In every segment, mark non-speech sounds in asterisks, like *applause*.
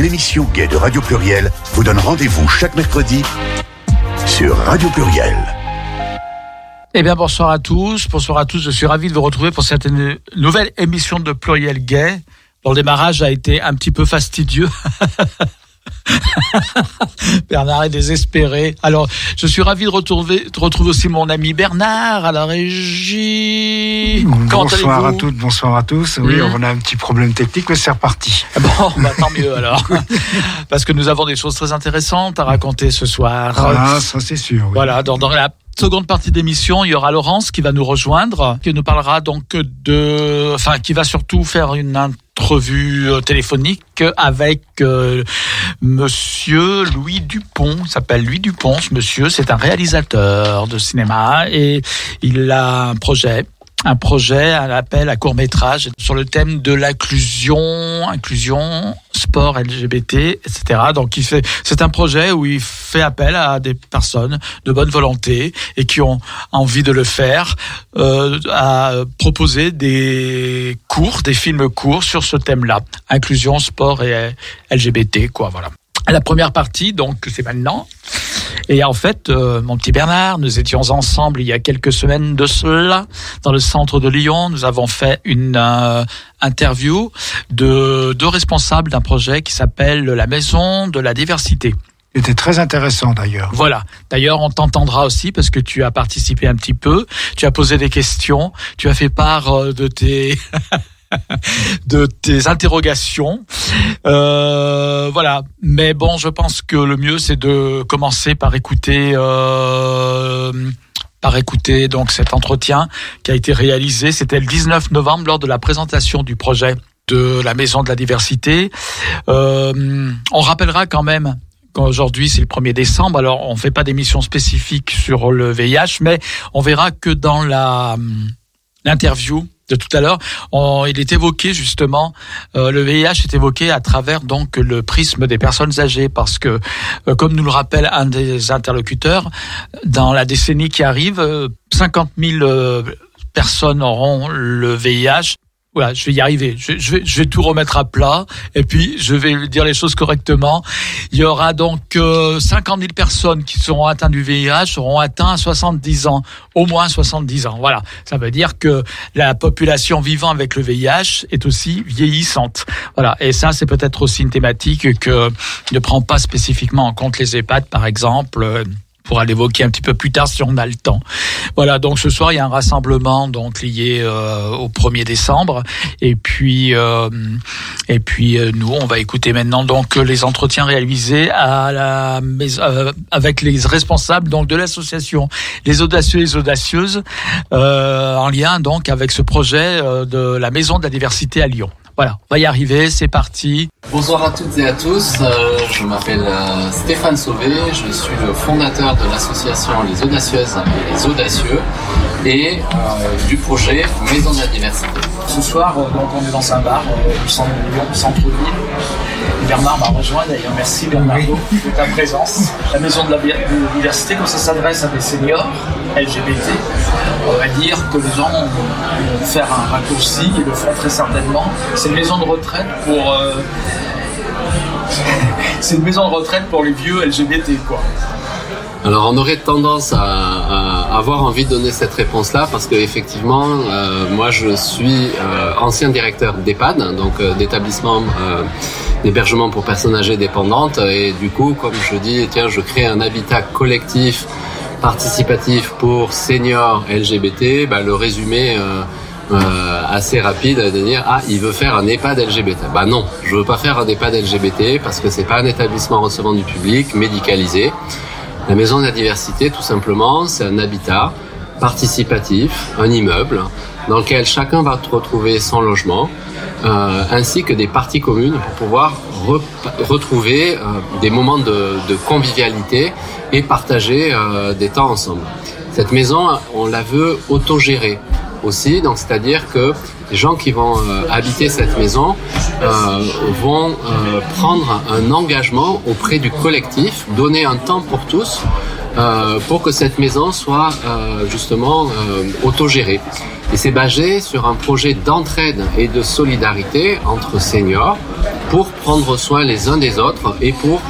l'émission Gay de Radio Pluriel vous donne rendez-vous chaque mercredi sur Radio Pluriel. Eh bien, bonsoir à tous. Bonsoir à tous. Je suis ravi de vous retrouver pour cette nouvelle émission de Pluriel Gay. le démarrage a été un petit peu fastidieux. *laughs* *laughs* Bernard est désespéré. Alors, je suis ravi de retrouver, de retrouver aussi mon ami Bernard à la régie. bonsoir à toutes, bonsoir à tous. Oui, hmm. on a un petit problème technique, mais c'est reparti. Bon, bah, tant mieux alors. *laughs* Parce que nous avons des choses très intéressantes à raconter ce soir. Ah, ça c'est sûr. Voilà, dans, dans la seconde partie d'émission, il y aura Laurence qui va nous rejoindre, qui nous parlera donc de, enfin, qui va surtout faire une entrevue euh, téléphonique avec euh, Monsieur Louis Dupont. Il s'appelle Louis Dupont, ce monsieur. C'est un réalisateur de cinéma et il a un projet un projet, un appel à court métrage sur le thème de l'inclusion, inclusion, sport LGBT, etc. Donc il fait, c'est un projet où il fait appel à des personnes de bonne volonté et qui ont envie de le faire, euh, à proposer des cours, des films courts sur ce thème-là, inclusion, sport et LGBT, quoi, voilà. La première partie, donc c'est maintenant. Et en fait, euh, mon petit Bernard, nous étions ensemble il y a quelques semaines de cela dans le centre de Lyon. Nous avons fait une euh, interview de deux responsables d'un projet qui s'appelle la Maison de la Diversité. C'était très intéressant d'ailleurs. Voilà. D'ailleurs, on t'entendra aussi parce que tu as participé un petit peu, tu as posé des questions, tu as fait part euh, de tes *laughs* *laughs* de tes interrogations. Euh, voilà. Mais bon, je pense que le mieux, c'est de commencer par écouter. Euh, par écouter donc cet entretien qui a été réalisé. C'était le 19 novembre lors de la présentation du projet de la Maison de la Diversité. Euh, on rappellera quand même qu'aujourd'hui c'est le 1er décembre, alors on fait pas d'émission spécifique sur le VIH, mais on verra que dans la l'interview de tout à l'heure, il est évoqué justement, euh, le VIH est évoqué à travers donc le prisme des personnes âgées, parce que, euh, comme nous le rappelle un des interlocuteurs, dans la décennie qui arrive, 50 euh, 000 personnes auront le VIH voilà, je vais y arriver. Je, je, vais, je, vais, tout remettre à plat et puis je vais dire les choses correctement. Il y aura donc euh, 50 000 personnes qui seront atteintes du VIH, seront atteintes à 70 ans, au moins 70 ans. Voilà, ça veut dire que la population vivant avec le VIH est aussi vieillissante. Voilà, et ça c'est peut-être aussi une thématique que ne prend pas spécifiquement en compte les EHPAD, par exemple pourra l'évoquer un petit peu plus tard si on a le temps. Voilà, donc ce soir il y a un rassemblement donc lié euh, au 1er décembre et puis euh, et puis euh, nous on va écouter maintenant donc les entretiens réalisés à la avec les responsables donc de l'association les audacieux et les audacieuses en lien donc avec ce projet de la maison de la diversité à Lyon. Voilà, on va y arriver, c'est parti. Bonsoir à toutes et à tous, euh, je m'appelle euh, Stéphane Sauvé, je suis le fondateur de l'association Les Audacieuses et les Audacieux et euh, du projet Maison de la Diversité. Ce soir, donc, on est dans un bar du centre-ville. Bernard m'a rejoint d'ailleurs. Merci Bernard de ta présence. La maison de la diversité, quand ça s'adresse à des seniors LGBT, on va dire que les gens vont faire un raccourci et le font très certainement. C'est une maison de retraite pour. Euh, *laughs* c'est une maison de retraite pour les vieux LGBT, quoi. Alors on aurait tendance à, avoir envie de donner cette réponse-là parce que effectivement, euh, moi je suis euh, ancien directeur d'EHPAD, donc d'établissement d'hébergement pour personnes âgées dépendantes, et du coup, comme je dis, tiens, je crée un habitat collectif participatif pour seniors LGBT, bah, le résumé euh, euh, assez rapide de dire ah il veut faire un EHPAD LGBT. Bah non, je veux pas faire un EHPAD LGBT parce que c'est pas un établissement recevant du public médicalisé. La maison de la diversité, tout simplement, c'est un habitat participatif, un immeuble dans lequel chacun va retrouver son logement, euh, ainsi que des parties communes pour pouvoir retrouver euh, des moments de, de, convivialité et partager euh, des temps ensemble. Cette maison, on la veut autogérer aussi, donc c'est-à-dire que les gens qui vont euh, habiter cette maison euh, vont prendre un engagement auprès du collectif, donner un temps pour tous pour que cette maison soit justement autogérée. Et c'est basé sur un projet d'entraide et de solidarité entre seniors pour prendre soin les uns des autres et pour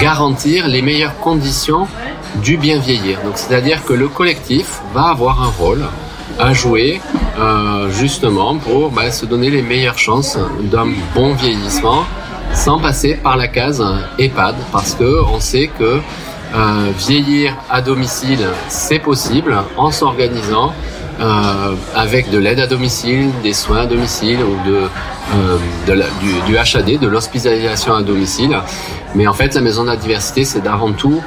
garantir les meilleures conditions du bien vieillir. Donc c'est-à-dire que le collectif va avoir un rôle à jouer euh, justement pour bah, se donner les meilleures chances d'un bon vieillissement sans passer par la case EHPAD parce que on sait que euh, vieillir à domicile c'est possible en s'organisant euh, avec de l'aide à domicile, des soins à domicile ou de, euh, du, du, HAD, de l'hospitalisation à domicile. Mais en fait, la maison de la diversité, c'est avant tout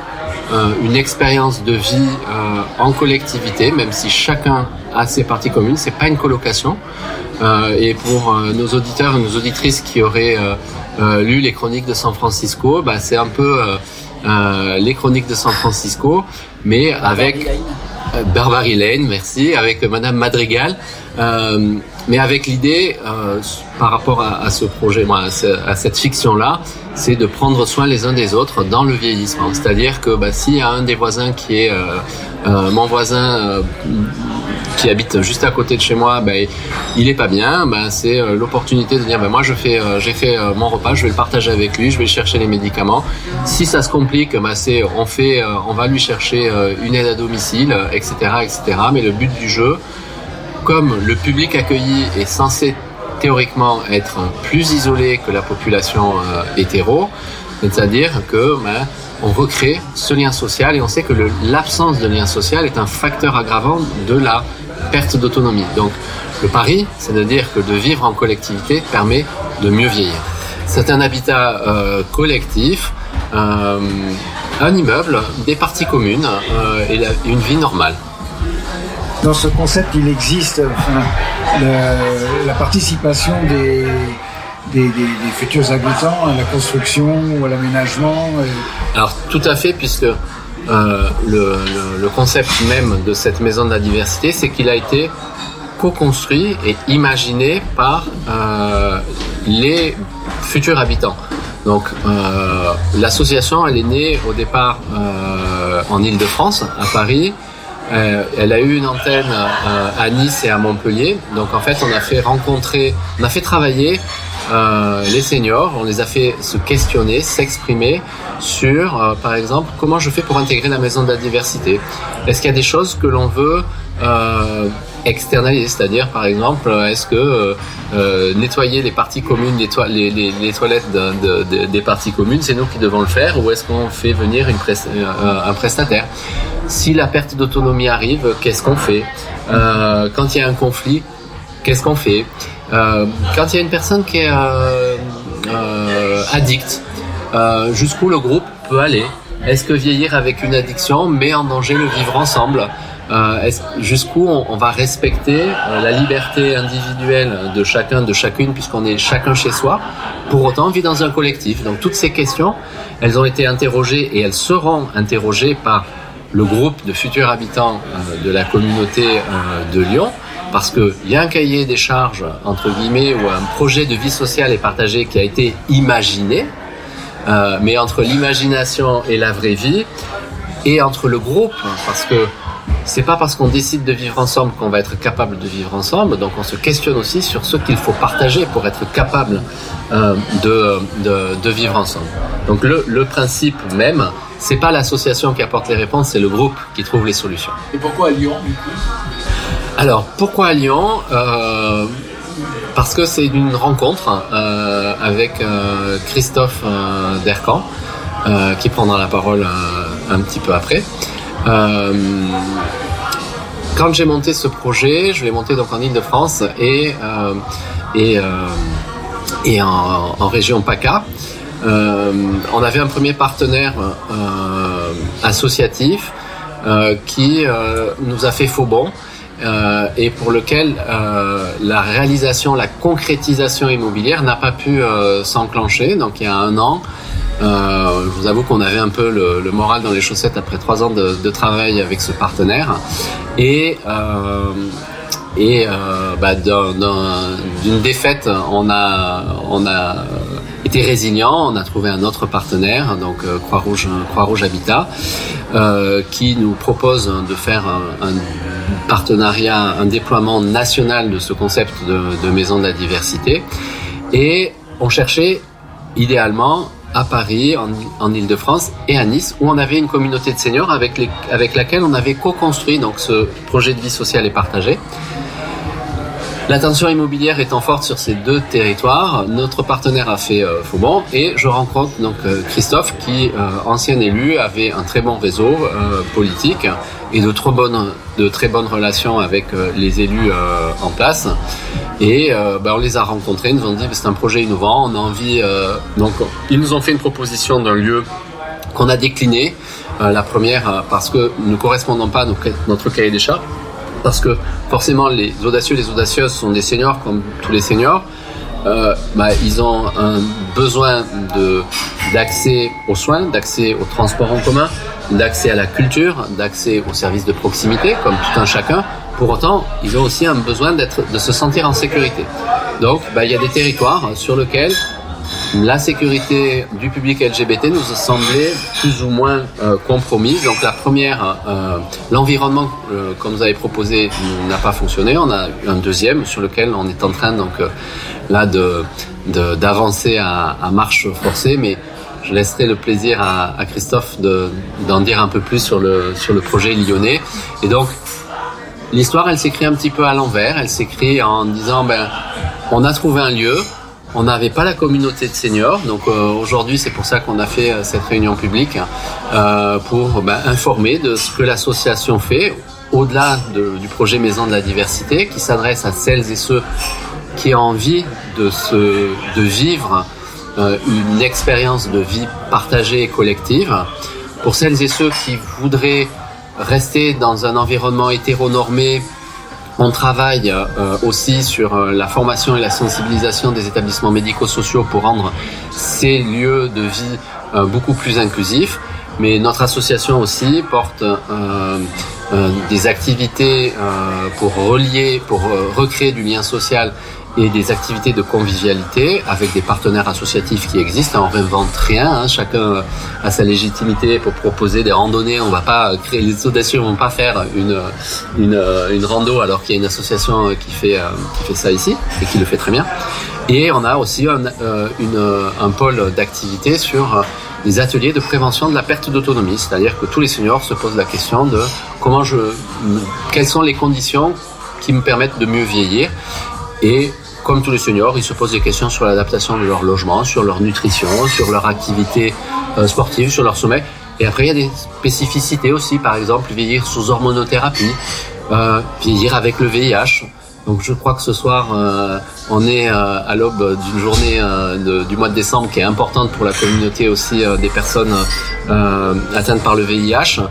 euh, une expérience de vie euh, en collectivité, même si chacun a ses parties communes. C'est pas une colocation. Euh, et pour nos auditeurs et nos auditrices qui auraient lu les chroniques de San Francisco, bah, c'est un peu les chroniques de San Francisco, mais avec Barbary Lane, merci, avec Madame Madrigal, euh, mais avec l'idée, euh, par rapport à, ce projet, à, cette fiction-là, c'est de prendre soin les uns des autres dans le vieillissement. C'est-à-dire que bah, s'il y a un des voisins qui est euh, mon voisin qui habite juste à côté de chez moi, bah, il est pas bien, bah, c'est l'opportunité de dire, bah, moi je fais, j'ai fait mon repas, je vais le partager avec lui, je vais chercher les médicaments. Si ça se complique, bah, on fait, on va lui chercher une aide à domicile, etc., etc. Mais le but du jeu, comme le public accueilli est censé théoriquement être plus isolé que la population euh, hétéro, c'est-à-dire que ben, on recrée ce lien social et on sait que l'absence de lien social est un facteur aggravant de la perte d'autonomie. Donc le pari, c'est de dire que de vivre en collectivité permet de mieux vieillir. C'est un habitat euh, collectif, euh, un immeuble, des parties communes et une vie normale dans ce concept, il existe la participation des, futurs habitants à la construction ou à l'aménagement Alors tout à fait, puisque euh, le, concept même de cette maison de la diversité, c'est qu'il a été co-construit et imaginé par euh, les futurs habitants. Donc euh, l'association, elle est née au départ en Ile-de-France, à Paris, euh, elle a eu une antenne euh, à Nice et à Montpellier. Donc en fait, on a fait rencontrer, on a fait travailler euh, les seniors, on les a fait se questionner, s'exprimer sur, par exemple, comment je fais pour intégrer la maison de la diversité. Est-ce qu'il y a des choses que l'on veut externaliser, c'est-à-dire, par exemple, est-ce que nettoyer les parties communes, les, to les, les, les toilettes de, de, de, des parties communes, c'est nous qui devons le faire, ou est-ce qu'on fait venir un prestataire? Si la perte d'autonomie arrive, qu'est-ce qu'on fait euh, Quand il y a un conflit, qu'est-ce qu'on fait euh, Quand il y a une personne qui est euh, euh, jusqu'où le groupe peut aller Est-ce que vieillir avec une addiction met en danger le vivre ensemble jusqu'où on, on, va respecter la liberté individuelle de chacun, de chacune, puisqu'on est chacun chez soi. Pour autant, on vit dans un collectif. Donc toutes ces questions, elles ont été interrogées et elles seront interrogées par le groupe de futurs habitants euh, de la communauté euh, de Lyon, parce qu'il y a un cahier des charges, entre guillemets, ou un projet de vie sociale et partagée qui a été imaginé, euh, mais entre l'imagination et la vraie vie, et entre le groupe, parce que c'est pas parce qu'on décide de vivre ensemble qu'on va être capable de vivre ensemble. Donc on se questionne aussi sur ce qu'il faut partager pour être capable euh, de, de, de, vivre ensemble. Donc le, le principe même, c'est pas l'association qui apporte les réponses, c'est le groupe qui trouve les solutions. Et pourquoi à Lyon Alors pourquoi à Lyon? Euh, Parce que c'est une rencontre euh, avec Christophe Dercan, qui prendra la parole un petit peu après. Euh, quand j'ai monté ce projet, je l'ai monté donc en Ile-de-France et, euh, et, euh, et en, région PACA. On avait un premier partenaire associatif qui nous a fait faux bon. et pour lequel la réalisation, la concrétisation immobilière n'a pas pu s'enclencher. Donc il y a un an, euh, je vous avoue qu'on avait un peu le, le, moral dans les chaussettes après trois ans de, de travail avec ce partenaire. Et, euh, et euh, bah, d'une défaite, on a, on a été résilient. On a trouvé un autre partenaire, donc euh, Croix-Rouge Croix -Rouge Habitat, euh, qui nous propose de faire un, un partenariat, un déploiement national de ce concept de, de maison de la diversité. Et on cherchait idéalement à Paris, en, Ile-de-France et à Nice, où on avait une communauté de seniors avec, avec laquelle on avait co-construit donc ce projet de vie sociale et partagée. L'attention immobilière étant forte sur ces deux territoires, notre partenaire a fait euh, bon et je rencontre donc euh, Christophe qui, euh, ancien élu, avait un très bon réseau euh, politique et de très bonnes, relations avec les élus en place. Et ben, on les a rencontrés, ils nous ont dit c'est un projet innovant, on a envie. donc ils nous ont fait une proposition d'un lieu qu'on a décliné. la première parce que ne correspondons pas à notre cahier des charges parce que forcément les audacieux, les audacieuses sont des seniors comme tous les seniors. Euh, bah, ils ont un besoin d'accès aux soins, d'accès au transport en commun, d'accès à la culture, d'accès aux services de proximité, comme tout un chacun. Pour autant, ils ont aussi un besoin de se sentir en sécurité. Donc, bah, il y a des territoires sur lesquels la sécurité du public LGBT nous a semblé plus ou moins euh, compromise. Donc la première, euh, l'environnement, euh, comme vous avez proposé, n'a pas fonctionné. On a un deuxième sur lequel on est en train donc euh, là de d'avancer à, à, marche forcée, mais je laisserai le plaisir à, à Christophe d'en dire un peu plus sur le sur le projet lyonnais. Et donc l'histoire, elle s'écrit un petit peu à l'envers. Elle s'écrit en disant ben on a trouvé un lieu, on n'avait pas la communauté de seniors, donc euh, aujourd'hui c'est pour ça qu'on a fait euh, cette réunion publique euh, pour ben, informer de ce que l'association fait au-delà de, du projet Maison de la diversité, qui s'adresse à celles et ceux qui ont envie de vivre une expérience de vie partagée et collective. Pour celles et ceux qui voudraient rester dans un environnement hétéronormé on travaille euh, aussi sur euh, la formation et la sensibilisation des établissements médico-sociaux pour rendre ces lieux de vie euh, beaucoup plus inclusifs. Mais notre association aussi porte des activités pour relier, pour recréer du lien social et des activités de convivialité avec des partenaires associatifs qui existent. On réinvente rien, hein. chacun a sa légitimité pour proposer des randonnées. On va pas créer les audacieux vont pas faire une une, rando alors qu'il y a une association qui fait qui fait ça ici et qui le fait très bien. Et on a aussi un, une, un pôle d'activité sur des ateliers de prévention de la perte d'autonomie, c'est-à-dire que tous les seniors se posent la question de comment je, quelles sont les conditions qui me permettent de mieux vieillir et comme tous les seniors, ils se posent des questions sur l'adaptation de leur logement, sur leur nutrition, sur leur activité euh, sportive, sur leur sommeil. Et après, il y a des spécificités aussi, par exemple, vieillir sous hormonothérapie, euh, vieillir avec le VIH. Donc je crois que ce soir, euh, on est euh, à l'aube d'une journée euh, de, du mois de décembre qui est importante pour la communauté aussi euh, des personnes atteintes par le VIH.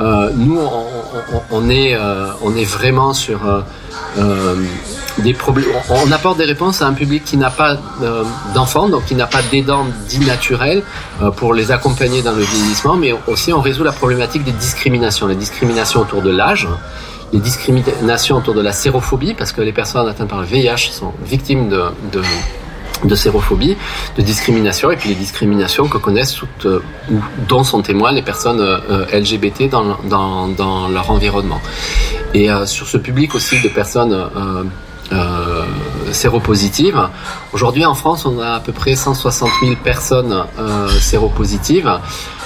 nous, on, on, on est, on est vraiment sur problèmes. On apporte des réponses à un public qui n'a pas euh, d'enfants, donc qui n'a pas d'aidants dits naturels euh, pour les accompagner dans le vieillissement, mais aussi on résout la problématique des discriminations, les discriminations autour de l'âge, les discriminations autour de la sérophobie, parce que les personnes atteintes par le VIH sont victimes de de sérophobie, de discrimination, et puis les discriminations que connaissent euh, ou dont sont témoins les personnes euh, LGBT dans, dans, dans, leur environnement. Et euh, sur ce public aussi de personnes séropositives. Aujourd'hui en France, on a à peu près 160 000 personnes séropositives.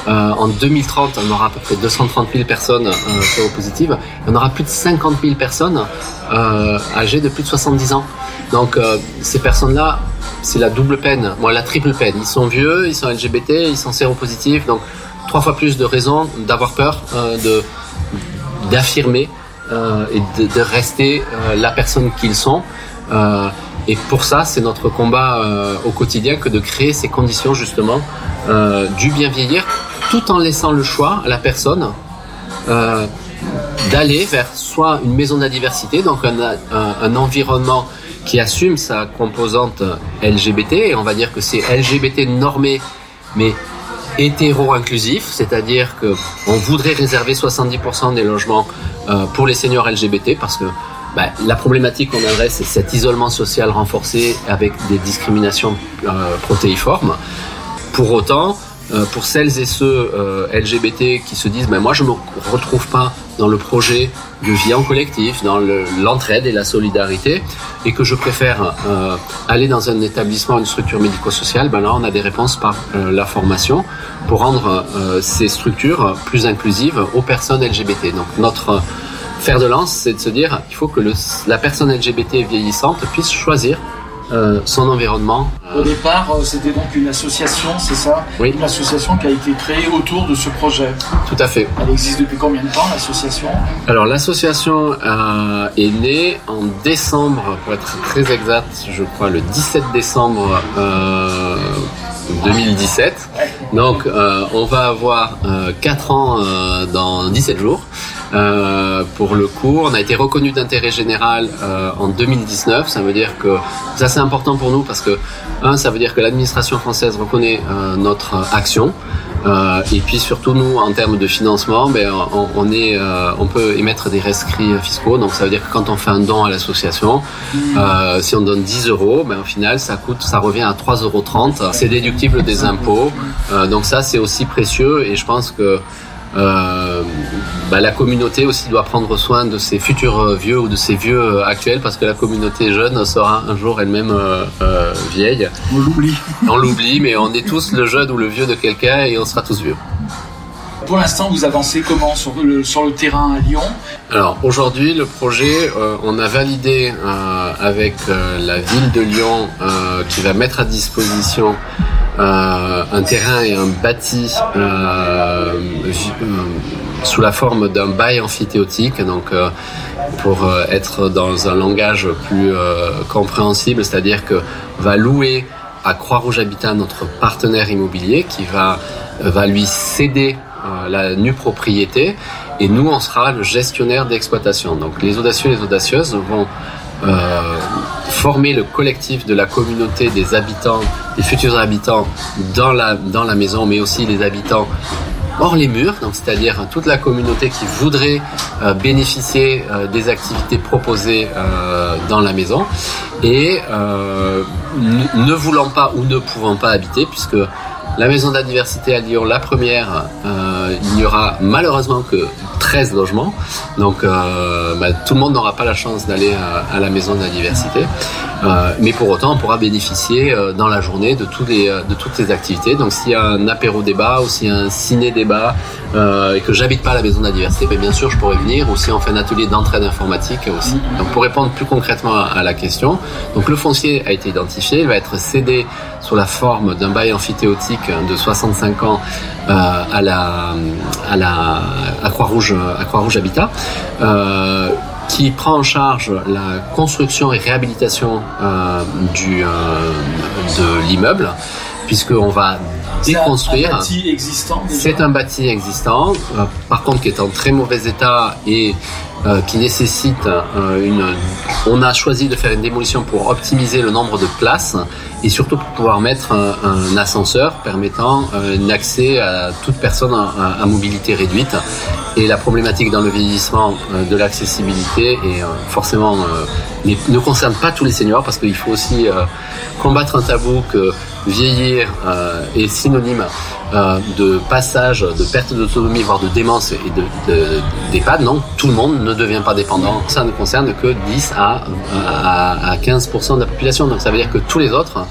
En 2030, on aura à peu près 230 000 personnes séropositives. On aura plus de 50 000 personnes âgées de plus de 70 ans. Donc ces personnes-là, c'est la double peine, moi la triple peine. Ils sont vieux, ils sont LGBT, ils sont séropositifs, donc trois fois plus de raisons d'avoir peur, de d'affirmer euh, et de, rester euh, la personne qu'ils sont. Euh, et pour ça, c'est notre combat au quotidien que de créer ces conditions justement du bien vieillir, tout en laissant le choix à la personne d'aller vers soit une maison de la diversité, donc un environnement qui assume sa composante LGBT, et on va dire que c'est LGBT normé, mais hétéro-inclusif, c'est-à-dire que on voudrait réserver 70% des logements euh, pour les seniors LGBT parce que bah, la problématique qu'on adresse, c'est cet isolement social renforcé avec des discriminations euh, protéiformes. Pour autant, euh, pour celles et ceux euh, LGBT qui se disent, mais moi je me retrouve pas dans le projet de vie en collectif, dans l'entraide et la solidarité, et que je préfère euh, aller dans un établissement, une structure médico-sociale, ben là on a des réponses par la formation pour rendre ces structures plus inclusives aux personnes LGBT. Donc notre fer de lance, c'est de se dire, il faut que la personne LGBT vieillissante puisse choisir euh, son environnement. Au départ, euh, c'était donc une association, c'est ça Oui. Une association qui a été créée autour de ce projet. Tout à fait. Elle existe depuis combien de temps, l'association Alors, l'association euh, est née en décembre, pour être très exact, je crois le 17 décembre 2017. Donc, on va avoir 4 ans dans 17 jours. Euh, pour le cours. On a été reconnu d'intérêt général euh, en 2019. Ça veut dire que ça c'est important pour nous parce que un, ça veut dire que l'administration française reconnaît euh, notre action. Euh, et puis surtout nous, en termes de financement, ben, on, on est, euh, on peut émettre des rescrits fiscaux. Donc ça veut dire que quand on fait un don à l'association, euh, si on donne 10 euros, ben, au final ça coûte, ça revient à 3,30 euros. C'est déductible des impôts. donc ça c'est aussi précieux et je pense que euh, bah, la communauté aussi doit prendre soin de ses futurs vieux ou de ses vieux actuels parce que la communauté jeune sera un jour elle-même euh, euh, vieille. On l'oublie. On l'oublie, mais on est tous le jeune ou le vieux de quelqu'un et on sera tous vieux. Pour l'instant, vous avancez comment sur le, sur le terrain à Lyon? Alors aujourd'hui, le projet, euh, on a validé euh, avec euh, la ville de Lyon qui va mettre à disposition euh, un terrain et un bâti euh, euh, sous la forme d'un bail amphithéotique, donc pour être dans un langage plus compréhensible, c'est-à-dire que va louer à Croix-Rouge Habitat notre partenaire immobilier qui va va lui céder la nue propriété et nous on sera le gestionnaire d'exploitation. Donc les audacieux et les audacieuses vont euh, former le collectif de la communauté des habitants, des futurs habitants dans la, dans la maison, mais aussi les habitants hors les murs, donc c'est-à-dire toute la communauté qui voudrait euh, bénéficier euh, des activités proposées euh, dans la maison. Et euh, ne voulant pas ou ne pouvant pas habiter, puisque la maison de la diversité à Lyon, la première, il n'y aura malheureusement que 13 logements. Donc euh, bah, tout le monde n'aura pas la chance d'aller à, la maison de la diversité. Euh, mais pour autant, on pourra bénéficier euh, dans la journée de, les, toutes ces activités. Donc s'il y a un apéro débat ou s'il y a un ciné débat et que j'habite pas à la maison de la diversité, ben, bien sûr je pourrais venir. Ou si on fait un atelier d'entraide informatique aussi. Donc pour répondre plus concrètement à, la question, donc le foncier a été identifié, il va être cédé sous la forme d'un bail amphithéotique de 65 ans à la à la à Croix-Rouge à Croix-Rouge Habitat euh, qui prend en charge la construction et réhabilitation euh, du de l'immeuble puisqu'on va déconstruire. C'est un bâti existant. C'est un bâti existant, par contre qui est en très mauvais état et euh, qui nécessite euh, une. On a choisi de faire une démolition pour optimiser le nombre de places et surtout pour pouvoir mettre un, ascenseur permettant euh, un accès à toute personne à, mobilité réduite. Et la problématique dans le vieillissement de l'accessibilité et forcément ne concerne pas tous les seniors parce qu'il faut aussi combattre un tabou que vieillir est synonyme euh, de passage, de perte d'autonomie, voire de démence et d'EHPAD, de, non, tout le monde ne devient pas dépendant. Ça ne concerne que 10 à, à, à 15% de la population. Donc ça veut dire que tous les autres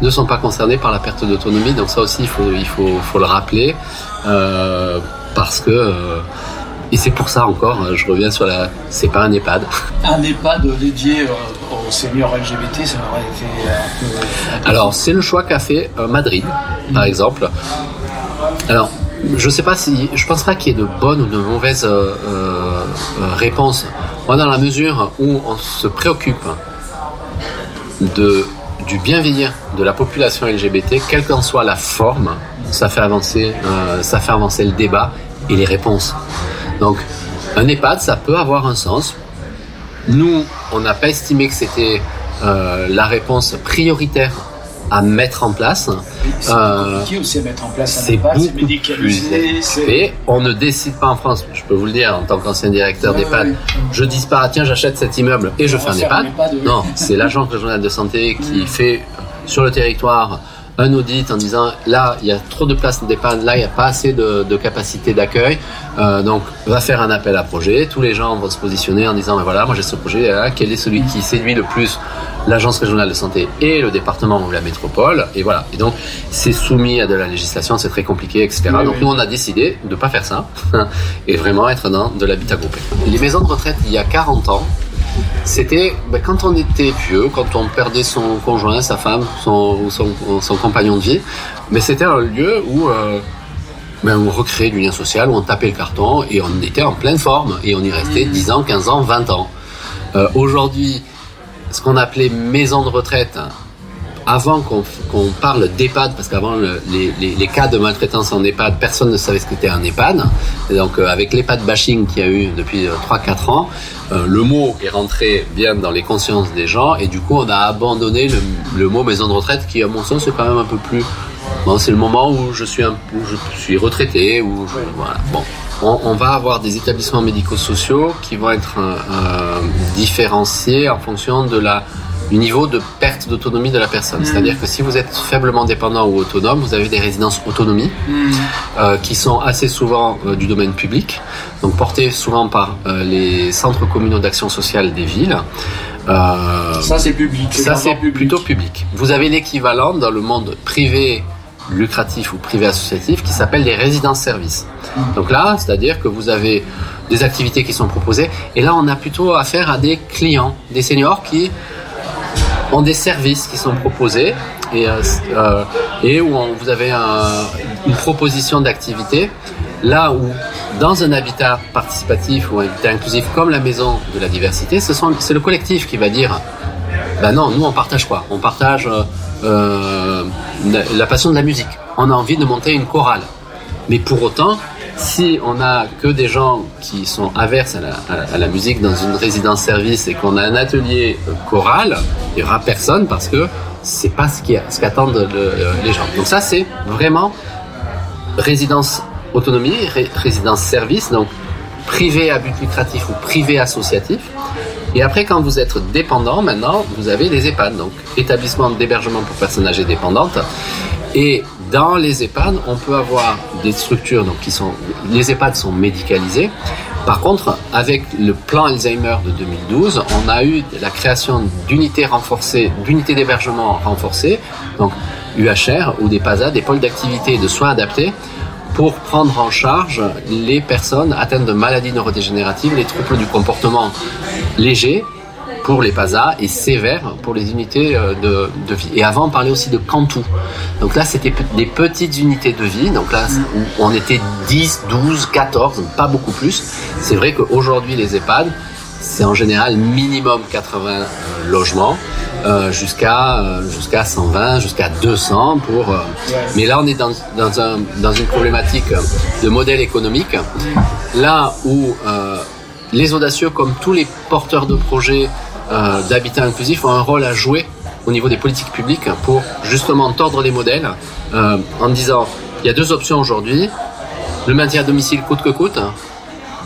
ne sont pas concernés par la perte d'autonomie. Donc ça aussi, il faut, il faut, faut le rappeler euh, parce que... Euh, et c'est pour ça encore, je reviens sur la. C'est pas un EHPAD. *laughs* Un EHPAD dédié aux seniors LGBT, ça aurait été Alors, c'est le choix qu'a fait Madrid, par exemple. Alors, je sais pas si, je pense pas qu'il y ait de bonnes ou de mauvaises euh, euh, réponses. Moi, dans la mesure où on se préoccupe du bien vieillir de la population LGBT, quelle qu'en soit la forme, ça fait avancer, euh, ça fait avancer le débat et les réponses. Donc, un EHPAD, ça peut avoir un sens. Nous, on n'a pas estimé que c'était euh, la réponse prioritaire à mettre en place. C'est euh, aussi à mettre en place. C'est beaucoup plus Et on ne décide pas en France. Je peux vous le dire en tant qu'ancien directeur d'EHPad. ouais. Je dis pas tiens j'achète cet immeuble et je fais un EHPAD. oui. Non, c'est l'agence régionale de santé qui *laughs* fait sur le territoire un audit en disant là il y a trop de places d'EHPAD, là il n'y a pas assez de, de capacité d'accueil, euh, donc va faire un appel à projet. Tous les gens vont se positionner en disant ben voilà moi j'ai ce projet, là, quel est celui qui séduit le plus l'agence régionale de santé et le département ou la métropole? Et voilà. Et donc c'est soumis à de la législation, c'est très compliqué, etc. donc nous on a décidé de pas faire ça *laughs* et vraiment être dans de l'habitat groupé. Les maisons de retraite il y a 40 ans c'était ben, quand on était vieux, quand on perdait son conjoint, sa femme, son, son, compagnon de vie, mais c'était un lieu où euh, ben, on recréait du lien social, où on tapait le carton et on était en pleine forme et on y restait 10 ans, 15 ans, 20 ans. Euh, aujourd'hui, ce qu'on appelait maison de retraite, avant qu'on parle d'EHPAD, parce qu'avant les, les, les, cas de maltraitance en EHPAD, personne ne savait ce qu'était un EHPAD. Et donc euh, avec l'EHPAD bashing qu'il y a eu depuis 3-4 euh, ans, euh, le mot est rentré bien dans les consciences des gens et du coup on a abandonné le, le mot maison de retraite qui à mon sens c'est quand même un peu plus... Bon, c'est le moment où je suis, un, où je suis retraité, où je, voilà. Bon, on, on, va avoir des établissements médico-sociaux qui vont être euh, différenciés en fonction de la du niveau de perte d'autonomie de la personne. Mm. C'est-à-dire que si vous êtes faiblement dépendant ou autonome, vous avez des résidences autonomie mm. euh, qui sont assez souvent euh, du domaine public, donc portées souvent par euh, les centres communaux d'action sociale des villes. Ça c'est public. Ça c'est plutôt public. Vous avez l'équivalent dans le monde privé lucratif ou privé associatif qui s'appelle les résidences-services. Mm. Donc là, c'est-à-dire que vous avez des activités qui sont proposées et là on a plutôt affaire à des clients, des seniors qui ont des services qui sont proposés et, euh, euh où vous avez un, une proposition d'activité. Là où, dans un habitat participatif ou un habitat inclusif comme la maison de la diversité, c'est le collectif qui va dire ben non, nous on partage quoi? On partage euh, la passion de la musique. On a envie de monter une chorale. Mais pour autant, si on a que des gens qui sont averses à la, musique dans une résidence-service et qu'on a un atelier choral, il y aura personne parce que c'est pas ce qu'attendent les gens. Donc ça, c'est vraiment résidence autonomie, résidence service, donc privé à but lucratif ou privé associatif. Et après, quand vous êtes dépendant, maintenant, vous avez les EHPAD, donc établissement d'hébergement pour personnes âgées dépendantes. Et dans les EHPAD, on peut avoir des structures donc qui sont les EHPAD sont médicalisés. Par contre, avec le plan Alzheimer de 2012, on a eu la création d'unités renforcées, d'unités d'hébergement renforcées, donc UHR ou des PASA, des pôles d'activité et de soins adaptés pour prendre en charge les personnes atteintes de maladies neurodégénératives, les troubles du comportement légers pour les PASA et sévères pour les unités euh, de, vie. Et avant, on parlait aussi de Cantou. Donc là, c'était des petites unités de vie. Donc là, on était 10, 12, 14, pas beaucoup plus. C'est vrai qu'aujourd'hui, les EHPAD, c'est en général minimum 80 euh, logements euh, jusqu'à euh, jusqu'à 120, jusqu'à 200 pour. Mais là, on est dans, dans, un, dans une problématique de modèle économique. Là où les audacieux, comme tous les porteurs de projets euh, d'habitat inclusif ont un rôle à jouer au niveau des politiques publiques pour justement tordre les modèles euh, en disant il y a deux options aujourd'hui le maintien à domicile coûte que coûte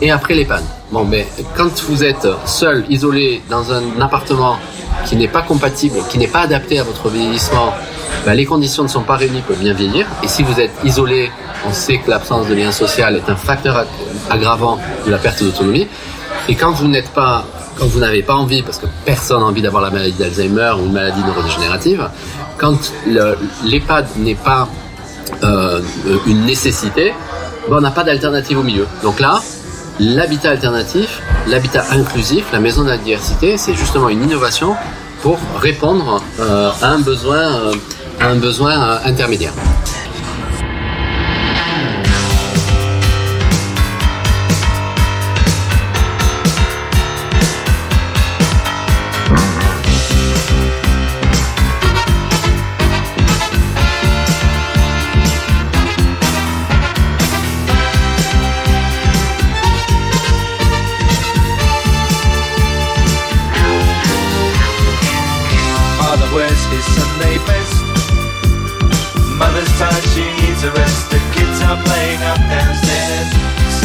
et après les pannes. Bon, mais quand vous êtes seul, isolé dans un appartement qui n'est pas compatible, qui n'est pas adapté à votre vieillissement, ben, les conditions ne sont pas réunies pour bien vieillir. Et si vous êtes isolé, on sait que l'absence de lien social est un facteur aggravant de la perte d'autonomie. Et quand vous n'êtes pas quand vous n'avez pas envie, parce que personne n'a envie d'avoir la maladie d'Alzheimer ou une maladie neurodégénérative, quand l'EHPAD n'est pas euh, une nécessité, ben on n'a pas d'alternative au milieu. Donc là, l'habitat alternatif, l'habitat inclusif, la maison de la diversité, c'est justement une innovation pour répondre euh, à un besoin, euh, à un besoin euh,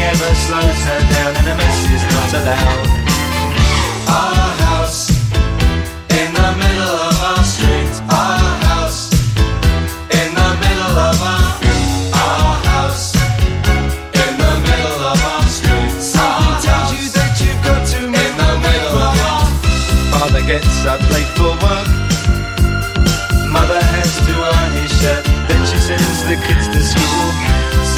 Nothing ever slows her down, and a mess is not allowed. Our house in the middle of our street. Our house in the middle of our our house in the middle of our street. Someone tells you that you've got to in the middle of our Father gets up late for work. Mother has to iron his shirt. Then she sends the kids to school.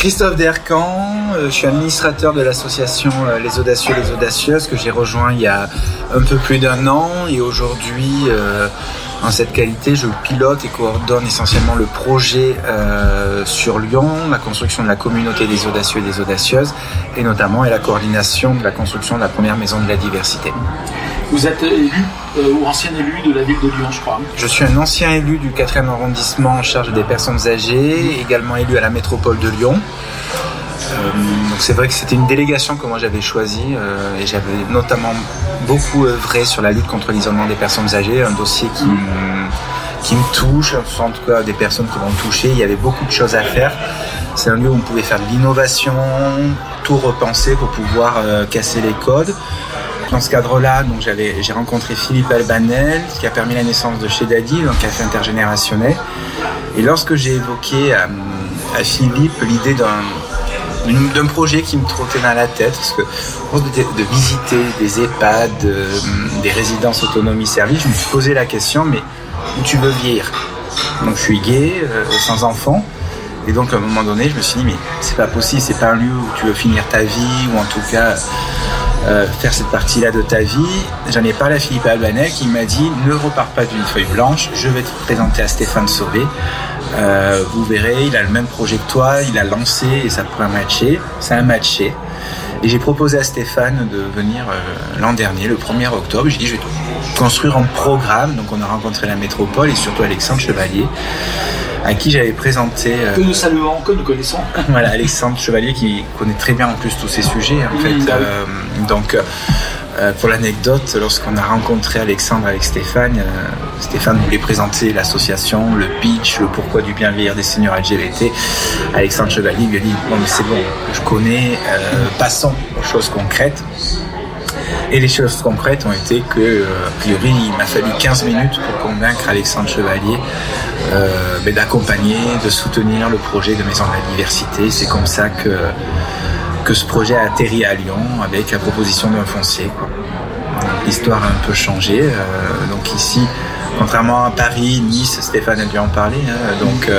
Christophe Dercan, euh, je suis administrateur de l'association euh, Les Audacieux, Les Audacieuses que j'ai rejoint il y a un peu plus d'un an et aujourd'hui, euh, en cette qualité, je pilote et coordonne essentiellement le projet sur Lyon, la construction de la communauté des audacieux et des audacieuses et notamment et la coordination de la construction de la première maison de la diversité. Vous êtes élu euh, ou ancien élu de la ville de Lyon, je crois. Je suis un ancien élu du 4e arrondissement en charge des personnes âgées, également élu à la métropole de Lyon. Euh, donc c'est vrai que c'était une délégation que moi j'avais choisie euh, et j'avais notamment beaucoup œuvré sur la lutte contre l'isolement des personnes âgées, un dossier qui me, qui me touche, en tout cas des personnes qui vont toucher. Il y avait beaucoup de choses à faire. C'est un lieu où on pouvait faire de l'innovation, tout repenser pour pouvoir casser les codes. Dans ce cadre-là, donc j'ai rencontré Philippe Albanel, qui a permis la naissance de chez Daddy, donc café intergénérationnel. Et lorsque j'ai évoqué à, à Philippe l'idée d'un d'un projet qui me trottait dans la tête, parce que de, de visiter des EHPAD, euh, des résidences autonomie service, je me suis posé la question, mais où tu veux vieillir? Donc je suis gay, euh, sans enfant, et donc à un moment donné, je me suis dit, mais c'est pas possible, c'est pas un lieu où tu veux finir ta vie, ou en tout cas euh, faire cette partie-là de ta vie. J'en ai parlé à Philippe Albanel qui m'a dit, ne repars pas d'une feuille blanche, je vais te présenter à Stéphane Sauvé. Euh, vous verrez, il a le même projet que toi, il a lancé et ça pourrait matcher. Ça a matché. Et j'ai proposé à Stéphane de venir euh, l'an dernier, le 1er octobre. J'ai dit, je vais construire un programme. Donc on a rencontré la métropole et surtout Alexandre Chevalier, à qui j'avais présenté... euh, Que nous saluons, que nous connaissons. *laughs* voilà, Alexandre Chevalier qui connaît très bien en plus tous ces sujets. En Mm, fait. bah oui. Euh, donc, euh, pour l'anecdote, lorsqu'on a rencontré Alexandre avec Stéphane, euh, Stéphane voulait présenter l'association, le pitch, le pourquoi du bien vieillir des seniors LGBT. Alexandre Chevalier lui a dit Bon, mais c'est bon, je connais, euh, passons aux choses concrètes. Et les choses concrètes ont été que, euh, a priori, il m'a fallu 15 minutes pour convaincre Alexandre Chevalier euh, ben, d'accompagner, de soutenir le projet de Maison de la Diversité. C'est comme ça que, que ce projet a atterri à Lyon avec la proposition d'un foncier. L'histoire a un peu changé. euh, donc ici, contrairement à Paris, Nice, Stéphane a dû en parler, hein, donc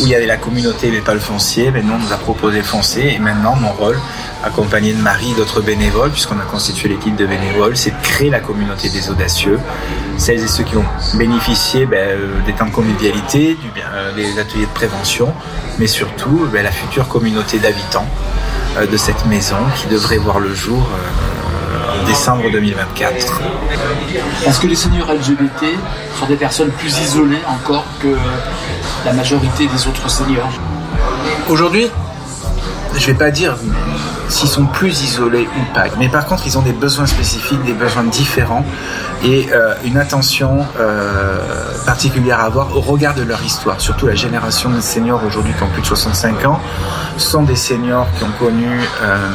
où il y avait la communauté mais pas le foncier, mais nous on nous a proposé le foncier et maintenant mon rôle accompagné de Marie et d'autres bénévoles, puisqu'on a constitué l'équipe de bénévoles, c'est de créer la communauté des audacieux, celles et ceux qui ont bénéficié ben, euh, des temps de convivialité, du euh, des ateliers de prévention, mais surtout ben, la future communauté d'habitants euh, de cette maison qui devrait voir le jour euh, en décembre 2024. Est-ce que les seniors LGBT sont des personnes plus isolées encore que la majorité des autres seniors? Aujourd'hui, je vais pas dire s'ils sont plus isolés ou pas, mais par contre, ils ont des besoins spécifiques, des besoins différents et euh, une attention euh, particulière à avoir au regard de leur histoire. Surtout la génération de seniors aujourd'hui qui ont plus de 65 ans sont des seniors qui ont connu euh,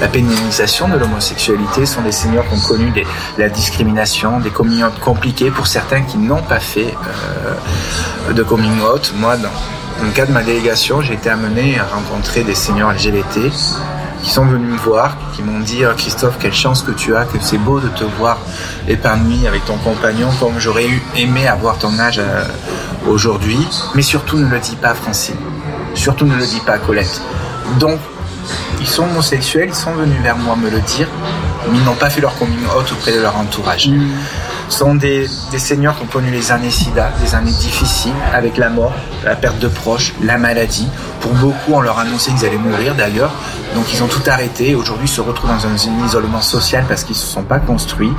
la pénalisation de l'homosexualité, sont des seniors qui ont connu la discrimination, des coming out compliqués pour certains qui n'ont pas fait de coming out. Moi, dans, dans le cadre de ma délégation, j'ai été amené à rencontrer des seniors LGBT qui sont venus me voir, qui m'ont dit Ah, Christophe, quelle chance que tu as, que c'est beau de te voir épanoui avec ton compagnon, comme j'aurais aimé avoir ton âge euh, aujourd'hui. Mais surtout, ne le dis pas Francine. Surtout, ne le dis pas Colette. Donc, ils sont homosexuels, ils sont venus vers moi me le dire, mais ils n'ont pas fait leur coming out auprès de leur entourage. Ce sont des, des seniors qui ont connu les années SIDA, des années difficiles, avec la mort, la perte de proches, la maladie. Pour beaucoup, on leur a annoncé qu'ils allaient mourir d'ailleurs, donc ils ont tout arrêté. Aujourd'hui, se retrouvent dans un, isolement social parce qu'ils ne se sont pas construits.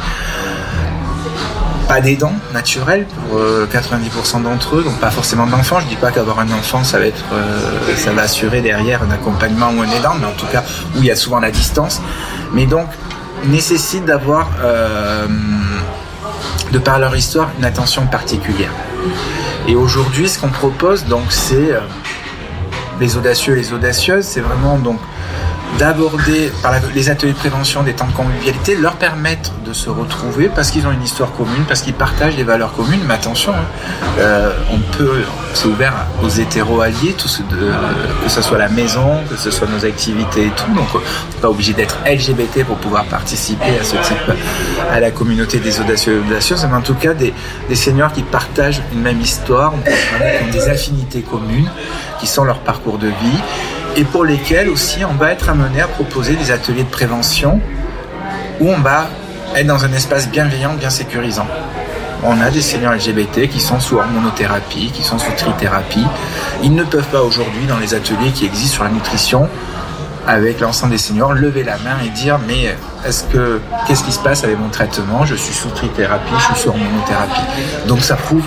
Pas d'aidants naturels pour euh, 90% d'entre eux, donc pas forcément d'enfants. Je dis pas qu'avoir un enfant, ça va être, euh, ça va assurer derrière un accompagnement ou un aidant, mais en tout cas où il y a souvent la distance. Mais donc nécessite d'avoir euh, de par leur histoire, une attention particulière. Et aujourd'hui, ce qu'on propose, donc, c'est euh, les audacieux, les audacieuses, c'est vraiment donc d'aborder par les ateliers de prévention des temps de convivialité, leur permettre de se retrouver parce qu'ils ont une histoire commune, parce qu'ils partagent des valeurs communes. Mais attention, hein, euh, on peut, c'est ouvert aux hétéros alliés, de- que ce soit la maison, que ce soit nos activités et tout. Donc, on n'est pas obligé d'être LGBT pour pouvoir participer à ce type, à la communauté des audacieux et audacieuses, mais en tout cas des, des seniors qui partagent une même histoire, qui ont des affinités communes, qui sont leur parcours de vie et pour lesquels aussi on va être amené à proposer des ateliers de prévention où on va être dans un espace bienveillant, bien sécurisant. On a des seniors LGBT qui sont sous hormonothérapie, qui sont sous trithérapie. Ils ne peuvent pas aujourd'hui, dans les ateliers qui existent sur la nutrition, avec l'ensemble des seniors, lever la main et dire mais est-ce que qu'est-ce qui se passe avec mon traitement? Je suis sous trithérapie, je suis sous hormonothérapie. Donc ça prouve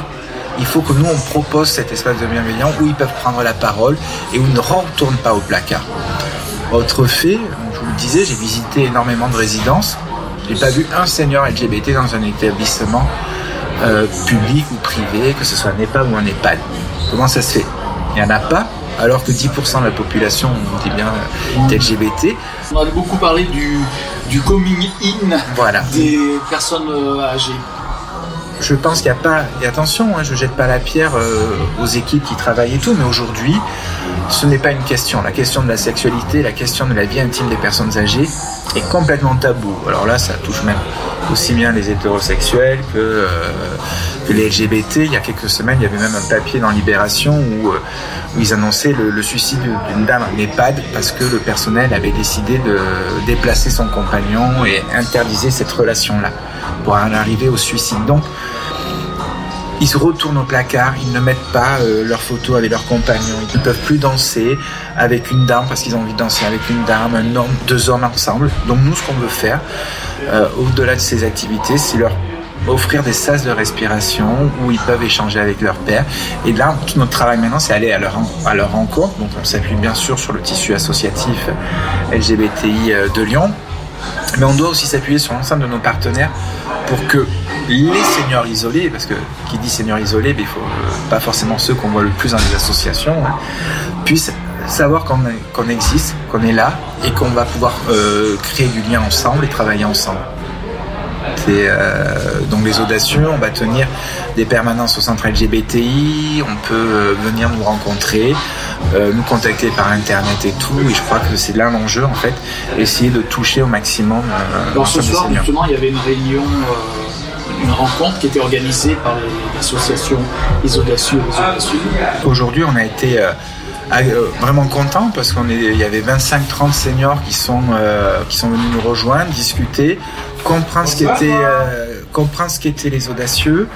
il faut que nous on propose cet espace de bienveillance où ils peuvent prendre la parole et où ils ne retournent pas au placard. Autre fait, je vous le disais, j'ai visité énormément de résidences. J'ai pas vu un senior LGBT dans un établissement euh, public ou privé, que ce soit un EHPAD ou un EHPAD. Comment ça se fait? Il n'y en a pas, alors que 10% de la population, on dit bien, est LGBT. On a beaucoup parlé du, du coming in Voilà. des personnes euh, âgées. Je pense qu'il n'y a pas. Et attention, hein, je jette pas la pierre euh, aux équipes qui travaillent et tout, mais aujourd'hui, ce n'est pas une question. La question de la sexualité, la question de la vie intime des personnes âgées est complètement tabou. Alors là, ça touche même aussi bien les hétérosexuels que, euh, les LGBT. Il y a quelques semaines, il y avait même un papier dans Libération où, euh, ils annonçaient le, le suicide d'une dame en EHPAD parce que le personnel avait décidé de déplacer son compagnon et interdisait cette relation-là pour en arriver au suicide. Donc, ils se retournent au placard, ils ne mettent pas euh, leurs photos avec leurs compagnons, ils ne peuvent plus danser avec une dame parce qu'ils ont envie de danser avec une dame, un homme, deux hommes ensemble. Donc nous, ce qu'on veut faire, euh, au-delà de ces activités, c'est leur offrir des sas de respiration où ils peuvent échanger avec leur père. Et là, tout notre travail maintenant, c'est aller à leur, à leur rencontre. Donc on s'appuie bien sûr sur le tissu associatif LGBTI euh, de Lyon. Mais on doit aussi s'appuyer sur l'ensemble de nos partenaires pour que les seniors isolés, parce que qui dit seniors isolés, il faut euh, pas forcément ceux qu'on voit le plus dans les associations, hein, puissent savoir qu'on qu'on existe, qu'on est là et qu'on va pouvoir euh, créer du lien ensemble et travailler ensemble. C'est, euh, donc les audacieux, on va tenir des permanences au centre LGBTI, on peut euh, venir nous rencontrer, euh, nous contacter par internet et tout, et je crois que c'est là l'enjeu en fait, essayer de toucher au maximum Alors ce soir, justement, il y avait une réunion, une rencontre qui était organisée par l'association Les Audacieux. Aujourd'hui, on a été vraiment content parce qu'on est, il y avait 25-30 seniors qui sont euh, qui sont venus nous rejoindre, discuter, comprendre ce qu'étaient euh, comprendre ce qu'étaient les audacieux,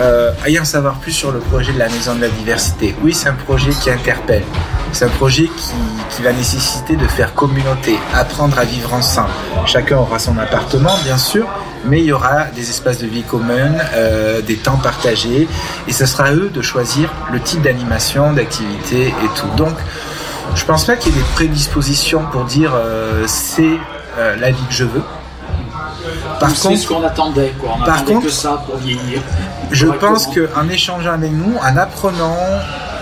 euh, en savoir plus sur le projet de la maison de la diversité. Oui, c'est un projet qui interpelle. C'est un projet qui, qui va nécessiter de faire communauté, apprendre à vivre ensemble. Chacun aura son appartement, bien sûr, mais il y aura des espaces de vie communs, euh, des temps partagés, et ce sera à eux de choisir le type d'animation, d'activité et tout. Donc, je pense pas qu'il y ait des prédispositions pour dire euh, c'est euh, la vie que je veux. Par C'est contre, ce qu'on attendait, quoi. On Par attendait contre, que ça pour vieillir. je pense qu'en échangeant avec nous, en apprenant,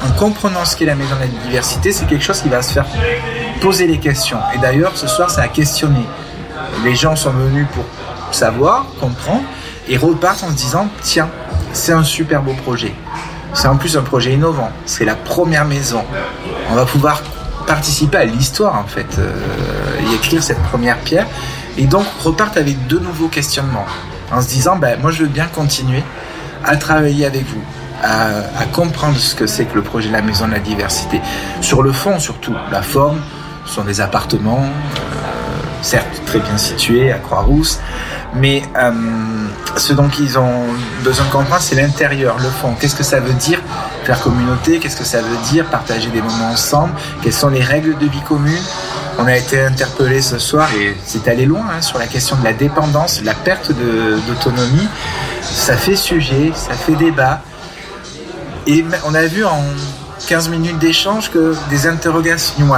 en comprenant ce qu'est la maison de la diversité, c'est quelque chose qui va se faire poser les questions. Et d'ailleurs, ce soir, ça a questionné. Les gens sont venus pour savoir, comprendre, et repartent en se disant, tiens, c'est un super beau projet. C'est en plus un projet innovant. C'est la première maison. On va pouvoir participer à l'histoire, en fait, euh, et écrire cette première pierre. Et donc, repartent avec de nouveaux questionnements. En se disant, ben, moi, je veux bien continuer à travailler avec vous, à, comprendre ce que c'est que le projet de la Maison de la Diversité. Sur le fond, surtout, la forme, ce sont des appartements, euh, certes très bien situés à Croix-Rousse, mais euh, ce dont ils ont besoin de comprendre, c'est l'intérieur, le fond. Qu'est-ce que ça veut dire faire communauté? Qu'est-ce que ça veut dire partager des moments ensemble? Quelles sont les règles de vie commune On a été interpellé ce soir et c'est allé loin hein, sur la question de la dépendance, la perte d'autonomie. Ça fait sujet, ça fait débat. Et on a vu en 15 minutes d'échange que des interrogations,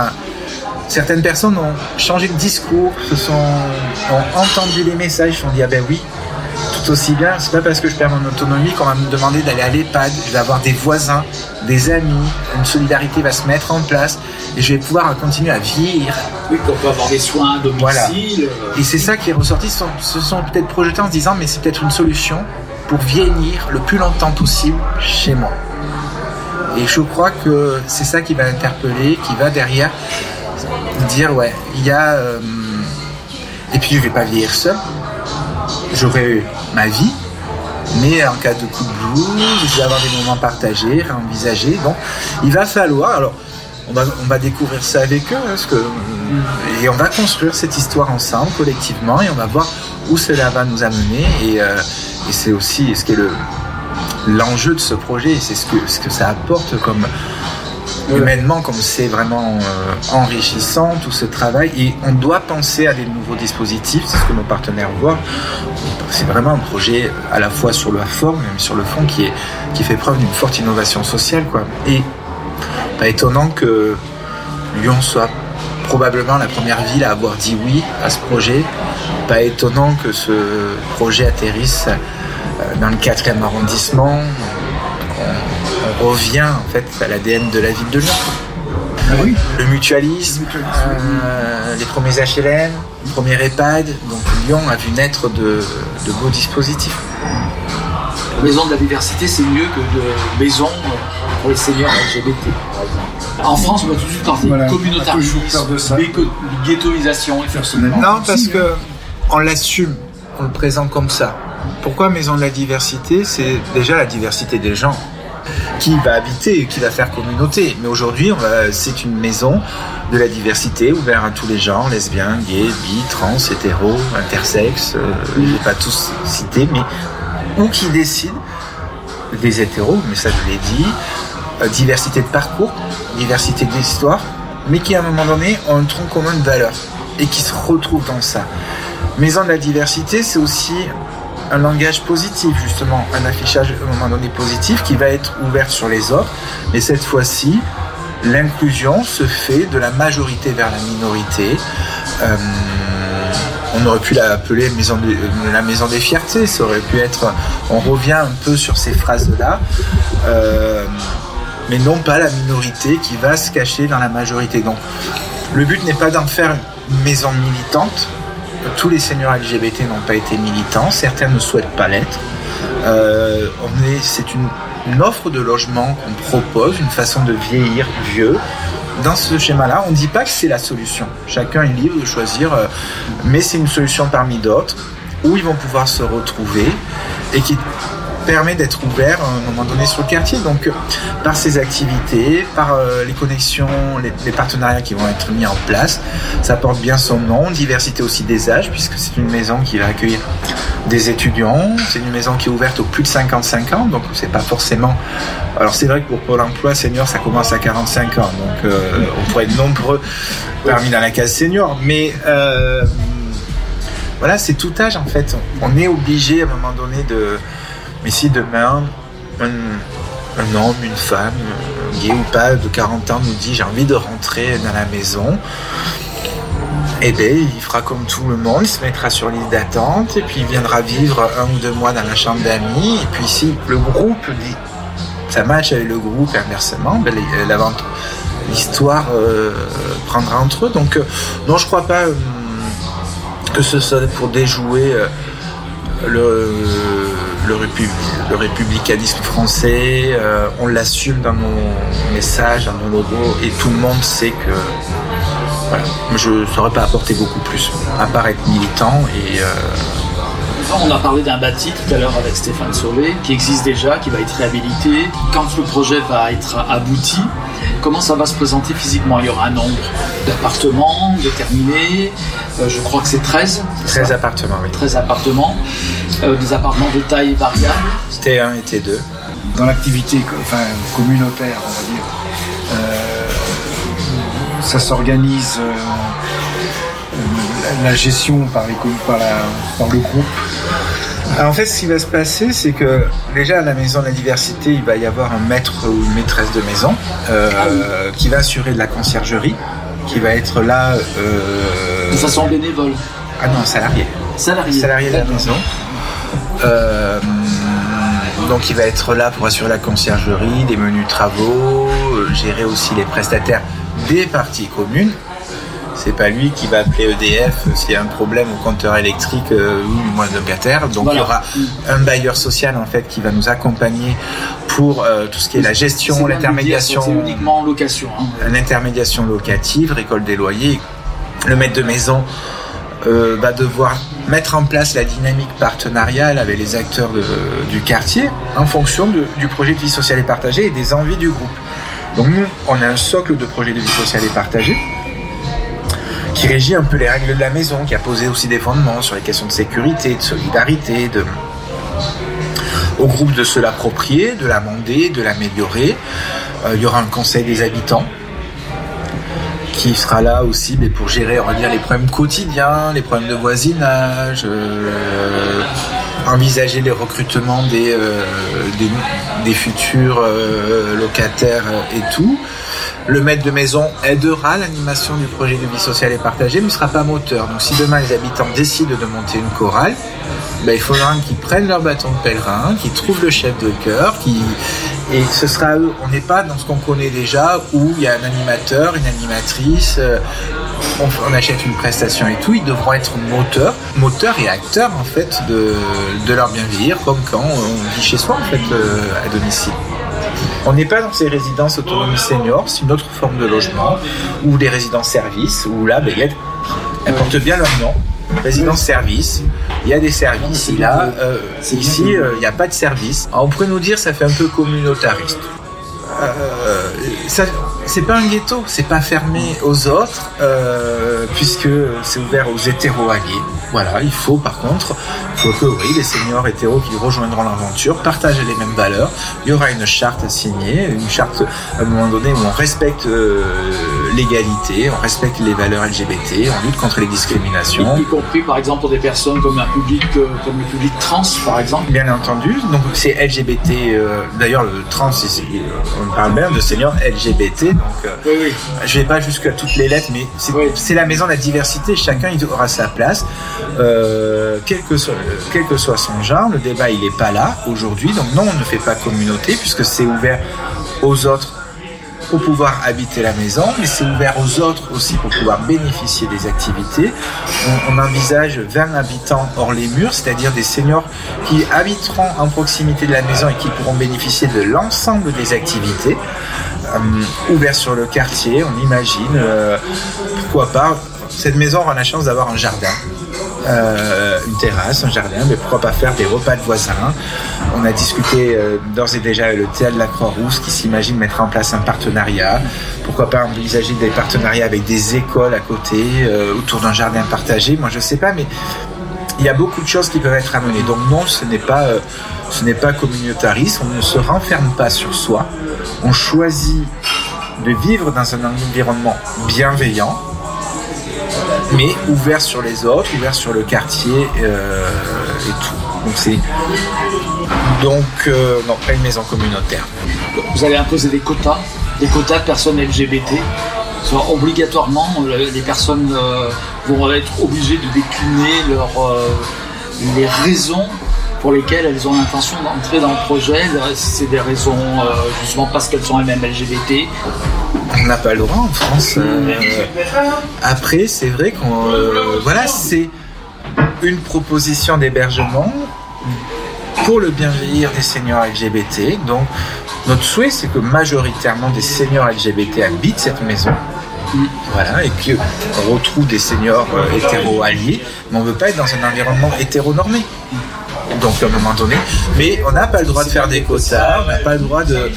certaines personnes ont changé de discours, se sont, ont entendu les messages, se sont dit ah ben oui, tout aussi bien, c'est pas parce que je perds mon autonomie qu'on va me demander d'aller à l'EHPAD, je vais avoir des voisins, des amis, une solidarité va se mettre en place et je vais pouvoir continuer à vieillir. Oui, qu'on peut avoir des soins à domicile. Voilà. euh, Et c'est ça qui est ressorti, sont, se sont peut-être projetés en se disant mais c'est peut-être une solution pour vieillir le plus longtemps possible chez moi. Et je crois que c'est ça qui va interpeller, qui va derrière dire ouais, il y a... euh, et puis je vais pas vieillir seul, j'aurai ma vie, mais en cas de coup de blues, je vais avoir des moments partagés, réenvisagés. Donc il va falloir... Alors, on va, on va découvrir ça avec eux, hein, parce que, et on va construire cette histoire ensemble, collectivement, et on va voir où cela va nous amener. Et, euh, c'est aussi ce qui est le, l'enjeu de ce projet, et c'est ce que, ce que ça apporte comme humainement, comme c'est vraiment euh, enrichissant tout ce travail. Et on doit penser à des nouveaux dispositifs, c'est ce que nos partenaires voient. C'est vraiment un projet à la fois sur la forme, mais sur le fond, qui, est, qui fait preuve d'une forte innovation sociale. Quoi. Et pas étonnant que Lyon soit probablement la première ville à avoir dit oui à ce projet. Pas étonnant que ce projet atterrisse euh, dans le 4e arrondissement. On, on revient en fait à l'ADN de la ville de Lyon. Ah oui Le mutualisme, euh, les premiers HLM, le premier EHPAD. Donc Lyon a vu naître de, de beaux dispositifs. La maison de la diversité, c'est mieux que de maison euh, pour les seniors LGBT, par exemple. En France, on va tout de suite parler Voilà. de de ça. communautarisme, béco- ghettoisation, Personnellement. Non, parce que on l'assume, on le présente comme ça. Pourquoi Maison de la diversité? C'est déjà la diversité des gens qui va habiter qui va faire communauté. Mais aujourd'hui, c'est une maison de la diversité ouverte à tous les genres, lesbiens, gays, bi, trans, hétéros, intersexes, euh, je ne pas tous citer, mais ou qui décident des hétéros, mais ça je l'ai dit, euh, diversité de parcours, diversité d'histoire, mais qui à un moment donné ont un tronc commun de valeurs et qui se retrouvent dans ça. Maison de la diversité, c'est aussi un langage positif, justement, un affichage à un moment donné positif qui va être ouvert sur les autres, mais cette fois-ci, l'inclusion se fait de la majorité vers la minorité. Euh, on aurait pu l'appeler maison euh, la maison des fiertés, ça aurait pu être. On revient un peu sur ces phrases-là, euh, mais non pas la minorité qui va se cacher dans la majorité. Donc, le but n'est pas d'en faire une maison militante. Tous les seniors LGBT n'ont pas été militants, certains ne souhaitent pas l'être. Euh, c'est une, une offre de logement qu'on propose, une façon de vieillir vieux. Dans ce schéma-là, on ne dit pas que c'est la solution. Chacun est libre de choisir, euh, mais c'est une solution parmi d'autres où ils vont pouvoir se retrouver et qui permet d'être ouvert à un moment donné sur le quartier. Donc, euh, par ces activités, par euh, les connexions, les, partenariats qui vont être mis en place, ça porte bien son nom. Diversité aussi des âges, puisque c'est une maison qui va accueillir des étudiants. C'est une maison qui est ouverte aux plus de 55 ans, donc c'est pas forcément. Alors c'est vrai que pour Pôle Emploi senior, ça commence à 45 ans, donc euh, on pourrait être nombreux parmi dans la case senior, mais voilà, c'est tout âge en fait. On est obligé à un moment donné de. Mais si demain, un, homme, une femme, euh, gay ou pas, de 40 ans nous dit j'ai envie de rentrer dans la maison, eh bien, il fera comme tout le monde, il se mettra sur liste d'attente et puis il viendra vivre un ou deux mois dans la chambre d'amis. Et puis si le groupe dit ça match avec le groupe inversement, ben, l'aventure- l'histoire euh, prendra entre eux. Donc, euh, non, je crois pas euh, que ce soit pour déjouer euh, le, le, le républicanisme français. Euh, on l'assume dans nos messages, dans nos logos, et tout le monde sait que voilà, je ne saurais pas apporter beaucoup plus, à part être militant et euh, On a parlé d'un bâti tout à l'heure avec Stéphane Sauvé, qui existe déjà, qui va être réhabilité. Quand le projet va être abouti, comment ça va se présenter physiquement? Il y aura un nombre d'appartements déterminés. Euh, je crois que c'est 13. c'est 13 ça appartements, oui. 13 appartements. Euh, des appartements de taille variable. T1 et T2. dans l'activité enfin, communautaire, on va dire, euh, ça s'organise la, gestion par, les, par, la- par le groupe. Alors, en fait, ce qui va se passer, c'est que déjà à la maison de la diversité, il va y avoir un maître ou une maîtresse de maison euh, qui va assurer de la conciergerie, qui va être là. euh, De façon bénévole. Ah non, salarié. Salarié. salarié de la maison. Euh, donc il va être là pour assurer la conciergerie, les menus travaux, euh, gérer aussi les prestataires des parties communes. C'est pas lui qui va appeler EDF s'il y a un problème au compteur électrique euh, ou moins de locataire. Donc il y aura un bailleur social en fait qui va nous accompagner pour euh, tout ce qui est la gestion, l'intermédiation, uniquement en location. hein. l'intermédiation locative, récolte des loyers. Le maître de maison euh, va devoir mettre en place la dynamique partenariale avec les acteurs de- du quartier en fonction de- du projet de vie sociale et partagée et des envies du groupe. Donc nous, on a un socle de projet de vie sociale et partagée qui régit un peu les règles de la maison, qui a posé aussi des fondements sur les questions de sécurité, de solidarité, de au groupe de se l'approprier, de l'amender, de l'améliorer. Euh, il y aura un conseil des habitants qui sera là aussi mais pour gérer on va dire les problèmes quotidiens, les problèmes de voisinage, euh, envisager les recrutements des, euh, futurs euh, locataires euh, et tout. Le maître de maison aidera l'animation du projet de vie sociale et partagée, mais ne sera pas moteur. Donc si demain les habitants décident de monter une chorale, ben, il faudra qu'ils prennent leur bâton de pèlerin, qu'ils trouvent le chef de chœur, et ce sera eux. On n'est pas dans ce qu'on connaît déjà où il y a un animateur, une animatrice, on, achète une prestation et tout. Ils devront être moteurs, moteurs et acteurs en fait de, de leur bien vieillir, comme quand on vit chez soi en fait euh, à domicile. On n'est pas dans ces résidences autonomie senior, c'est une autre forme de logement, ou des résidences services, où là, ben, elles portent bien leur nom. Résidence service, il y a des services. Et là, euh, ici, euh, il n'y a pas de service. On pourrait nous dire ça fait un peu communautariste. Ça- c'est pas un ghetto, c'est pas fermé aux autres, euh, puisque c'est ouvert aux hétéros alliés. Voilà, il faut par contre, il faut que oui, les seniors hétéros qui rejoindront l'aventure partagent les mêmes valeurs. Il y aura une charte à signer, une charte à un moment donné où on respecte euh, l'égalité, on respecte les valeurs LGBT, on lutte contre les discriminations. Y, y compris par exemple pour des personnes comme un public, euh, comme le public trans par exemple. Bien entendu, donc c'est LGBT. euh, D'ailleurs, le trans, on parle bien de seniors LGBT. Donc, euh, Oui, oui. je vais pas jusqu'à toutes les lettres, mais c'est Oui. la maison de la diversité. Chacun il aura sa place, euh, quel que soit quel que soit son genre. Le débat il est pas là aujourd'hui. Donc non, on ne fait pas communauté puisque c'est ouvert aux autres pour pouvoir habiter la maison, mais c'est ouvert aux autres aussi pour pouvoir bénéficier des activités. On, envisage 20 habitants hors les murs, c'est-à-dire des seniors qui habiteront en proximité de la maison et qui pourront bénéficier de l'ensemble des activités. Euh, ouvert sur le quartier, on imagine, euh, pourquoi pas. Cette maison aura la chance d'avoir un jardin. euh, une terrasse, un jardin, mais pourquoi pas faire des repas de voisins. On a discuté euh, d'ores et déjà avec le théâtre de la Croix-Rousse qui s'imagine mettre en place un partenariat. Pourquoi pas envisager des partenariats avec des écoles à côté, euh, autour d'un jardin partagé. Moi, je sais pas, mais il y a beaucoup de choses qui peuvent être amenées. Donc non, ce n'est pas, ce n'est pas communautariste. On ne se renferme pas sur soi. On choisit de vivre dans un environnement bienveillant, mais ouvert sur les autres, ouvert sur le quartier euh, et tout. Donc c'est donc euh, non pas une maison communautaire. Vous allez imposer des quotas, des quotas de personnes LGBT. Soit obligatoirement, euh, les personnes euh, vont être obligées de décliner leur, les raisons pour lesquelles elles ont l'intention d'entrer dans le projet. C'est des raisons euh, justement parce qu'elles sont elles-mêmes LGBT. On n'a pas le droit en France. euh, après, c'est vrai qu'on euh, voilà, c'est une proposition d'hébergement pour le bien vieillir des seniors LGBT. Donc, notre souhait, c'est que majoritairement des seniors LGBT habitent cette maison. Voilà, et qu'on retrouve des seniors euh, hétéro alliés, mais on ne veut pas être dans un environnement hétéronormé. Donc à un moment donné, mais on n'a pas le droit de faire des quotas, on n'a pas le droit de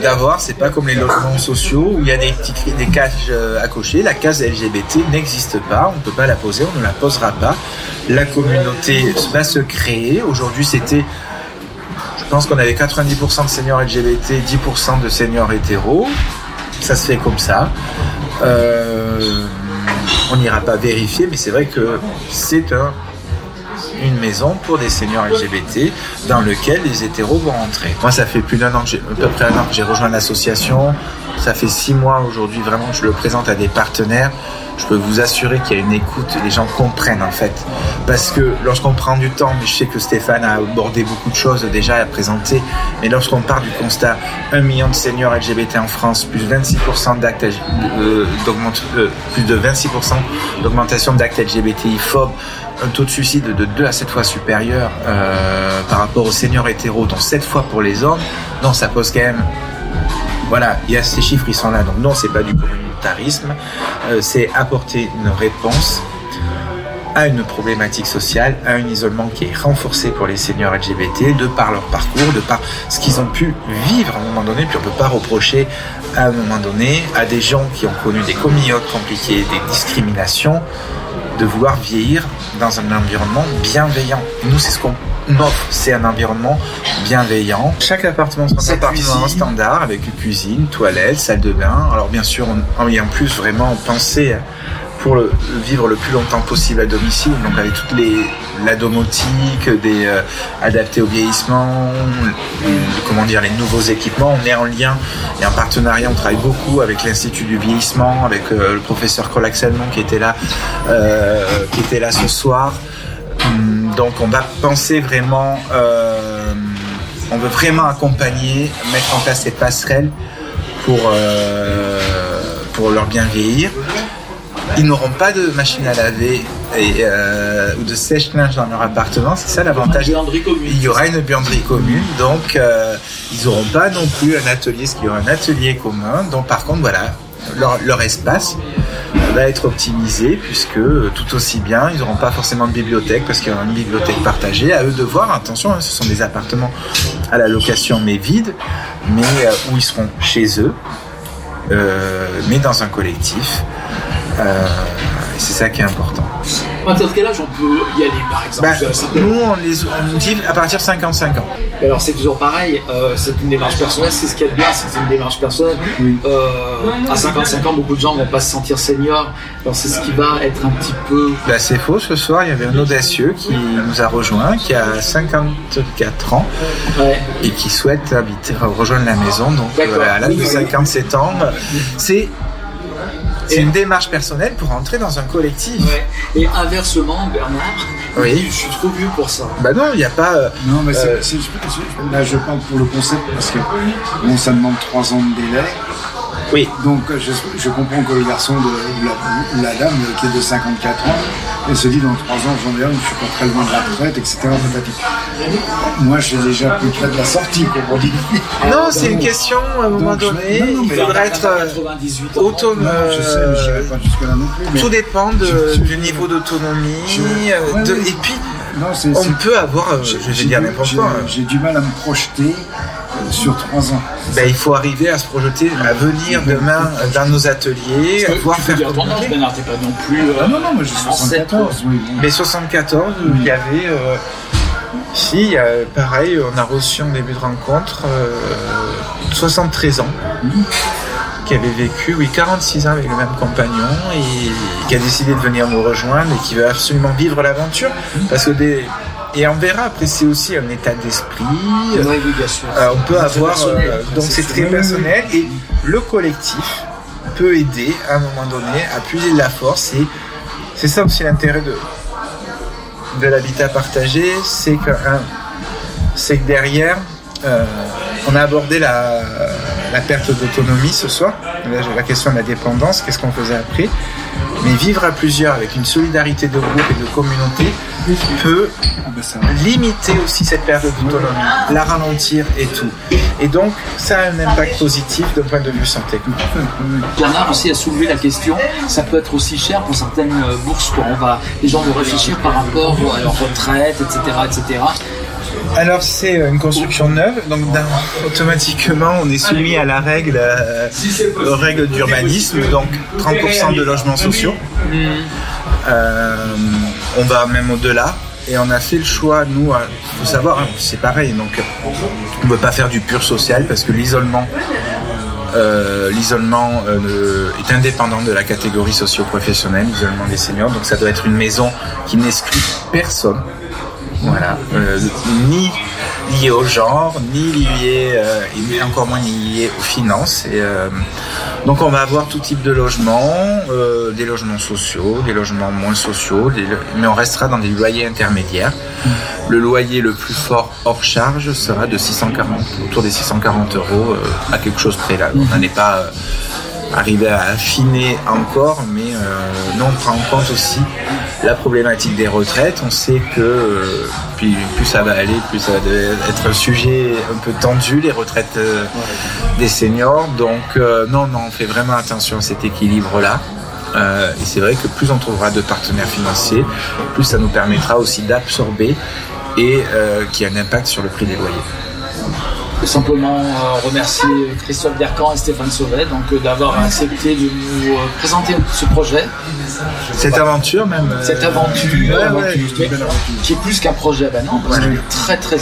d'avoir, c'est pas comme les logements sociaux où il y a des, des cases euh, à cocher. La case LGBT n'existe pas, on ne peut pas la poser, on ne la posera pas. La communauté va se créer. Aujourd'hui, c'était je pense qu'on avait 90% de seniors LGBT, 10% de seniors hétéros. Ça se fait comme ça. Euh, on n'ira pas vérifier, mais c'est vrai que c'est un- une maison pour des seniors LGBT dans lequel les hétéros vont rentrer. Moi, ça fait plus d'un an, peu près un an que j'ai rejoint l'association. Ça fait six mois aujourd'hui, vraiment, je le présente à des partenaires. Je peux vous assurer qu'il y a une écoute, les gens comprennent en fait. Parce que lorsqu'on prend du temps, mais je sais que Stéphane a abordé beaucoup de choses déjà à présenter, mais lorsqu'on part du constat 1 million de seniors LGBT en France, plus 26% d'actes euh, euh, plus de 26% d'augmentation d'actes LGBTI phobes, un taux de suicide de 2 à 7 fois supérieur euh, par rapport aux seniors hétéros, dont 7 fois pour les hommes, non, ça pose quand même voilà, il y a ces chiffres, ils sont là. Donc non, c'est pas du communautarisme, euh, c'est apporter une réponse à une problématique sociale, à un isolement qui est renforcé pour les seniors LGBT, de par leur parcours, de par ce qu'ils ont pu vivre à un moment donné. Puis on peut pas reprocher à un moment donné à des gens qui ont connu des communautés compliquées, des discriminations, de vouloir vieillir dans un environnement bienveillant. Et nous, c'est ce qu'on offre, c'est un environnement bienveillant. Chaque appartement sera appartement standard avec une cuisine, toilette, salle de bain. Alors bien sûr, on, on y a en plus vraiment pensé pour le, vivre le plus longtemps possible à domicile, donc avec toute les, la domotique, des euh, adaptés au vieillissement, le- comment dire, les nouveaux équipements. On est en lien et en partenariat, on travaille beaucoup avec l'Institut du vieillissement, avec euh, le professeur Colac Salmon qui était là, euh, qui était là ce soir. Hum, Donc on va penser vraiment, euh, on veut vraiment accompagner, mettre en place ces passerelles pour, euh, pour leur bien vieillir. Ils n'auront pas de machine à laver et, euh, ou de sèche-linge dans leur appartement, c'est ça l'avantage. Il y aura une buanderie commune, donc euh, ils n'auront pas non plus un atelier, ce qu'il y aura un atelier commun. Donc par contre, voilà, leur, leur espace va être optimisé puisque euh, tout aussi bien, ils n'auront pas forcément de bibliothèque parce qu'il y aura une bibliothèque partagée. À eux de voir, attention, hein, ce sont des appartements à la location mais vides, mais euh, où ils seront chez eux, mais dans un collectif. Euh, et c'est ça qui est important. À partir de quel âge on peut y aller, par exemple Bah, nous, on, les, on dit à partir de 55 ans. Et Alors c'est toujours pareil, euh, c'est une démarche personnelle, c'est ce qu'il y a de bien, c'est une démarche personnelle. Euh, à 55 ans, beaucoup de gens ne vont pas se sentir seniors, alors c'est ce qui va être un petit peu... Bah, c'est faux, ce soir il y avait un audacieux qui nous a rejoint, qui a 54 ans Ouais. et qui souhaite habiter, rejoindre la maison. Donc à l'âge de Oui, oui. 57 ans, c'est c'est une démarche personnelle pour entrer dans un collectif. Ouais. Et inversement, Bernard, Oui. je suis trop vieux pour ça. Bah non, il n'y a pas. euh, Non, mais c'est, Euh, c'est- là je parle pour le concept parce que bon, ça demande trois ans de délai. Oui. Donc euh, je, je comprends que le garçon de ou la, dame euh, qui est de 54 ans, elle se dit dans 3 ans j'en ai un, je suis pas très loin de la retraite, etc. Moi je suis déjà plus près de la sortie, comme. Non, c'est une question, à un moment Donc, je- donné, non, non, il faudra être euh, 98 ans. autonome. Non, je sais, mais j'irai pas jusque-là non plus. mais- Tout dépend de- Je- je- du niveau d'autonomie. ouais, de- et puis, Non, on peut avoir, je vais dire n'importe quoi. J'ai du mal à me projeter sur 3 ans. Ben, il faut arriver à se projeter, à venir demain dans nos ateliers, à pouvoir faire dire commenter. Bernard, t'es pas non plus. euh, Ah non, non, moi j'ai ancêtre. 74. Oui. Mais 74, il y avait. euh, il y a, pareil, on a reçu en début de rencontre euh, 73 ans, qui avait vécu, oui, 46 ans avec le même compagnon, et qui a décidé de venir nous rejoindre et qui veut absolument vivre l'aventure. Parce que des. Et on verra, après, c'est aussi un état d'esprit. euh, Oui, oui, bien sûr. euh, on peut avoir. personnel. euh, donc c'est très personnel et le collectif peut aider à un moment donné à puiser de la force et c'est ça aussi l'intérêt de, de l'habitat partagé, c'est que, c'est que derrière, euh, on a abordé la, la perte d'autonomie ce soir, la question de la dépendance, qu'est-ce qu'on faisait après, mais vivre à plusieurs avec une solidarité de groupe et de communauté peut limiter aussi cette perte d'autonomie, la ralentir et tout. Et donc, ça a un impact positif d'un point de vue santé. Bernard aussi a soulevé la question, ça peut être aussi cher pour certaines bourses on va, les gens vont réfléchir par rapport à leur retraite, etc., etc. Alors, c'est une construction neuve, donc automatiquement, on est soumis à la règle, euh, aux règles d'urbanisme, donc 30% de logements sociaux. Euh, on va même au-delà. Et on a fait le choix, nous, il savoir, hein, c'est pareil, donc on ne veut pas faire du pur social parce que l'isolement euh, euh, est indépendant de la catégorie socio-professionnelle, l'isolement des seniors, donc ça doit être une maison qui n'exclut personne. Voilà, Euh, ni lié au genre, ni lié, euh, et encore moins lié aux finances. Et, euh, donc on va avoir tout type de logements, des logements sociaux, des logements moins sociaux, des mais on restera dans des loyers intermédiaires. Le loyer le plus fort hors charge sera de 640, autour des 640 euros à quelque chose près là. On n'en est pas arrivé à affiner encore, mais euh, nous on prend en compte aussi la problématique des retraites. On sait que euh, plus ça va aller, plus ça va être un sujet un peu tendu, les retraites euh, des seniors. Donc non, non, on fait vraiment attention à cet équilibre-là. Et c'est vrai que plus on trouvera de partenaires financiers, plus ça nous permettra aussi d'absorber et qu'il y a un impact sur le prix des loyers. Simplement euh, remercier Christophe Bercan et Stéphane Sauvet donc euh, d'avoir accepté de nous euh, présenter ce projet, Cette aventure même. cette aventure, ouais, aventure, ouais. qui, qui est plus qu'un projet, ben non, parce Ouais. qu'il est très très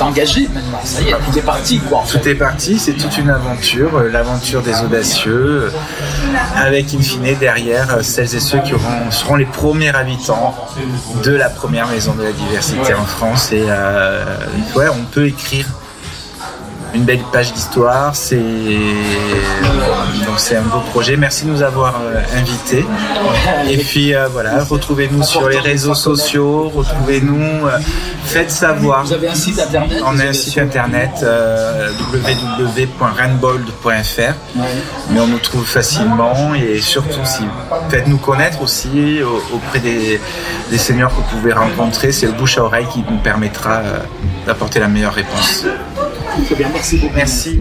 engagé maintenant, ça y est, tout est parti quoi. en fait. Tout est parti, c'est toute une aventure, l'aventure des audacieux, avec in fine derrière celles et ceux qui auront, seront les premiers habitants de la première maison de la diversité en France. Et euh, ouais, on peut écrire une belle page d'histoire. C'est donc c'est un beau projet. Merci de nous avoir euh, invités. Et puis euh, voilà, retrouvez-nous sur les réseaux sociaux, retrouvez-nous, euh, faites savoir. Vous avez un site internet? On a un site internet www.rainbold.fr mais on nous trouve facilement et surtout si faites-nous connaître aussi au- auprès des, des seniors que vous pouvez rencontrer c'est le bouche à oreille qui nous permettra d'apporter la meilleure réponse. Très bien, merci beaucoup. Merci.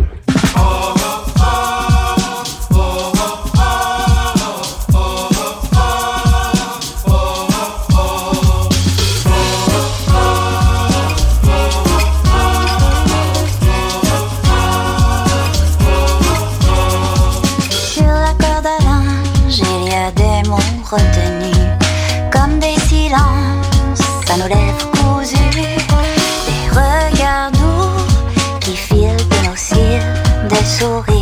Des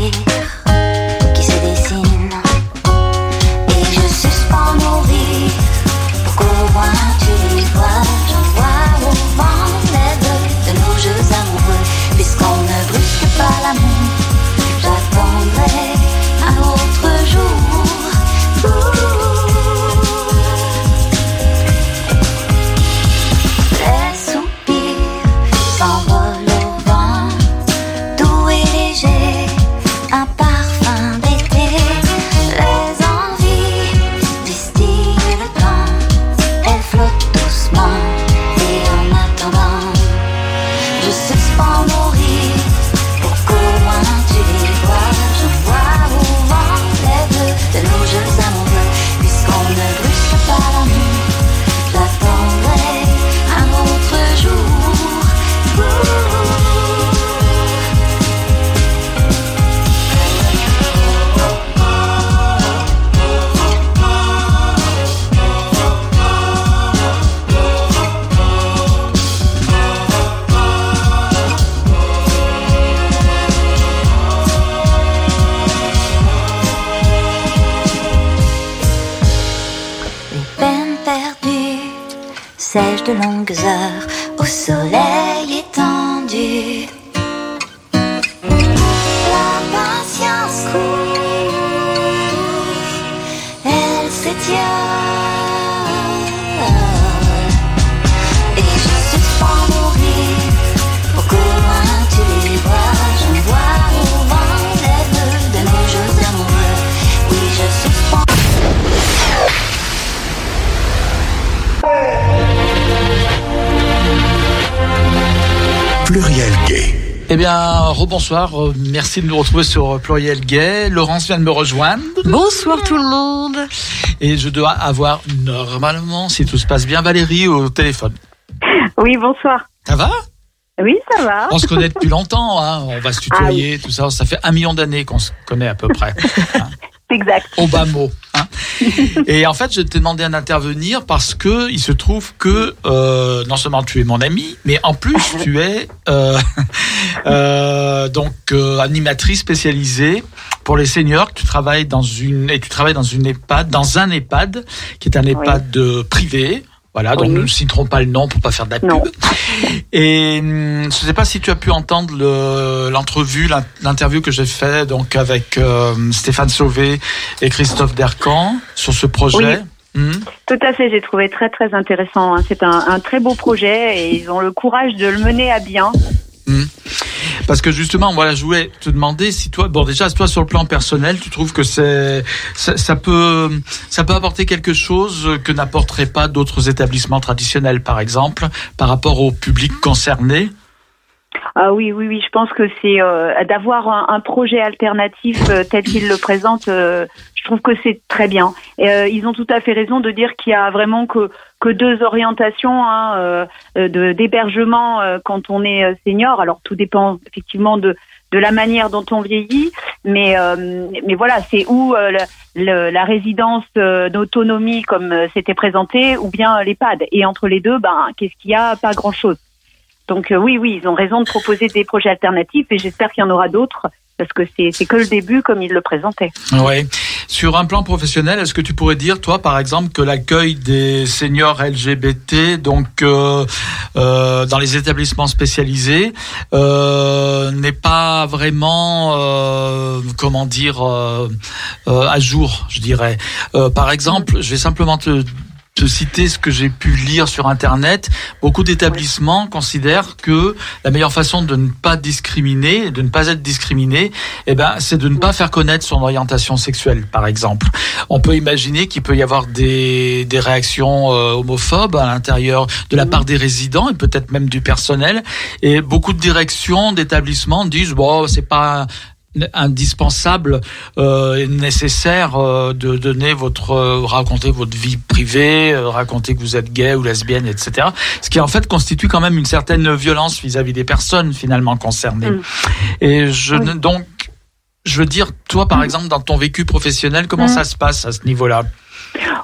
bien, rebonsoir. euh, Merci de nous retrouver sur euh, Pluriel Gay. Laurence vient de me rejoindre. Bonsoir tout le monde. Et je dois avoir, normalement, si tout se passe bien, Valérie au téléphone. Oui, bonsoir. Ça va? Oui, ça va. On se connaît depuis longtemps. Hein. On va se tutoyer, tout ça. Ça fait un million d'années qu'on se connaît à peu près. *laughs* Exact. au bas mot. hein. *laughs* Et en fait, je t'ai demandé d'intervenir parce que il se trouve que euh, non seulement tu es mon ami, mais en plus *laughs* tu es euh, *laughs* euh, donc euh, animatrice spécialisée pour les seniors. Tu travailles dans une et tu travailles dans une EHPAD, dans un EHPAD qui est un EHPAD euh, privé. Voilà, donc Oui. nous ne citerons pas le nom pour pas faire de la Non. pub. Et hum, je ne sais pas si tu as pu entendre le- l'entrevue, l'in- l'interview que j'ai fait donc avec euh, Stéphane Sauvé et Christophe Dercan sur ce projet. Hum. Tout à fait, j'ai trouvé très très intéressant. hein. C'est un, un très beau projet et ils ont le courage de le mener à bien. Parce que justement, voilà, je voulais te demander si toi, bon déjà, toi sur le plan personnel, tu trouves que c'est ça, ça peut ça peut apporter quelque chose que n'apporteraient pas d'autres établissements traditionnels, par exemple, par rapport au public concerné? Ah oui, oui, oui, je pense que c'est euh, d'avoir un, projet alternatif euh, tel qu'ils le présentent. euh, je trouve que c'est très bien. Euh, ils ont tout à fait raison de dire qu'il y a vraiment que que deux orientations hein, euh, de d'hébergement quand on est senior. Alors tout dépend effectivement de de la manière dont on vieillit, mais euh, mais voilà, c'est où euh, le- le- la résidence d'autonomie comme c'était présenté, ou bien l'EHPAD. Et entre les deux, ben qu'est-ce qu'il y a? Pas grand chose. Donc euh, oui, oui, ils ont raison de proposer des projets alternatifs et j'espère qu'il y en aura d'autres parce que c'est que le début comme ils le présentaient. Ouais. Sur un plan professionnel, est-ce que tu pourrais dire, toi, par exemple, que l'accueil des seniors LGBT, donc euh, euh, dans les établissements spécialisés, euh, n'est pas vraiment, euh, comment dire, à jour, je dirais. Par exemple, je vais simplement te te citer ce que j'ai pu lire sur Internet, beaucoup d'établissements considèrent que la meilleure façon de ne pas discriminer, de ne pas être discriminé, eh ben, c'est de ne pas faire connaître son orientation sexuelle, par exemple. On peut imaginer qu'il peut y avoir des, des réactions euh, homophobes à l'intérieur de la part des résidents et peut-être même du personnel. Et beaucoup de directions d'établissements disent bon, c'est pas indispensable euh, et nécessaire euh, de donner votre euh, raconter votre vie privée, euh, raconter que vous êtes gay ou lesbienne, etc. Ce qui en fait constitue quand même une certaine violence vis-à-vis des personnes finalement concernées. Mm. Et je Oui. donc je veux dire, toi par exemple dans ton vécu professionnel, comment Mm. ça se passe à ce niveau-là?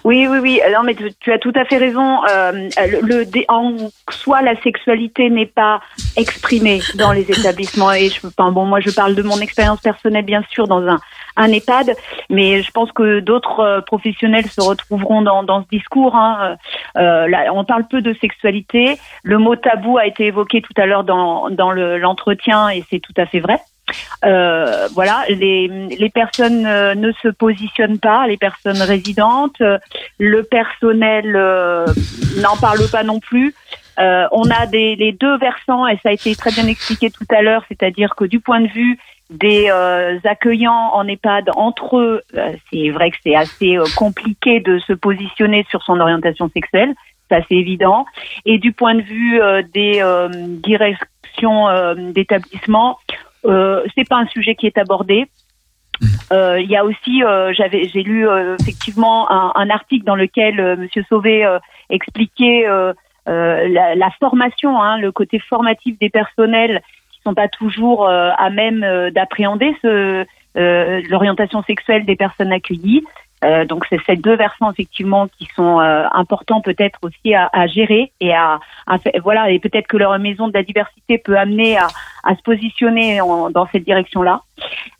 Oui, oui, oui. Non, mais tu, tu as tout à fait raison. Euh, le, le- en soi, la sexualité n'est pas exprimée dans les établissements. Et je, enfin, bon, moi, je parle de mon expérience personnelle, bien sûr, dans un, un EHPAD, mais je pense que d'autres euh, professionnels se retrouveront dans, dans ce discours. Hein. Euh, là, on parle peu de sexualité. Le mot tabou a été évoqué tout à l'heure dans, dans le- l'entretien, et c'est tout à fait vrai. Euh, voilà, les, les personnes euh, ne se positionnent pas, les personnes résidentes, euh, le personnel n'en parle pas non plus. On a les deux versants et ça a été très bien expliqué tout à l'heure, c'est-à-dire que du point de vue des accueillants en EHPAD entre eux, c'est vrai que c'est assez compliqué de se positionner sur son orientation sexuelle, ça c'est évident. Et du point de vue des directions d'établissement, euh, c'est pas un sujet qui est abordé. Euh, Il y a aussi, euh, j'avais, j'ai lu euh, effectivement un, un article dans lequel euh, Monsieur Sauvé euh, expliquait euh, euh, la, la formation, hein, le côté formatif des personnels qui sont pas toujours euh, à même euh, d'appréhender ce, euh, l'orientation sexuelle des personnes accueillies. Euh, donc c'est ces deux versants effectivement qui sont euh, importants peut-être aussi à, à gérer et à, à voilà et peut-être que leur maison de la diversité peut amener à, à se positionner en- dans cette direction-là.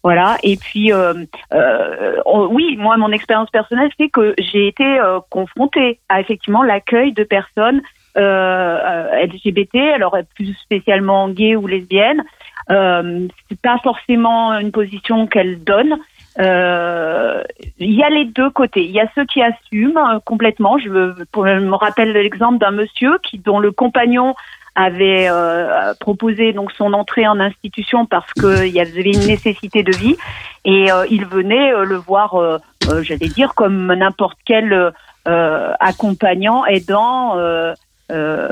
Voilà. Et puis, euh, euh, oui, moi, mon expérience personnelle, c'est que j'ai été euh, confrontée à effectivement l'accueil de personnes euh, euh, LGBT, alors plus spécialement gay ou lesbienne. Euh, c'est pas forcément une position qu'elle donne. Euh, y a les deux côtés. Il y a ceux qui assument euh, complètement. Je, me- rappelle l'exemple d'un monsieur qui dont le compagnon avait euh, proposé donc son entrée en institution parce qu'il y avait une nécessité de vie et euh, il venait le voir, j'allais dire comme n'importe quel accompagnant, aidant. Euh,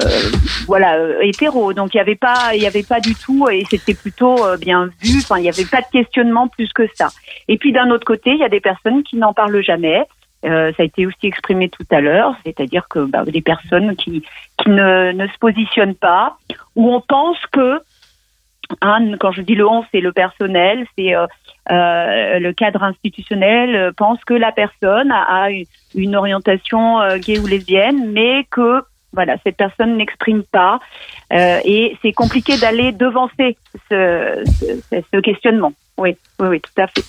voilà euh, hétéro. Donc il y avait pas il y avait pas du tout et c'était plutôt euh, bien vu. Enfin il y avait pas de questionnement plus que ça. Et puis d'un autre côté il y a des personnes qui n'en parlent jamais. Euh, ça a été aussi exprimé tout à l'heure. C'est-à-dire que bah, des personnes qui qui ne, ne se positionnent pas où on pense que hein, quand je dis le on c'est le personnel c'est euh, euh, le cadre institutionnel pense que la personne a, a une, une orientation euh, gay ou lesbienne mais que voilà, cette personne n'exprime pas euh, et c'est compliqué d'aller devancer ce, ce, ce questionnement. Oui, oui, oui, tout à fait.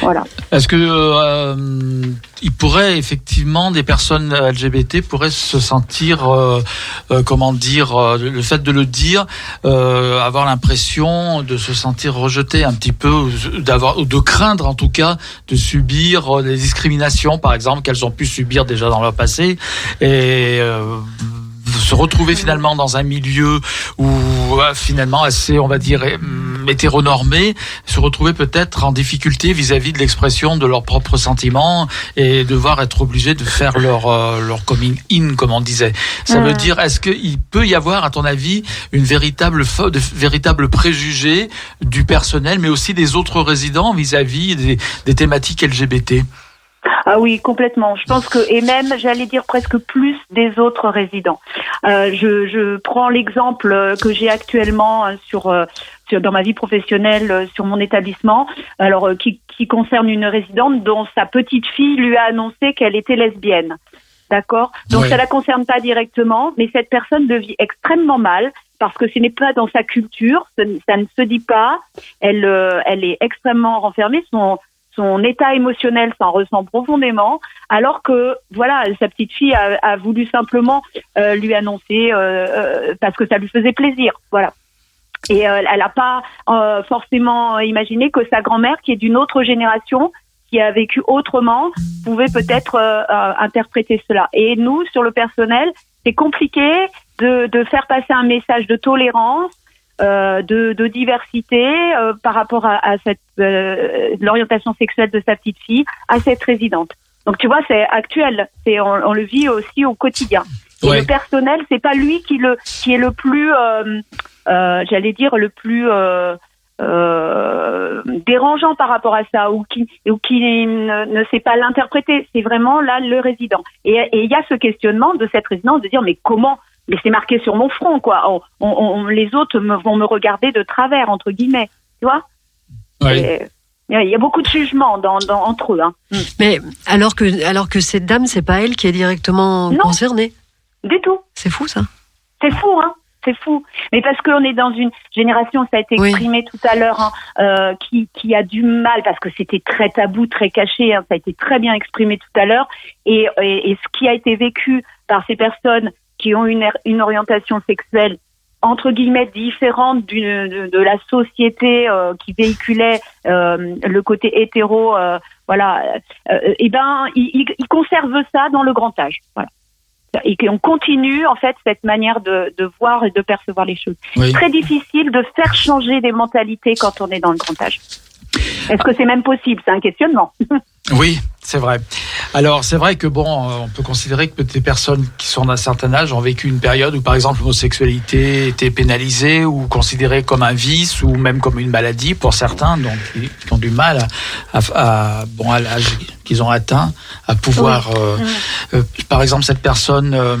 Voilà. Est-ce que euh, il pourrait effectivement des personnes LGBT pourraient se sentir, euh, euh, comment dire, euh, le fait de le dire, euh, avoir l'impression de se sentir rejeté un petit peu, d'avoir, de craindre en tout cas de subir euh, des discriminations, par exemple, qu'elles ont pu subir déjà dans leur passé, et se retrouver finalement dans un milieu où euh, finalement assez, on va dire, hétéronormé, se retrouver peut-être en difficulté vis-à-vis de l'expression de leurs propres sentiments et devoir être obligés de faire leur euh, leur coming in, comme on disait. Ça veut dire, est-ce qu'il peut y avoir, à ton avis, une véritable de véritable préjugé du personnel, mais aussi des autres résidents vis-à-vis des, des thématiques LGBT Ah oui, complètement. Je pense que, et même, j'allais dire presque plus des autres résidents. Euh, je, je prends l'exemple euh, que j'ai actuellement euh, sur, euh, sur dans ma vie professionnelle sur mon établissement, alors qui, qui concerne une résidente dont sa petite fille lui a annoncé qu'elle était lesbienne. D'accord? Donc Ouais. ça la concerne pas directement, mais cette personne le vit extrêmement mal parce que ce n'est pas dans sa culture, ça ne se dit pas. Elle, elle est extrêmement renfermée. Son, son état émotionnel s'en ressent profondément, alors que voilà, sa petite fille a, voulu simplement euh, lui annoncer euh, euh, parce que ça lui faisait plaisir, voilà. Et elle n'a pas forcément imaginé que sa grand-mère, qui est d'une autre génération, qui a vécu autrement, pouvait peut-être interpréter cela. Et nous, sur le personnel, c'est compliqué de faire passer un message de tolérance, euh, de, de diversité euh, par rapport à, à cette euh, l'orientation sexuelle de sa petite fille à cette résidente. Donc tu vois, c'est actuel, c'est on, on le vit aussi au quotidien. Et Ouais. le personnel, c'est pas lui qui le qui est le plus, j'allais dire le plus dérangeant par rapport à ça ou qui ou qui ne, ne sait pas l'interpréter. C'est vraiment là le résident. Et et il y a ce questionnement de cette résidence de dire mais comment mais c'est marqué sur mon front quoi. On, on- on- les autres me, vont me regarder de travers entre guillemets. Tu vois Oui. Et- Il y a beaucoup de jugements dans, dans, entre eux. Hein. Mm. Mais alors que, alors que cette dame, c'est pas elle qui est directement Non. concernée. Du tout. C'est fou ça. C'est fou, hein c'est fou. Mais parce qu'on est dans une génération, ça a été Oui. exprimé tout à l'heure, hein, euh, qui, qui a du mal, parce que c'était très tabou, très caché, hein, ça a été très bien exprimé tout à l'heure, et, et, et ce qui a été vécu par ces personnes qui ont une, une orientation sexuelle entre guillemets différente de, de la société euh, qui véhiculait euh, le côté hétéro, euh, voilà, et ben ils, conservent ça dans le grand âge, voilà et qu'on continue en fait cette manière de, de voir et de percevoir les choses. Oui. Très difficile de faire changer des mentalités quand on est dans le grand âge. Est-ce que c'est même possible? C'est un questionnement. *laughs* Oui, c'est vrai. Alors, c'est vrai que bon, euh, on peut considérer que des personnes qui sont d'un certain âge ont vécu une période où, par exemple, l'homosexualité était pénalisée ou considérée comme un vice ou même comme une maladie pour certains, donc qui, ont du mal à, à- bon, à l'âge qu'ils ont atteint, à pouvoir. euh, euh, par exemple, cette personne euh,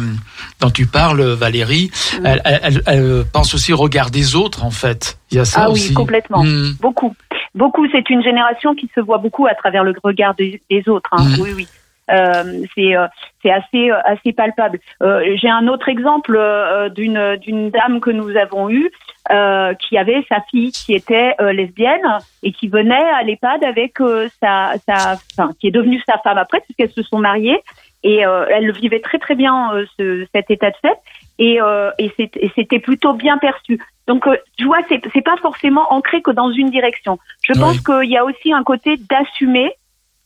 dont tu parles, Valérie, elle, elle- elle- elle pense aussi au regard des autres, en fait. Il y a ça ah aussi. oui, complètement. Hmm. Beaucoup. Beaucoup, c'est une génération qui se voit beaucoup à travers le regard des, des autres. hein. Mhm. Oui, oui. Euh, c'est euh, c'est assez euh, assez palpable. Euh, J'ai un autre exemple euh, d'une d'une dame que nous avons eue euh, qui avait sa fille qui était euh, lesbienne et qui venait à l'EHPAD avec euh, sa sa enfin qui est devenue sa femme après puisqu'elles se sont mariées et euh, elle le vivait très très bien euh, ce, cet état de fait et, euh, et c'était plutôt bien perçu. Donc euh, tu vois, c'est pas forcément ancré que dans une direction. Je Oui. pense qu'il y a aussi un côté d'assumer.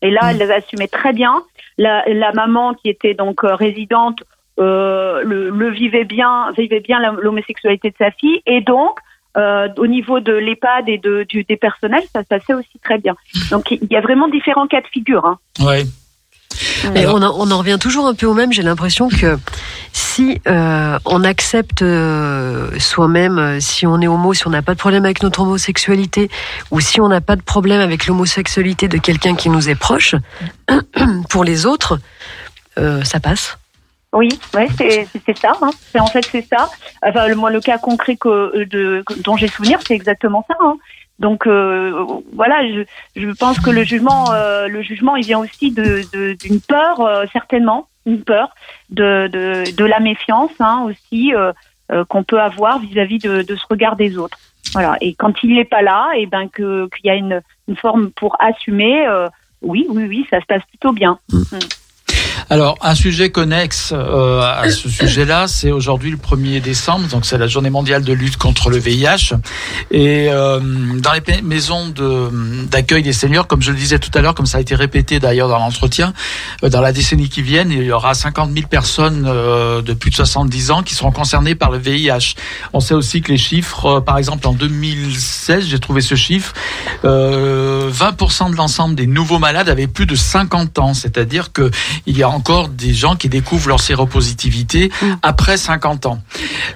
Et là, elle l'assumait très bien. La, la maman qui était donc euh, résidente le, le vivait bien, vivait bien l'homosexualité de sa fille, et donc au niveau de l'EHPAD et de, du, des personnels, ça, se fait aussi très bien. Donc il y a vraiment différents cas de figure. Hein. Ouais. Mais on, en- on en revient toujours un peu au même. J'ai l'impression que si euh, on accepte euh, soi-même, euh, si on est homo, si on n'a pas de problème avec notre homosexualité, ou si on n'a pas de problème avec l'homosexualité de quelqu'un qui nous est proche, *clears throat* pour les autres, euh, ça passe. Oui, ouais, c'est ça. Hein. En fait c'est ça. Enfin, le, moi, le cas concret que, de, que- dont j'ai souvenir, c'est exactement ça. Hein. Donc euh, voilà, je, je pense que le jugement, euh, le jugement, il vient aussi de de- d'une peur, euh, certainement, une peur de de, de la méfiance hein, aussi euh, euh, qu'on peut avoir vis-à-vis de, de ce regard des autres. Voilà. Et quand il n'est pas là, et ben que qu'il y a une une forme pour assumer. euh, oui, oui, oui, ça se passe plutôt bien. Alors, un sujet connexe euh, à ce *coughs* sujet-là, c'est aujourd'hui le 1er décembre, donc c'est la journée mondiale de lutte contre le VIH. Et euh, dans les maisons de- d'accueil des seniors, comme je le disais tout à l'heure, comme ça a été répété d'ailleurs dans l'entretien, euh, dans la décennie qui vient, il y aura 50 000 personnes euh, de plus de 70 ans qui seront concernées par le VIH. On sait aussi que les chiffres, euh, par exemple en 2016, j'ai trouvé ce chiffre, euh, 20% de l'ensemble des nouveaux malades avaient plus de 50 ans, c'est-à-dire que il y a encore des gens qui découvrent leur séropositivité après 50 ans.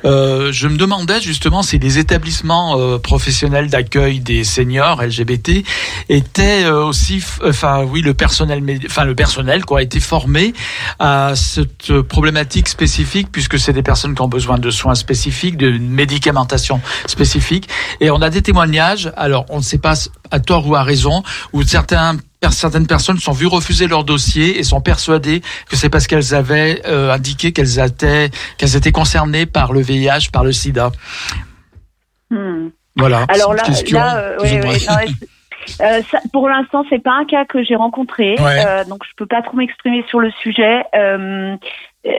Euh, je me demandais justement si les établissements euh, professionnels d'accueil des seniors LGBT étaient euh, aussi, f- enfin oui, le personnel, enfin le personnel quoi, a été formé à cette problématique spécifique puisque c'est des personnes qui ont besoin de soins spécifiques, de médicamentation spécifique. Et on a des témoignages. Alors on ne sait pas à tort ou à raison où certains certaines personnes sont vues refuser leur dossier et sont persuadées que c'est parce qu'elles avaient euh, indiqué qu'elles étaient qu'elles étaient concernées par le VIH, par le SIDA. Hmm. Voilà. Alors là, euh, non, *laughs* euh, ça, pour l'instant, c'est pas un cas que j'ai rencontré, Ouais. donc je peux pas trop m'exprimer sur le sujet. Euh,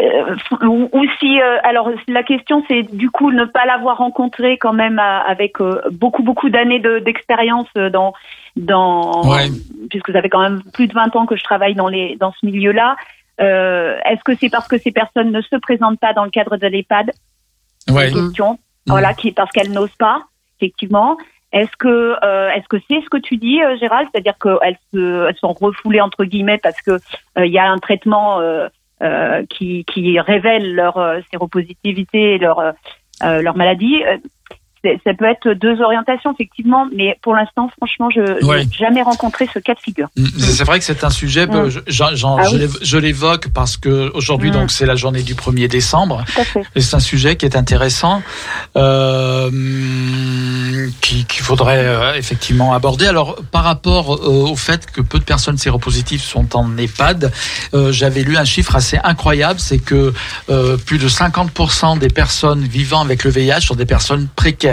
euh, ou, ou si, euh, alors la question, c'est du coup ne pas l'avoir rencontré quand même à- avec euh, beaucoup beaucoup d'années de- d'expérience euh, dans dans Ouais. puisque ça fait quand même plus de 20 ans que je travaille dans les dans ce milieu-là. Euh, Est-ce que c'est parce que ces personnes ne se présentent pas dans le cadre de l'EHPAD? Ouais. question, voilà, qui parce qu'elles n'osent pas, effectivement. Est-ce que euh, est-ce que c'est ce que tu dis, euh, Gérald, c'est-à-dire qu'elles se, elles sont refoulées entre guillemets parce que euh, il y a un traitement euh, euh, qui, qui révèle leur euh, séropositivité leur euh, euh, leur maladie. Ça peut être deux orientations effectivement, mais pour l'instant, franchement, je Ouais. n'ai jamais rencontré ce cas de figure. Mm, C'est vrai que c'est un sujet, Mm. je- Ah oui. je l'évoque parce que aujourd'hui Mm. donc c'est la journée du 1er décembre et c'est un sujet qui est intéressant euh, mm, qui- qu'il faudrait euh, effectivement aborder. Alors par rapport euh, au fait que peu de personnes séropositives sont en EHPAD, euh, j'avais lu un chiffre assez incroyable, c'est que plus de 50% des personnes vivant avec le VIH sont des personnes précaires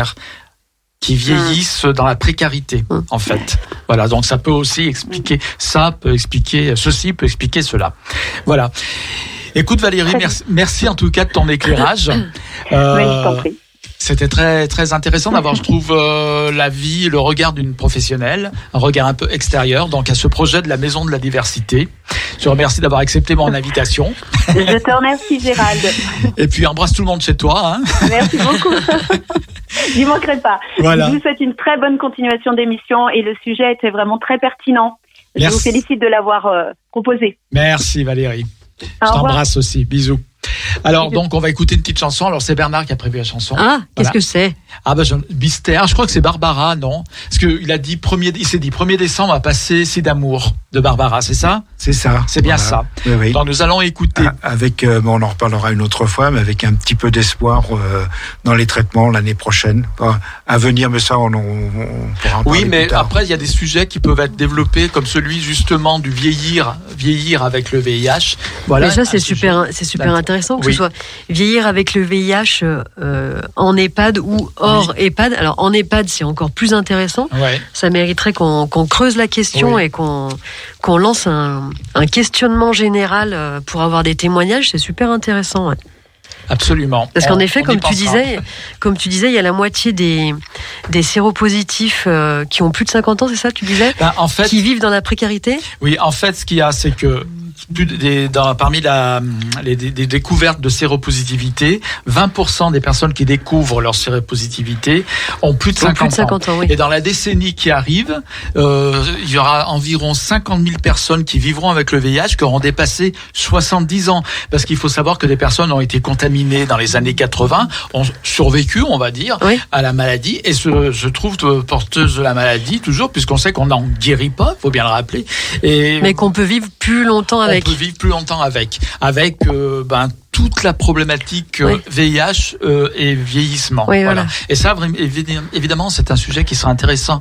qui vieillissent dans la précarité, en fait. Voilà, donc ça peut aussi expliquer ça, peut expliquer ceci, peut expliquer cela. Voilà. Écoute Valérie, merci, merci en tout cas de ton éclairage. Oui, je t'en prie. C'était très très intéressant d'avoir, je trouve, euh, la vie, le regard d'une professionnelle, un regard un peu extérieur, donc à ce projet de la Maison de la Diversité. Je te remercie d'avoir accepté mon invitation. Je te remercie, Gérald. Et puis embrasse tout le monde chez toi. Hein. Merci beaucoup. *laughs* J'y manquerai pas. Voilà. Je vous souhaite une très bonne continuation d'émission et le sujet était vraiment très pertinent. Je vous félicite de l'avoir euh, proposé. Merci Valérie. Je t'embrasse aussi. Bisous. Alors donc on va écouter une petite chanson. Alors c'est Bernard qui a prévu la chanson. Ah, qu'est-ce Voilà. que c'est? Ah bah je, mystère. Je crois que c'est Barbara, non? Parce que il a dit premier, il s'est dit 1er décembre à passer C'est d'amour de Barbara, c'est ça? C'est ça. C'est bien Voilà. ça. Oui, oui. Donc nous allons écouter. Ah, Avec, euh, bon, on en reparlera une autre fois, mais avec un petit peu d'espoir euh, dans les traitements l'année prochaine. Enfin, à venir, mais ça, on, on, on pourra en Oui, parler mais plus tard. après il y a des sujets qui peuvent être développés comme celui justement du vieillir, vieillir avec le VIH. Voilà. Mais ça, c'est super, c'est super D'accord. Que Oui. ce soit vieillir avec le VIH euh, en EHPAD ou hors EHPAD. Alors en EHPAD, c'est encore plus intéressant. Ouais. Ça mériterait qu'on creuse la question Oui. et qu'on lance un, un questionnement général euh, pour avoir des témoignages, c'est super intéressant. ouais. Absolument. Parce qu'en effet, comme tu disais, comme tu disais, il y a la moitié des des séropositifs euh, qui ont plus de 50 ans, c'est ça, tu disais, Ben, en fait, qui vivent dans la précarité? Oui, en fait, ce qu'il y a, c'est que plus des- dans- parmi la, les, des- découvertes de séropositivité, 20% des personnes qui découvrent leur séropositivité ont plus de Ont 50, plus de 50 ans, oui. Et dans la décennie qui arrive, euh, il y aura environ 50 000 personnes qui vivront avec le VIH, qui auront dépassé 70 ans. Parce qu'il faut savoir que des personnes ont été contaminées dans les années 80, ont survécu, on va dire, Oui. à la maladie et se, se trouvent euh, porteuses de la maladie toujours, puisqu'on sait qu'on n'en guérit pas, faut bien le rappeler. Et Mais qu'on peut vivre plus longtemps avec. On peut vivre plus longtemps avec, avec euh, ben, toute la problématique euh, Oui. VIH euh, et vieillissement. Oui, voilà. Et ça, évidemment, c'est un sujet qui sera intéressant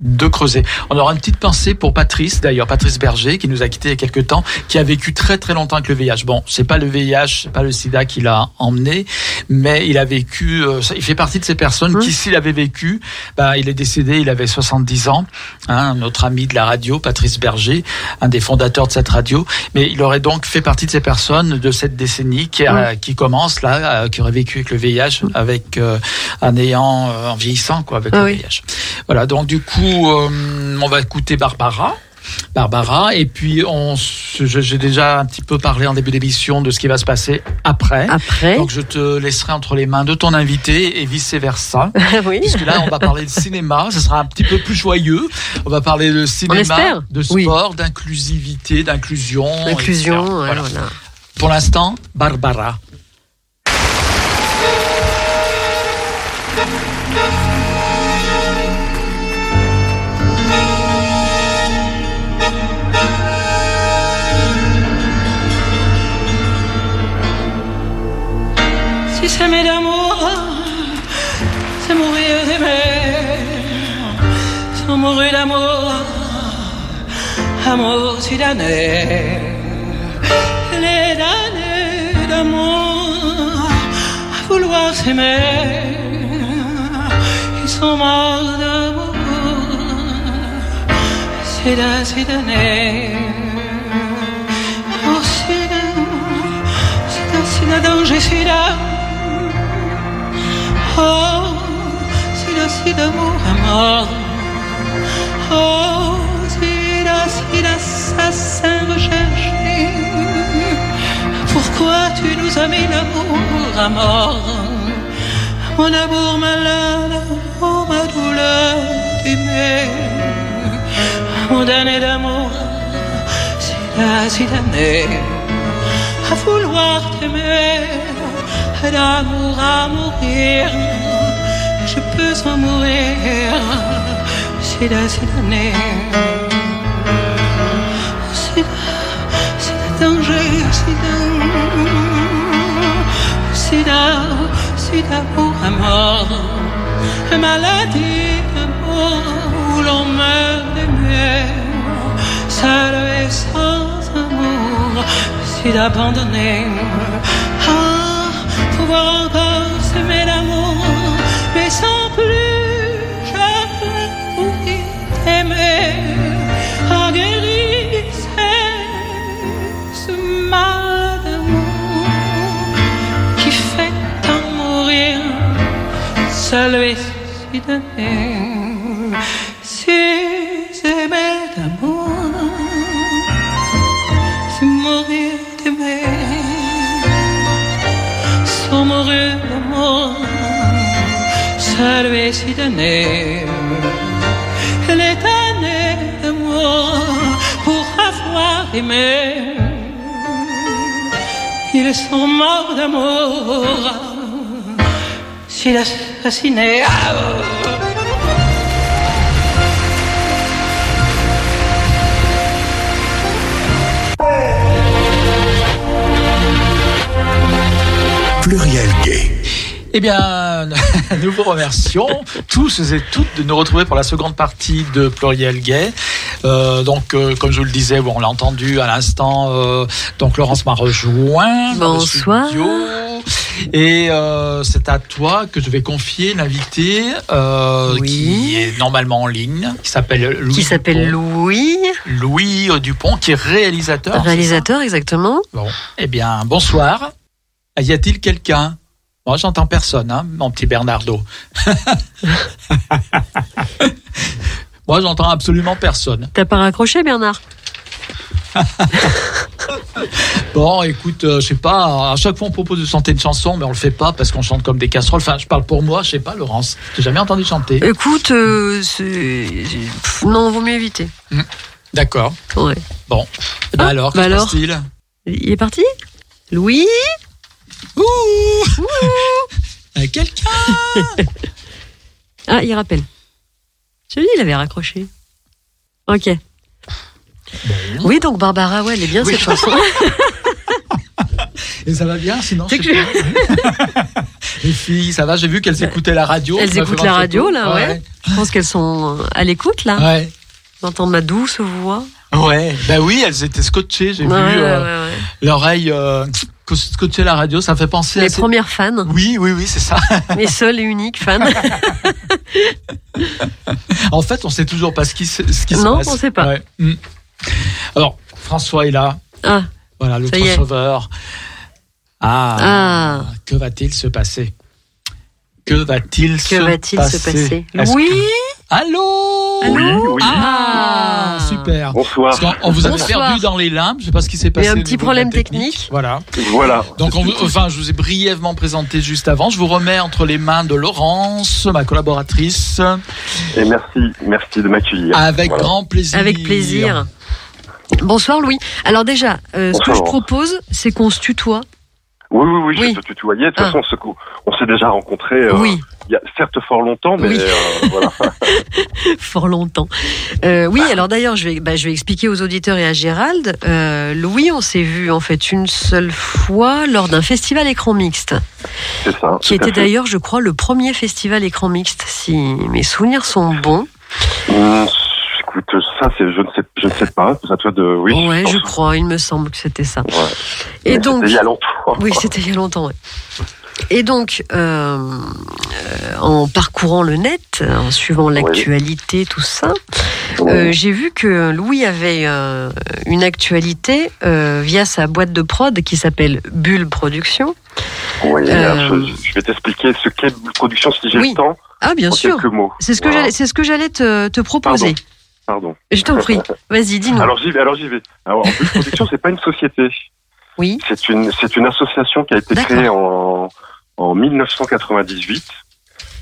de creuser. On aura une petite pensée pour Patrice, d'ailleurs, Patrice Berger, qui nous a quitté il y a quelques temps, qui a vécu très très longtemps avec le VIH. Bon, c'est pas le VIH, c'est pas le SIDA qui l'a emmené, mais il a vécu, euh, il fait partie de ces personnes Mmh. qui, s'il avait vécu, bah, il est décédé, il avait 70 ans, hein, notre ami de la radio, Patrice Berger, un des fondateurs de cette radio, mais il aurait donc fait partie de ces personnes de cette décennie qui, a- qui commence là, euh, qui aurait vécu avec le VIH, avec euh, en ayant, euh, en vieillissant quoi, avec Ah le oui. VIH. Voilà, donc du coup, euh, on va écouter Barbara. Barbara, et puis on, j'ai déjà un petit peu parlé en début d'émission de ce qui va se passer après. Après, Donc je te laisserai entre les mains de ton invité et vice versa. *laughs* oui. Puisque là, on va parler de cinéma, ce sera un petit peu plus joyeux. On va parler de cinéma, de Oui. sport, d'inclusivité, d'inclusion. ouais, Voilà. voilà. Pour l'instant, Barbara. S'aimer d'amour, c'est mourir d'aimer. Sans mourir d'amour, amour si damné. Les damnés d'amour, à vouloir s'aimer, ils sont morts d'amour. C'est là, c'est damné. Oh, c'est là, c'est là, c'est là, danger, c'est. Oh, sida, sida, amour à mort. Oh, sida, sida, assassin recherché. Pourquoi tu nous as mis l'amour à mort? Mon amour malade, oh ma douleur d'aimer. Mon damné d'amour, sida, sida, né à vouloir t'aimer, d'amour à mourir, je peux en mourir, c'est là, c'est l'année. C'est danger, c'est là, c'est c'est d'amour à mort, maladie d'amour où l'on meurt d'aimer, seul et sans amour, c'est d'abandonner. Pouvoir encore s'aimer d'amour, mais sans plus jamais mourir d'aimer. Ah, guérissez ce mal d'amour qui fait tant mourir, seul et si donné. Les années d'amour pour avoir aimé, ils sont morts d'amour, s'il a fasciné. Ah, oh. Pluriel gay. Eh bien, nous vous remercions tous et toutes de nous retrouver pour la seconde partie de Pluriel Gay. Euh, donc, euh, comme je vous le disais, bon, on l'a entendu à l'instant. euh, donc, Laurence m'a rejoint. dans le Bonsoir. studio. Et euh, c'est à toi que je vais confier l'invité euh, Oui. qui est normalement en ligne, qui s'appelle Louis. Qui s'appelle. Louis, Louis euh, Dupont, qui est réalisateur. réalisateur exactement. Bon, eh bien, bonsoir. Y a-t-il quelqu'un? Moi, j'entends personne, hein, mon petit Bernardo. *laughs* Moi, j'entends absolument personne. T'as pas raccroché Bernard? *laughs* Bon, écoute, euh, je sais pas, à chaque fois on propose de chanter une chanson, mais on le fait pas parce qu'on chante comme des casseroles. Enfin, je parle pour moi, je sais pas, Laurence. J'ai jamais entendu chanter? Écoute, euh, pff, non, vaut mieux éviter. D'accord. Ouais. Bon. Ah, alors, bah que se alors. Il est parti? Louis? Ouh Euh, Quelqu'un *laughs* Ah, il rappelle. Celui, il avait raccroché. Ok. Oui, donc Barbara, ouais, elle est bien Oui. cette chanson. *laughs* Et ça va bien, sinon je sais pas. *laughs* Les filles, ça va J'ai vu qu'elles écoutaient la radio. Elles écoutent la radio, là, ouais. Je pense qu'elles sont à l'écoute, là. Ouais. J'entends ma douce voix. Ouais. Bah oui, elles étaient scotchées. J'ai Ouais, vu ouais, euh, ouais, ouais. l'oreille euh, scotcher la radio. Ça me fait penser à Les ces- premières fans, Oui, oui, oui, c'est ça. *laughs* mes seuls et uniques fans. *laughs* En fait, on sait toujours pas ce qui, se- ce qui se Non, passe. on sait pas. Ouais. Mm. Alors, François est là. Ah, Voilà, l'autre sauveur. Ah, Ah. que va-t-il se passer? Que va-t-il se passer se passer Est-ce Oui que- Allô Allô oui. Ah, Ah. super. Bonsoir. On vous Bonsoir. perdu dans les limbes, je sais pas ce qui s'est Il y passé. a un petit problème technique. Voilà. Voilà. Donc, on enfin, je vous ai brièvement présenté juste avant. Je vous remets entre les mains de Laurence, ma collaboratrice, Et merci, merci de m'accueillir. avec Voilà. grand plaisir. Avec plaisir. Bonsoir Louis. Alors déjà, euh, ce que je propose, c'est qu'on se tutoie. Oui, oui, oui, Oui. je te tutoyais. De toute Ah. façon, on s'est déjà rencontrés euh, Oui, il y a certes fort longtemps, mais Oui. euh, *laughs* voilà. *laughs* fort longtemps. Euh, oui, alors d'ailleurs, je vais, bah, je vais expliquer aux auditeurs et à Gérald. Louis, on s'est vu en fait une seule fois lors d'un festival écran mixte, C'est ça. qui était d'ailleurs, je crois, le premier festival écran mixte, si mes souvenirs sont bons. Écoute, ça, c'est, je ne sais, je ne sais pas. C'est à toi de, oui. ouais, je crois, il me semble que c'était ça. Ouais. Et Mais donc, c'était il y a longtemps. Oui, c'était il y a longtemps, ouais. Et donc, euh, euh, en parcourant le net, en suivant l'actualité, tout ça, euh, j'ai vu que Louis avait une actualité via sa boîte de prod qui s'appelle Bulle Production. Oui, je, je vais t'expliquer ce qu'est Bulle Production si j'ai Oui, le temps. Ah, bien en sûr. quelques mots. C'est ce que j'allais, c'est ce que j'allais te, te proposer. Pardon. Je t'en prie. *laughs* Vas-y, dis-nous. Alors j'y vais. Alors j'y vais. Alors Bulle Production, c'est pas une société. Oui. C'est une, c'est une association qui a été créée en, en 1998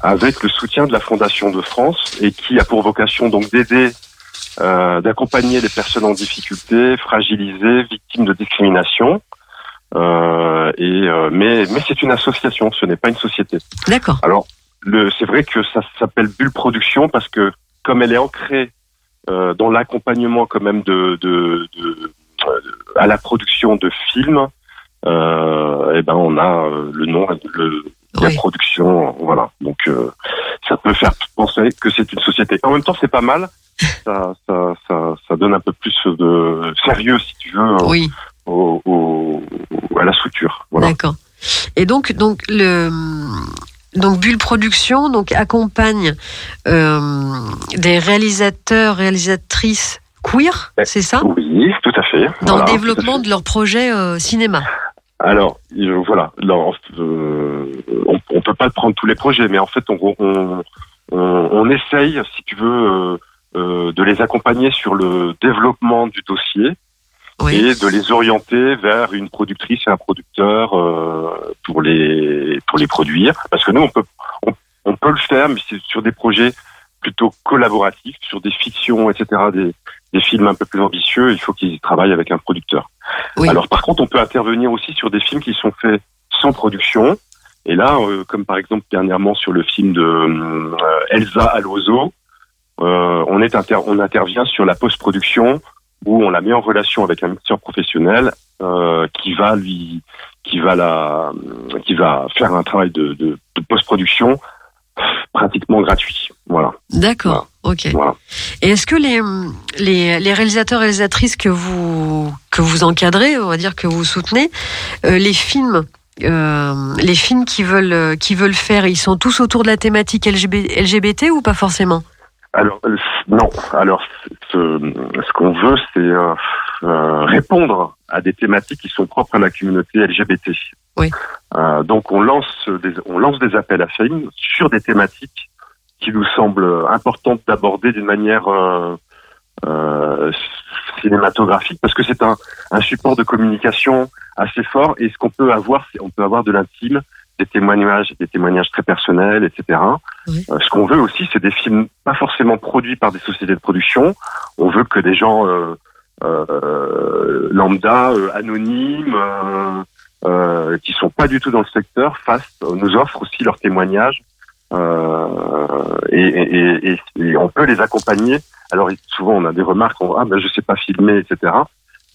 avec le soutien de la Fondation de France et qui a pour vocation donc d'aider, euh, d'accompagner les personnes en difficulté, fragilisées, victimes de discrimination. Euh, et euh, mais mais c'est une association, ce n'est pas une société. D'accord. Alors, le, c'est vrai que ça s'appelle Bulle Production parce que comme elle est ancrée dans l'accompagnement quand même de, de, de- euh, à la production de films, euh, et ben on a euh, le nom le, la production, voilà. Donc euh, ça peut faire penser que c'est une société. En même temps, c'est pas mal. Ça, ça, ça, ça donne un peu plus de sérieux, si tu veux, Oui. au, au- à la structure. Voilà. D'accord. Et donc, donc le donc Bulle Production donc accompagne euh, des réalisateurs, réalisatrices queer, c'est ça, Oui, tout à fait. dans Voilà, le développement de leur projet euh, cinéma. Alors, euh, voilà, euh, on, on peut pas prendre tous les projets, mais en fait, on, on, on, on essaye, si tu veux, euh, euh, de les accompagner sur le développement du dossier Oui. et de les orienter vers une productrice et un producteur euh, pour les pour les produire. Parce que nous, on peut on, on peut le faire, mais c'est sur des projets plutôt collaboratifs, sur des fictions, etc., des, des films un peu plus ambitieux. Il faut qu'ils travaillent avec un producteur. Oui. Alors par contre, on peut intervenir aussi sur des films qui sont faits sans production. Et là, euh, comme par exemple dernièrement sur le film de euh, Elsa à l'oiseau, euh, on, est inter- on intervient sur la post-production où on la met en relation avec un mixeur professionnel euh, qui va lui, qui va la, qui va faire un travail de, de, de post-production pratiquement gratuit. Voilà. D'accord. Ok. Voilà. Et est-ce que les, les les réalisateurs réalisatrices que vous que vous encadrez, on va dire que vous soutenez, euh, les filment euh, les films qui veulent euh, qui veulent faire, ils sont tous autour de la thématique LGB LGBT ou pas forcément? Alors euh, non. Alors ce, ce qu'on veut, c'est euh, euh, répondre à des thématiques qui sont propres à la communauté LGBT. Oui. Euh, donc on lance des on lance des appels à films sur des thématiques qui nous semblent importantes d'aborder d'une manière euh, euh, cinématographique parce que c'est un, un support de communication assez fort et ce qu'on peut avoir, c'est on peut avoir de l'intime, des témoignages, des témoignages très personnels, etc. Oui. Euh, ce qu'on veut aussi, c'est des films pas forcément produits par des sociétés de production. On veut que des gens euh, euh, lambda, euh, anonymes, euh, euh, qui sont pas du tout dans le secteur, fassent, nous offrent aussi leurs témoignages. Euh, et, et, et, et on peut les accompagner. Alors souvent on a des remarques, on, ah ben je sais pas filmer, etc.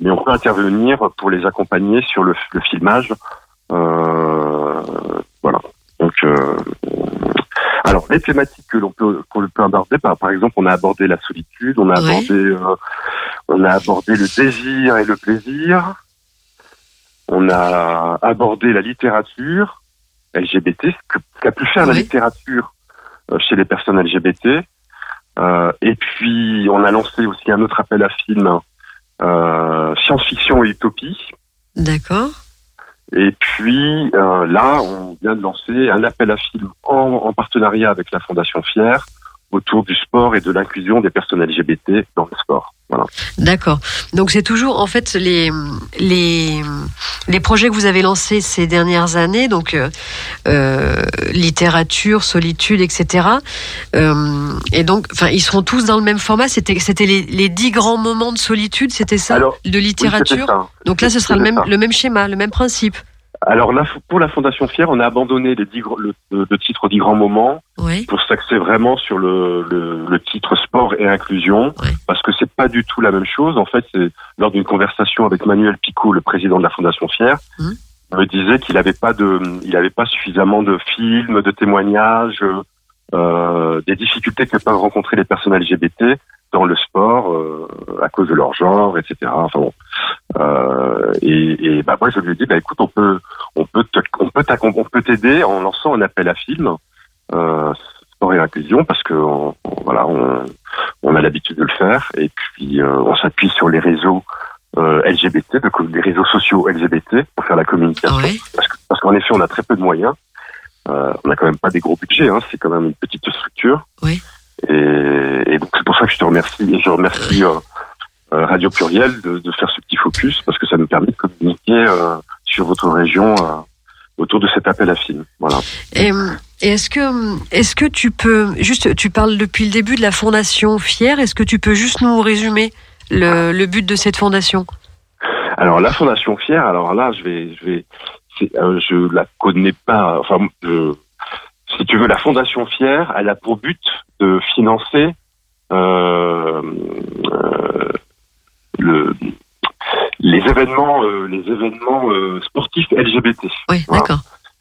Mais on peut intervenir pour les accompagner sur le, le filmage. Euh, voilà. Donc euh, alors les thématiques que l'on peut qu'on peut aborder, par, par exemple, on a abordé la solitude, on a Ouais. abordé euh, on a abordé le désir et le plaisir. On a abordé la littérature LGBT, ce qu'a pu faire la littérature euh, chez les personnes LGBT. Euh, et puis, on a lancé aussi un autre appel à film, euh, science-fiction et utopie. D'accord. Et puis, euh, là, on vient de lancer un appel à film en, en partenariat avec la Fondation Fier autour du sport et de l'inclusion des personnes LGBT dans le sport. Voilà. D'accord. Donc c'est toujours en fait les les les projets que vous avez lancés ces dernières années, donc euh, euh, littérature, solitude, etc. Euh, et donc, enfin, ils seront tous dans le même format. C'était c'était les, les dix grands moments de solitude, c'était ça, Alors, de littérature. ça. donc là, ce sera le même ça. le même schéma, le même principe. Alors là, pour la Fondation Fier, on a abandonné les dix, le, le titre dix grands moments Oui. pour s'axer vraiment sur le, le, le titre sport et inclusion, Ouais. parce que c'est pas du tout la même chose. En fait, c'est lors d'une conversation avec Manuel Picot, le président de la Fondation Fier, il me disait qu'il n'avait pas de, il avait pas suffisamment de films, de témoignages, euh, des difficultés que peuvent rencontrer les personnes LGBT dans le sport euh, à cause de leur genre, etc. Enfin bon. Euh, et, et bah moi je lui ai dit bah écoute on peut on peut te- on peut t'accom- on peut t'aider en lançant un appel à film euh, sport et inclusion parce que on- on- voilà on, on a l'habitude de le faire et puis euh, on s'appuie sur les réseaux euh, LGBT donc les réseaux sociaux LGBT pour faire la communication Ouais. parce que parce qu'en effet on a très peu de moyens euh, on n'a quand même pas des gros budgets hein, c'est quand même une petite structure Oui. et, et donc c'est pour ça que je te remercie et je remercie euh, euh, Radio Pluriel de, de faire ce petit focus parce que ça nous permet de communiquer euh, sur votre région euh, autour de cet appel à film. Voilà. Et, et est-ce que est-ce que tu peux juste tu parles depuis le début de la fondation Fier, est-ce que tu peux juste nous résumer le, le but de cette fondation? Alors la Fondation Fier, alors là je vais je vais euh, je la connais pas. Enfin, je- si tu veux, la Fondation Fier, elle a pour but de financer euh, euh, le les événements euh, les événements euh, sportifs LGBT. Oui, Voilà. d'accord.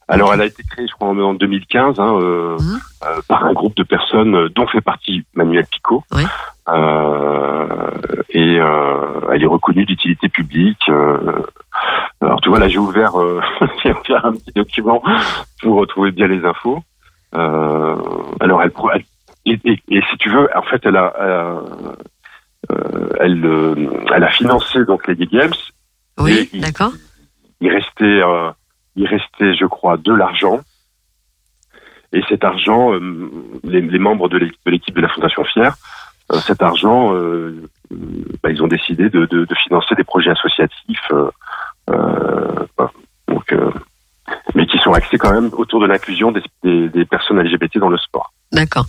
Alors, elle a été créée, je crois, en, en 2015 hein, euh, Mhm. euh, par un groupe de personnes euh, dont fait partie Manuel Picot. Oui. Euh, et euh, elle est reconnue d'utilité publique. euh, alors, tu vois, là, j'ai ouvert, euh, *laughs* ouvert un petit document pour retrouver bien les infos. Euh, alors, elle, elle- et, et- et si tu veux, en fait, elle a, elle, euh, elle a financé donc les Gay Games. Oui, il- d'accord. Il restait, euh, il restait, je crois, de l'argent. Et cet argent, euh, les, les membres de l'équipe de, la Fondation Fier, euh, cet argent, euh, euh, bah, ils ont décidé de, de, de financer des projets associatifs, euh, euh, bah, donc, euh, mais qui sont axés quand même autour de l'inclusion des, des, des personnes LGBT dans le sport. D'accord.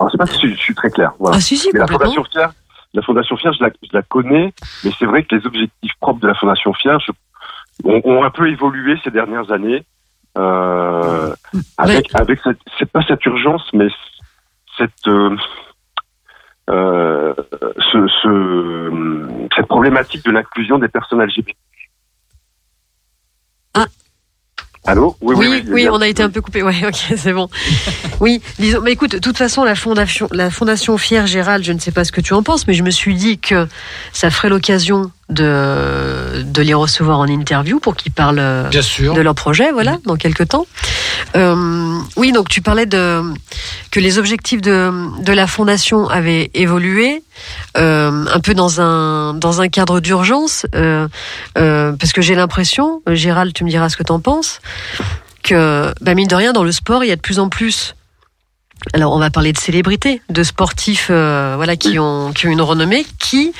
Alors, je sais pas si je, je suis très clair. Voilà. Ah si si Mais la. Fondation Fier, la Fondation Fier, je la, je la connais, mais c'est vrai que les objectifs propres de la Fondation Fier je- ont, ont un peu évolué ces dernières années. Euh, avec, avec cette, c'est pas cette urgence, mais cette, euh, euh, ce, ce, cette problématique de l'inclusion des personnes LGBT. Ah. Allô Oui, oui, on a été un peu coupé. Ouais, *laughs* ok, c'est bon. Oui, disons. Mais écoute, de toute façon, la fondation, la fondation Fier Gérald, je ne sais pas ce que tu en penses, mais je me suis dit que ça ferait l'occasion de, de les recevoir en interview pour qu'ils parlent euh, Bien sûr. de leur projet, voilà, dans quelques temps. Euh, oui, donc tu parlais de que les objectifs de, de la fondation avaient évolué, euh, un peu dans un dans un cadre d'urgence, euh, euh, parce que j'ai l'impression, Gérald, tu me diras ce que t'en penses, que bah, mine de rien dans le sport, il y a de plus en plus alors on va parler de célébrités, de sportifs euh, voilà qui ont qui ont une renommée, qui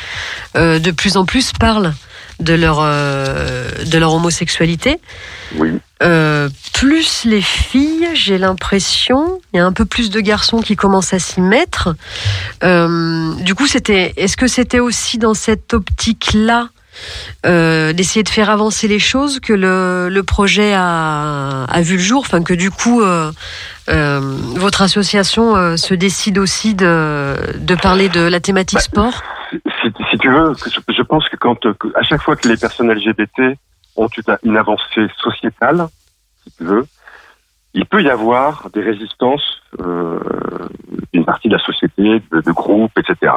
euh, de plus en plus parlent de leur euh, de leur homosexualité. Oui. Euh, plus les filles, j'ai l'impression, il y a un peu plus de garçons qui commencent à s'y mettre. Euh, du coup, c'était, est-ce que c'était aussi dans cette optique-là euh, d'essayer de faire avancer les choses que le, le projet a, a vu le jour, enfin que du coup euh, euh, votre association se décide aussi de, de parler de la thématique sport. Si, si tu veux, je, je pense que quand, que- à chaque fois que les personnes LGBT ont une, avancée sociétale, si tu veux, il peut y avoir des résistances d'une partie de la société, de, de groupes, etc.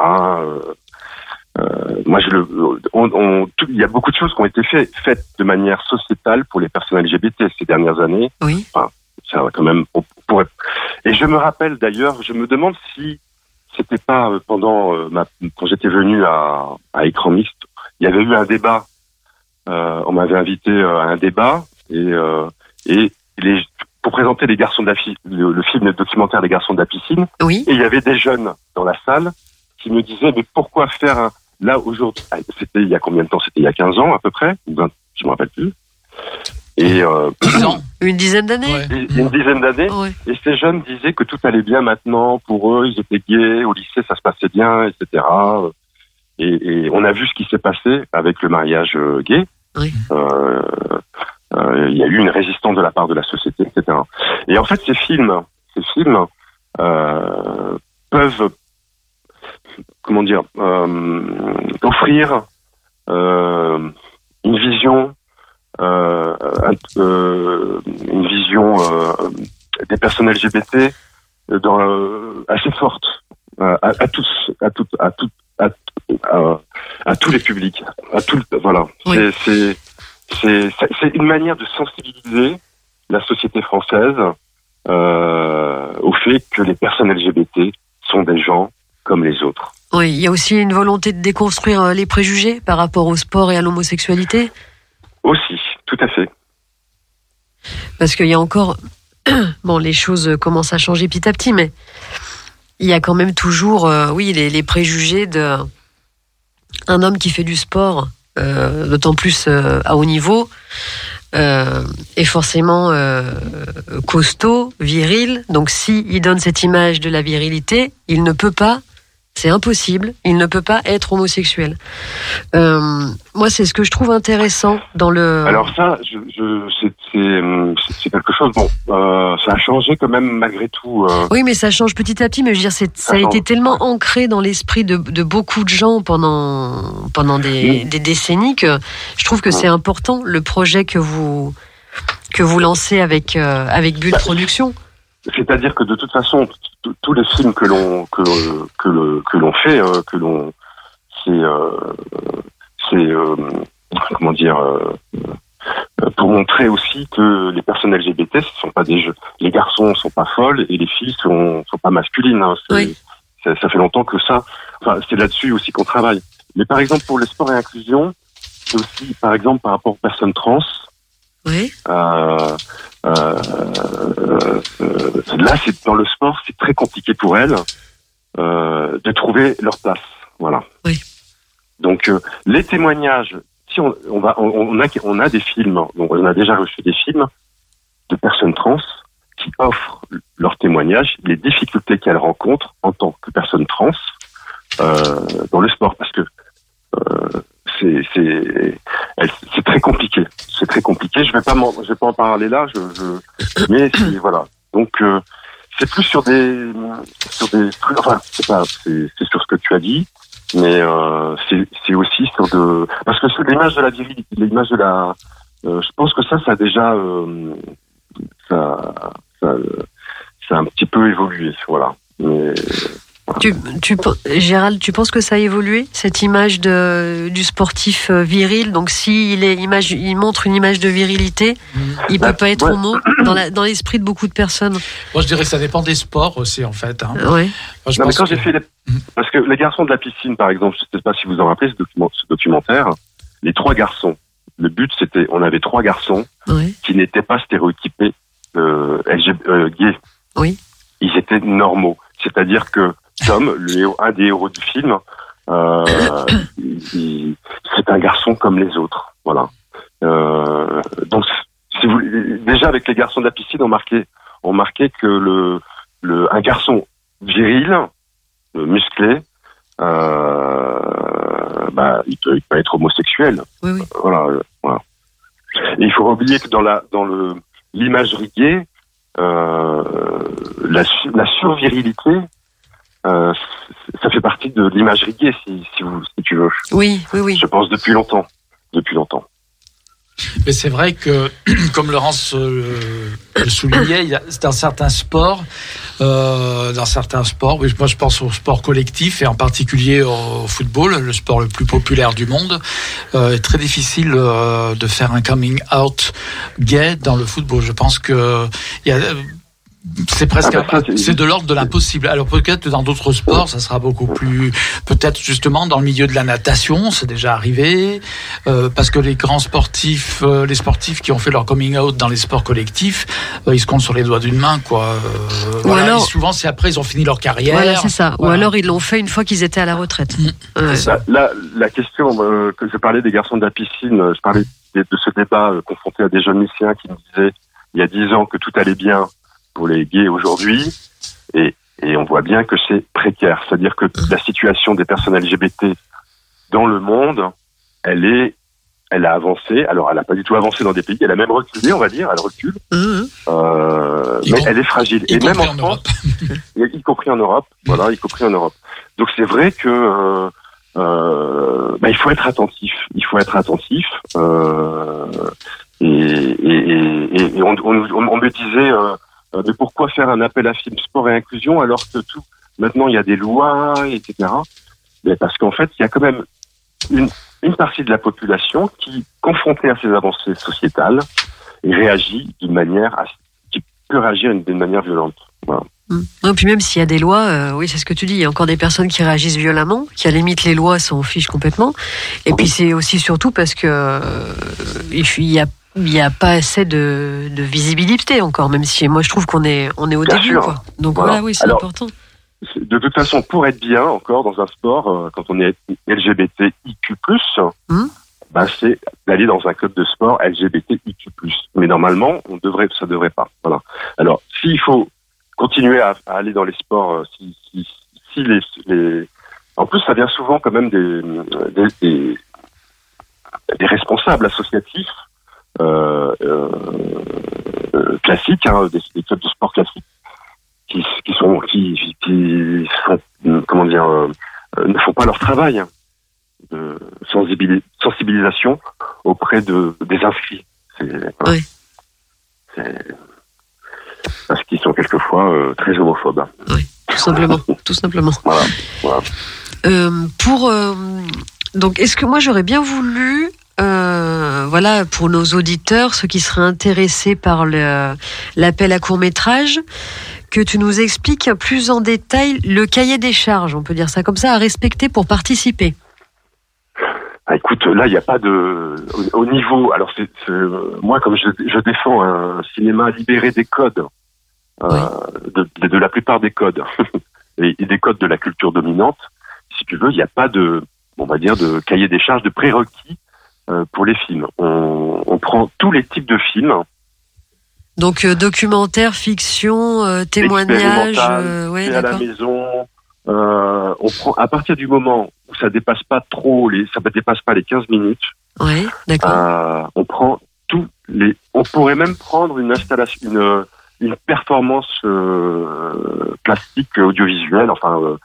Euh, moi, je le, on, on- tout- il y a beaucoup de choses qui ont été fait- faites de manière sociétale pour les personnes LGBT ces dernières années. Oui. Enfin, ça va quand même. on pourrait- Et je me rappelle d'ailleurs, je me demande si c'était pas euh, pendant euh, ma, quand j'étais venu à, à écran mixte, il y avait eu un débat. Euh, on m'avait invité à un débat et et les, pour présenter les garçons de la le, le film le documentaire Les garçons de la piscine. Oui. Et il y avait des jeunes dans la salle qui me disaient mais pourquoi faire un là aujourd'hui ah, C'était il y a combien de temps? C'était il y a 15 ans à peu près, ou 20, je me rappelle plus. Et euh, Une dizaine d'années. une dizaine d'années. Ouais. Et ces jeunes disaient que tout allait bien maintenant pour eux, ils étaient gays, au lycée ça se passait bien, etc. Et, et on a vu ce qui s'est passé avec le mariage euh, gay. Oui. Euh, euh, il y a eu une résistance de la part de la société, etc. Et en fait, ces films, ces films euh, peuvent, comment dire, euh, offrir euh, une vision, euh, un- une vision des personnes LGBT dans, assez forte à, à tous, à toutes, à toutes, à, à, à tous les publics, à tout, voilà. Oui. C'est- une manière de sensibiliser la société française euh, au fait que les personnes LGBT sont des gens comme les autres. Oui, il y a aussi une volonté de déconstruire euh, les préjugés par rapport au sport et à l'homosexualité? Aussi, tout à fait. Parce qu'il y a encore. *clears throat* Bon, les choses commencent à changer petit à petit, mais il y a quand même toujours, euh, oui, les, les préjugés de un homme qui fait du sport, euh, d'autant plus euh, à haut niveau, euh, est forcément euh, costaud, viril. Donc, si il donne cette image de la virilité, il ne peut pas. C'est impossible. Il ne peut pas être homosexuel. Euh, moi, c'est ce que je trouve intéressant dans le. Alors ça, je, je, c'est- c'est quelque chose. Bon, euh, ça a changé quand même malgré tout. euh, Oui, mais ça change petit à petit. Mais je veux dire, c'est- ça a Ça été tellement ancré dans l'esprit de, de beaucoup de gens pendant pendant des, des décennies que je trouve que c'est important le projet que vous que vous lancez avec euh, avec Bulle Production. C'est-à-dire que de toute façon, tous les films que l'on que que l'on fait, euh, que l'on c'est euh, c'est euh, comment dire pour montrer aussi que les personnes LGBT ce sont pas des jeux. Les garçons sont pas folles et les filles sont sont pas masculines. hein. Oui. ça, ça fait longtemps que ça. Enfin, c'est là-dessus aussi qu'on travaille. Mais par exemple pour le sport et inclusion, c'est aussi par exemple par rapport aux personnes trans. Oui. Euh, là, c'est dans le sport, c'est très compliqué pour elles euh, de trouver leur place. Voilà. Oui. Donc euh, les témoignages, si on, on va, on, on a, on a des films, donc on a déjà reçu des films de personnes trans qui offrent leurs témoignages, les difficultés qu'elles rencontrent en tant que personnes trans euh, dans le sport, parce que euh, c'est c'est elle- c'est très compliqué. C'est très compliqué. Je vais pas je vais pas en parler là. Je, je mais *coughs* voilà. Donc euh, c'est plus sur des sur des. Enfin, c'est pas c'est c'est sur ce que tu as dit, mais euh, c'est c'est aussi sur de parce que c'est l'image de la virilité, l'image de la. euh, je pense que ça, ça a déjà euh, ça ça ça a un petit peu évolué. Voilà. Mais Tu, tu, Gérald, tu penses que ça a évolué cette image de, du sportif euh, viril? Donc, s'il est image, il montre une image de virilité, il peut Bah, pas être ouais. homo dans la- dans l'esprit de beaucoup de personnes. Moi, je dirais que ça dépend des sports aussi, en fait. hein. Ouais. Moi, je Non, mais quand que- j'ai fait les... Parce que les garçons de la piscine, par exemple, je sais pas si vous en rappelez ce, document- ce documentaire, les trois garçons, le but c'était, on avait trois garçons Ouais. qui n'étaient pas stéréotypés euh, LG, euh, gays. Oui. Ils étaient normaux. C'est-à-dire que Tom, le héros- un des héros du film, euh, *coughs* c'est un garçon comme les autres. Voilà. Euh, donc, si vous, déjà avec les garçons de la piscine, on marquait, on marquait que le, le, un garçon viril, euh, musclé, euh, bah, il peut, il peut être homosexuel. Oui, oui. Voilà, voilà. Et il faut pas oublier que dans la dans le l'imagerie gay, la, la survirilité, euh, ça fait partie de l'imagerie gay, si, si, vous, si tu veux. Oui, oui, oui. Je pense depuis longtemps. Depuis longtemps. Mais c'est vrai que, *clears throat* comme Laurence euh, le soulignait, il y a- dans certains sports, euh, dans certains sports, oui, moi je pense au sport collectif et en particulier au football, le sport le plus populaire du monde, euh, est très difficile euh, de faire un coming out gay dans le football. Je pense que il y a c'est presque, Ah bah c'est- de l'ordre de l'impossible. Alors peut-être que dans d'autres sports, ça sera beaucoup plus, peut-être justement dans le milieu de la natation, c'est déjà arrivé, euh, parce que les grands sportifs, euh, les sportifs qui ont fait leur coming out dans les sports collectifs, euh, ils se comptent sur les doigts d'une main, quoi. Euh, voilà. alors- souvent, c'est après ils ont fini leur carrière. Voilà, c'est ça. Ou alors ils l'ont fait une fois qu'ils étaient à la retraite. Mm. Ouais. Là, la question euh, que je parlais des garçons de la piscine, euh, je parlais de, de ce débat euh, confronté à des jeunes lycéens qui me disaient il y a dix ans que tout allait bien pour les gays aujourd'hui, et, et on voit bien que c'est précaire. C'est-à-dire que la situation des personnes LGBT dans le monde, elle est, elle a avancé. Alors, elle n'a pas du tout avancé dans des pays, elle a même reculé, on va dire, elle recule. Mmh. Euh, mais elle est fragile. Et même en en France, y, compris en Europe, voilà, y compris en Europe. Donc c'est vrai que euh, euh, bah, il faut être attentif. Il faut être attentif. Et, et, et, et on, on, on- on me disait, mais pourquoi faire un appel à film sport et inclusion alors que tout maintenant il y a des lois, etc. Mais parce qu'en fait, il y a quand même une, une partie de la population qui, confrontée à ces avancées sociétales, réagit d'une manière à- qui peut réagir d'une manière violente. Voilà. Mm. Non, puis même s'il y a des lois, euh, oui, c'est ce que tu dis, il y a encore des personnes qui réagissent violemment, qui à la limite les lois s'en fichent complètement. Et puis c'est aussi surtout parce que euh, il y a il n'y a pas assez de, de visibilité encore, même si moi je trouve qu'on est on est au Bien début. sûr. Quoi. Donc Voilà. voilà, oui, c'est important. De toute façon, pour être bien encore dans un sport, euh, quand on est LGBTIQ+, Hmm. bah, c'est d'aller dans un club de sport LGBTIQ+. Mais normalement, on devrait, ça devrait pas. Voilà. Alors, s'il faut continuer à, à aller dans les sports, euh, si, si, si les, les, en plus, ça vient souvent quand même des, des, des, des responsables associatifs classiques, hein, des, des clubs de sport classiques qui, qui sont qui, qui sont, euh, comment dire euh, euh, ne font pas leur travail de sensibili- sensibilisation auprès de des inscrits. Oui. Parce qu'ils sont quelquefois euh, très homophobes. Tout simplement, *laughs* tout simplement. Voilà. voilà. Euh, pour euh, donc, est-ce que moi j'aurais bien voulu, euh, voilà, pour nos auditeurs, ceux qui seraient intéressés par l'appel à court métrage, que tu nous expliques plus en détail le cahier des charges, on peut dire ça comme ça, à respecter pour participer. Ah, écoute, là, il n'y a pas de au, au niveau. Alors, c'est, moi, comme je, je défends un cinéma libéré des codes, euh, de, de, de la plupart des codes *laughs* et, et des codes de la culture dominante, si tu veux, il n'y a pas de, on va dire, de cahier des charges, de prérequis pour les films. On, on prend tous les types de films, Donc euh, documentaire, fiction, euh, témoignage, euh, ouais, à la maison. Euh, on prend à partir du moment où ça dépasse pas trop les, ça dépasse pas les 15 minutes. Ouais, d'accord. Euh, on prend tous les. On pourrait même prendre une installation, une, une performance euh, plastique audiovisuelle, enfin euh,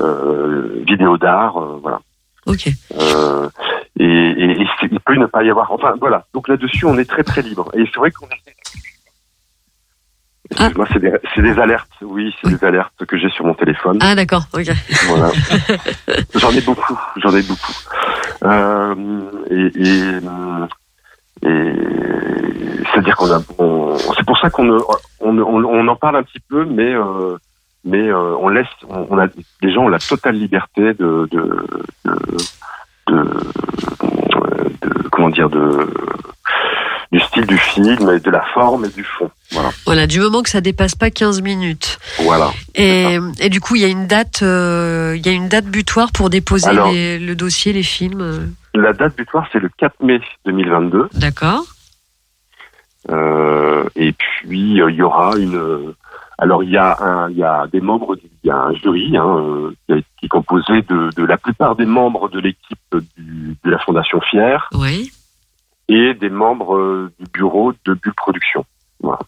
euh, vidéo d'art, euh, voilà. Ok. Euh, et et, et c'est- il peut ne pas y avoir. Enfin voilà. Donc là-dessus, on est très très libre. Et c'est vrai qu'on essaie. Excuse-moi, c'est des, des alertes. Oui, c'est des alertes que j'ai sur mon téléphone. Ah d'accord, ok. Voilà. *laughs* J'en ai beaucoup, j'en ai beaucoup. Euh, et et, et c'est-à-dire qu'on a, c'est pour ça qu'on on, on, on en parle un petit peu, mais euh, mais euh, on laisse, on, on a, les gens ont la totale liberté de de de, de, de- comment dire de du style du film et de la forme et du fond. Voilà, Voilà, du moment que ça dépasse pas 15 minutes. voilà. Et, et du coup, il y a une date, euh, il y a une date butoir pour déposer Alors- les- le dossier, les films. euh. La date butoir, c'est le 4 mai 2022. D'accord. Euh, et puis euh, il y aura une. Alors il y a un, il y a des membres, du- il y a un jury hein, euh, qui est- composé de, de la plupart des membres de l'équipe de la Fondation Fier Oui. et des membres euh, du bureau de Bulle Production. Voilà.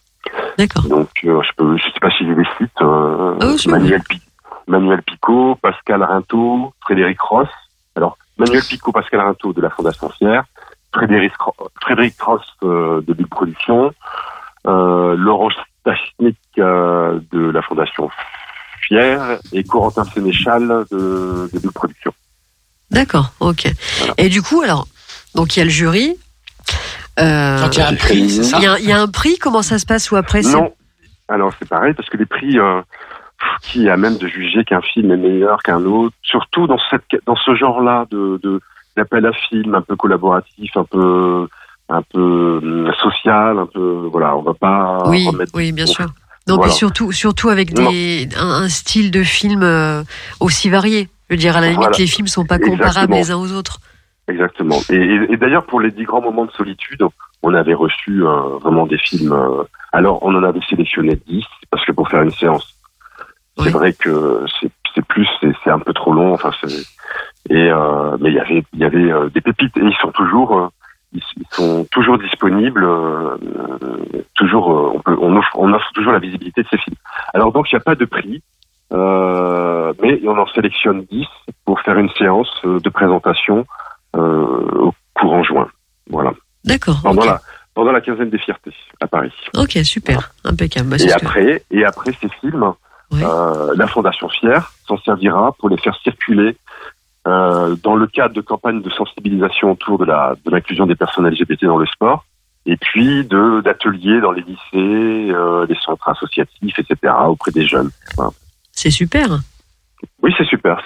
D'accord. Donc euh, je peux, je sais pas si je les cite. euh, c'est Manuel, Pi- Manuel Picot, Pascal Rinto, Frédéric Ross. Alors Manuel Picot, Pascal Rinto de la Fondation Fier, Frédéric, Frédéric Ross euh, de Bulle Production, Laurent Stachnik euh, de la Fondation Fier et Corentin Sénéchal de, de Bulle Production. D'accord, ok. Voilà. Et du coup, alors, donc il y a le jury. Euh, Quand il y a un prix, c'est ça il y a, il y a un prix, comment ça se passe ou après Non. Alors c'est pareil parce que les prix, euh, qui est à même de juger qu'un film est meilleur qu'un autre, surtout dans cette dans ce genre-là de de- d'appel à film un peu collaboratif, un peu un peu hum, social, un peu voilà, on va pas Oui, remettre. oui, bien sûr. Donc Voilà. et surtout, surtout avec Non. des, un, un style de film euh, aussi varié. Je veux dire, à la limite, Voilà. les films sont pas comparables Exactement. les uns aux autres. Exactement. Et, et- et d'ailleurs pour les dix grands moments de solitude, on avait reçu euh, vraiment des films. euh, alors on en avait sélectionné 10 parce que pour faire une séance, c'est vrai que c'est c'est plus, c'est c'est un peu trop long. Enfin, c'est- et euh, mais il y avait il y avait euh, des pépites et ils sont toujours euh, ils, sont toujours disponibles. euh, toujours euh, on peut on offre on offre toujours la visibilité de ces films. Alors donc il n'y a pas de prix. Euh, mais on en sélectionne 10 pour faire une séance euh, de présentation euh, au courant juin. Voilà. D'accord. Pendant la pendant la quinzaine des fiertés à Paris. Ok, super, impeccable. Bah, et que- après et après ces films, Oui. euh, la Fondation Fier s'en servira pour les faire circuler euh, dans le cadre de campagnes de sensibilisation autour de la de l'inclusion des personnes LGBT dans le sport. Et puis de d'ateliers dans les lycées, euh, les centres associatifs, etc. auprès des jeunes. Voilà. C'est super. Oui, c'est super.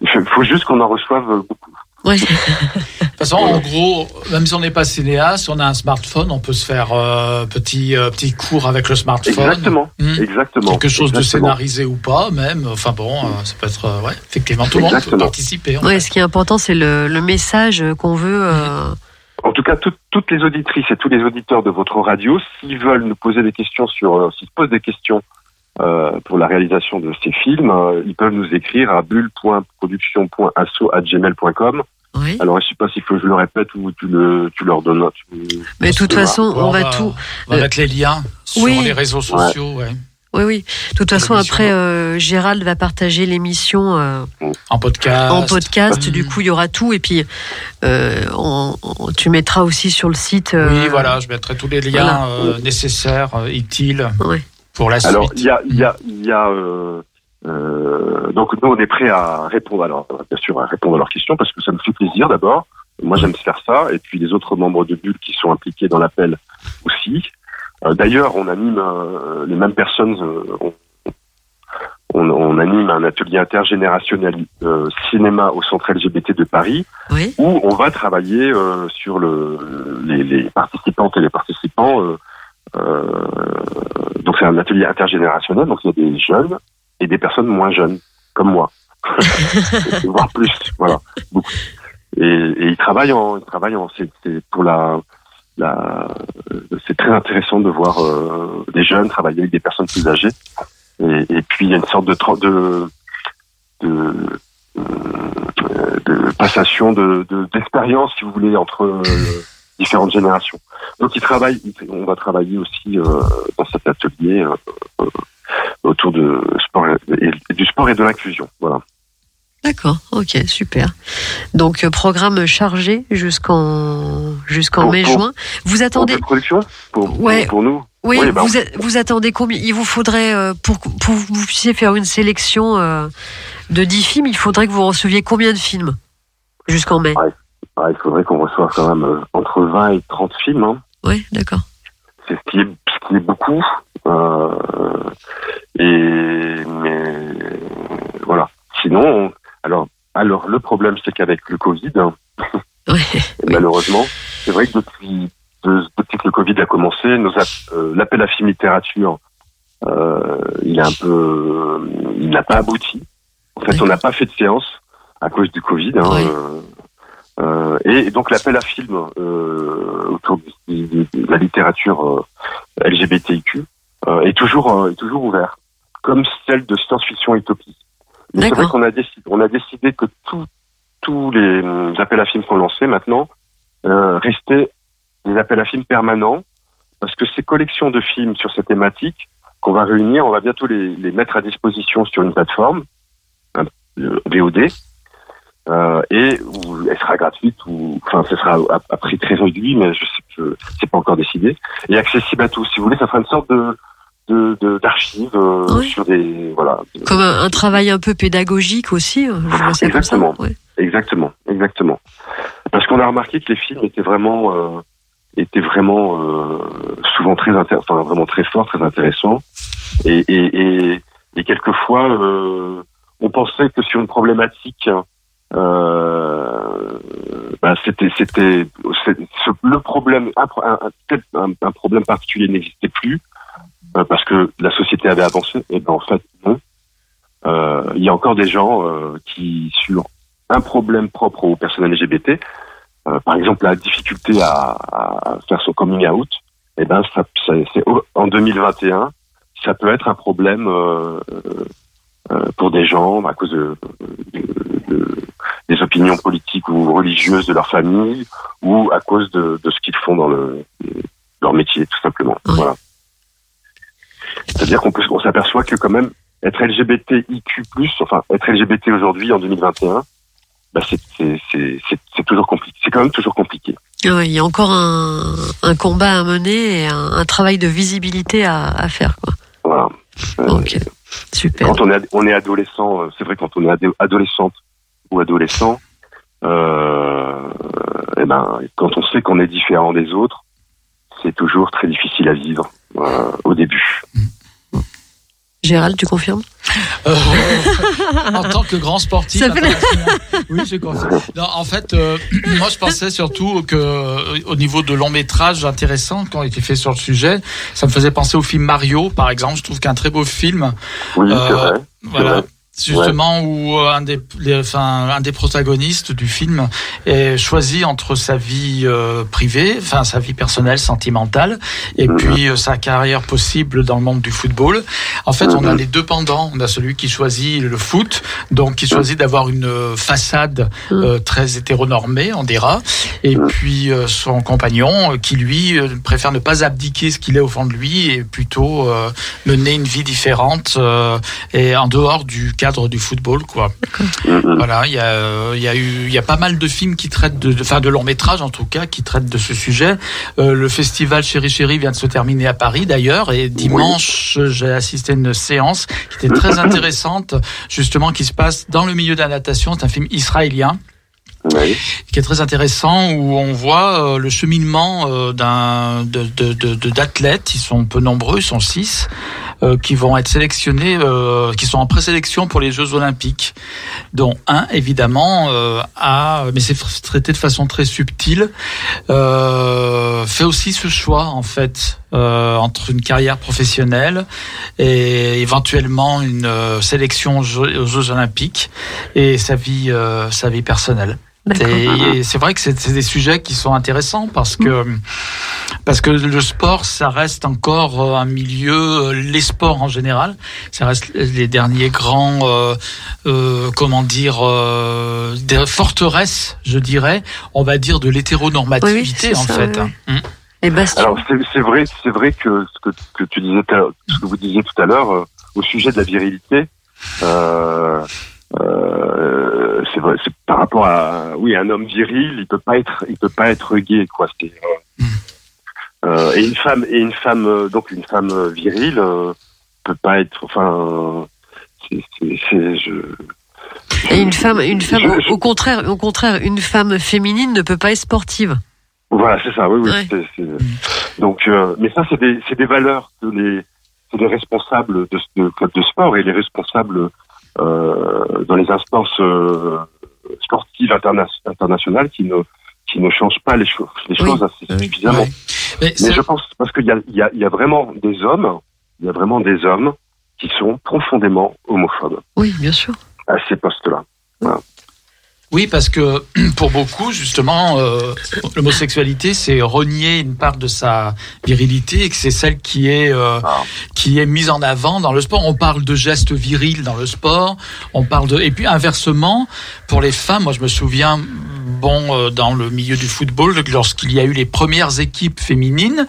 Il faut juste qu'on en reçoive beaucoup. Ouais. De *laughs* toute façon, en gros, même si on n'est pas cinéaste, si on a un smartphone, on peut se faire euh, petit euh, petit cours avec le smartphone. Exactement. Hmm. Exactement. Quelque chose de scénarisé ou pas, même. Enfin bon, euh, ça peut être, euh, ouais, effectivement, tout le monde peut participer. en Ouais, fait. ce qui est important, c'est le, le message qu'on veut. euh, En tout cas, tout- toutes les auditrices et tous les auditeurs de votre radio, s'ils veulent nous poser des questions sur, s'ils se posent des questions pour la réalisation de ces films, euh, ils peuvent nous écrire à bulle.production.asso@gmail.com. Oui. Alors, je sais pas s'il faut que je le répète ou tu le, tu leur donnes. tu- Mais de toute façon, on va tout. On va Euh, mettre les liens sur oui. les réseaux sociaux, ouais. Oui, oui. De toute façon, après, euh, Gérald va partager l'émission euh, en podcast. en podcast. Du coup, il y aura tout. Et puis, euh, on- on- tu mettras aussi sur le site. euh, Oui, voilà, je mettrai tous les liens voilà. euh, nécessaires, euh, utiles Ouais. Pour la Alors, il y a, il y a, il y a euh, euh, donc nous on est prêt à répondre à leur, bien sûr à répondre à leurs questions parce que ça me fait plaisir d'abord. Moi j'aime faire ça et puis les autres membres de Bulle qui sont impliqués dans l'appel aussi. Euh, D'ailleurs, on anime euh, les mêmes personnes. euh, on, on, on anime un atelier intergénérationnel euh, cinéma au centre LGBT de Paris Oui. où on va travailler euh, sur le, les, les participantes et les participants. Euh, donc c'est un atelier intergénérationnel, donc il y a des jeunes et des personnes moins jeunes, comme moi, *laughs* voire plus, voilà, beaucoup. Et, et ils travaillent en, ils travaillent en, c'est pour la, la, c'est très intéressant de voir euh, des jeunes travailler avec des personnes plus âgées. Et, et puis il y a une sorte de de, de, euh, de passation de de- d'expérience, si vous voulez, entre euh, différentes générations. Donc ils travaillent, on va travailler aussi euh, dans cet atelier euh, euh, autour de sport et, du sport et de l'inclusion. Voilà. D'accord. Ok, super. Donc, programme chargé jusqu'en jusqu'en Pour- mai pour- juin. Vous Pour attendez de production? Pour, Ouais. pour, pour nous? Oui, Oui, bah, vous, a- vous attendez combien? Il vous faudrait, euh, pour, pour que vous puissiez faire une sélection de 10 films, il faudrait que vous receviez combien de films? Jusqu'en mai Ah, il faudrait qu'on quand même euh, entre 20 et 30 films. Hein. Oui, d'accord. C'est ce qui est, ce qui est beaucoup. Euh, et mais voilà. Sinon, on- alors, alors le problème c'est qu'avec le Covid, hein, *laughs* malheureusement, c'est vrai que depuis, de- depuis que le Covid a commencé, euh, l'appel à film littérature, euh, il est un peu, il n'a pas abouti. En fait, on n'a pas fait de séance à cause du Covid. hein, euh, euh, et donc l'appel à film euh, autour de la littérature euh, LGBTIQ est toujours est toujours ouvert, comme celle de science-fiction utopie. Mais c'est vrai qu'on a décidé on a décidé que tous tous les appels à films qu'on lançait maintenant restaient des appels à films permanents parce que ces collections de films sur ces thématiques qu'on va réunir, on va bientôt les, les mettre à disposition sur une plateforme, VOD, euh, et où elle sera gratuite ou enfin ce sera à, à prix très réduit, mais je sais je, c'est pas encore décidé, et accessible à tous. Si vous voulez, ça fera une sorte de de- de- d'archives euh, sur des voilà Comme un, un travail un peu pédagogique aussi, euh, je vois ça Exactement. comme ça. ouais. Exactement, exactement. Parce qu'on a remarqué que les films étaient vraiment, euh, étaient vraiment euh, souvent très, enfin vraiment très forts, très intéressants, et et, et, et quelquefois euh, on pensait que sur une problématique, euh, bah, c'était c'était le problème, un, un, un- problème particulier n'existait plus euh, parce que la société avait avancé. Et ben en fait non. Euh, Il y a encore des gens euh, qui sur un problème propre aux personnes LGBT, par exemple la difficulté à, à faire son coming out, et ben ça, c'est en 2021, ça peut être un problème pour des gens à cause de, de- de- des opinions politiques ou religieuses de leur famille ou à cause de, ce qu'ils font dans le leur métier tout simplement. Voilà. C'est-à-dire qu'on peut, on s'aperçoit que quand même être LGBTIQ+, enfin être LGBT aujourd'hui en 2021, bah c'est c'est c'est c'est c'est toujours compliqué. C'est quand même toujours compliqué. Ah il y a encore un, un combat à mener et un, un travail de visibilité à, à faire. Quoi. Voilà. Ok, super. Quand on est on est adolescent, euh, c'est vrai quand on est ado- adolescente ou adolescent, euh, eh ben quand on sait qu'on est différent des autres, c'est toujours très difficile à vivre euh, au début. Gérald, tu confirmes Euh, en tant que grand sportif. Ça fait- international. Oui, je confirme. Non, en fait, euh, moi, je pensais surtout que euh, au niveau de long métrage intéressant qui ont été faits sur le sujet, ça me faisait penser au film Mario, par exemple. Je trouve qu'un très beau film. Oui, c'est Euh, vrai. Voilà. Justement, où euh, un des, les- enfin, un des protagonistes du film est choisi entre sa vie euh, privée, enfin sa vie personnelle, sentimentale, et Mhm. puis euh, sa carrière possible dans le monde du football. En fait, on a Mhm. les deux pendants. On a celui qui choisit le foot, donc qui choisit d'avoir une euh, façade euh, très hétéronormée, on dira, et puis euh, son compagnon euh, qui lui euh, préfère ne pas abdiquer ce qu'il est au fond de lui et plutôt euh, mener une vie différente euh, et en dehors du cadre du football, quoi. Voilà, il y a, y a eu, il y a pas mal de films qui traitent de, de- enfin de longs métrages en tout cas, qui traitent de ce sujet. Euh, le festival Chéri Chéri vient de se terminer à Paris d'ailleurs, et dimanche j'ai assisté à une séance qui était très *laughs* intéressante, justement qui se passe dans le milieu de la natation. C'est un film israélien qui est très intéressant où on voit euh, le cheminement euh, d'un d'athlètes. Ils sont peu nombreux, ils sont six, euh, qui vont être sélectionnés, qui sont en présélection pour les Jeux Olympiques, dont un évidemment a, mais c'est traité de façon très subtile, fait aussi ce choix en fait euh, entre une carrière professionnelle et éventuellement une euh, sélection aux Jeux, aux Jeux Olympiques et sa vie, euh, sa vie personnelle. C'est vrai que c'est des sujets qui sont intéressants parce que parce que le sport, ça reste encore euh, un milieu, euh, les sports en général, ça reste les derniers grands, euh, euh, comment dire, euh, des forteresses, je dirais, on va dire de l'hétéronormativité Oui, oui, en ça, fait. oui, hein. Et Bastien Alors c'est vrai, c'est vrai que ce que, que tu disais, ce que vous disiez tout à l'heure euh, au sujet de la virilité, euh, euh, c'est vrai, c'est par rapport à oui un homme viril, il peut pas être, il peut pas être gay quoi. Euh, Euh, et une femme, et une femme, euh, donc une femme virile peut pas être, enfin, c'est, je, Et une femme, une femme, au contraire, au contraire, une femme féminine ne peut pas être sportive. Voilà, c'est ça, oui, oui. Ouais. c'est- c'est- Donc, euh, mais ça, c'est des, c'est des valeurs que les, c'est les responsables de, de clubs de sport et les responsables euh, dans les instances euh, sportives interna- internationales qui ne, qui ne changent pas les, choses les Oui. choses assez suffisamment. Mais je pense parce qu'il y a, il y, a, il y a vraiment des hommes, il y a vraiment des hommes qui sont profondément homophobes Oui, bien sûr. à ces postes-là. Oui, parce que *clears throat* pour beaucoup, justement, euh, l'homosexualité, c'est renier une part de sa virilité et que c'est celle qui est euh, Ah. qui est mise en avant dans le sport. On parle de gestes virils dans le sport. On parle de et puis inversement pour les femmes. Moi, je me souviens, bon, euh, dans le milieu du football, lorsqu'il y a eu les premières équipes féminines,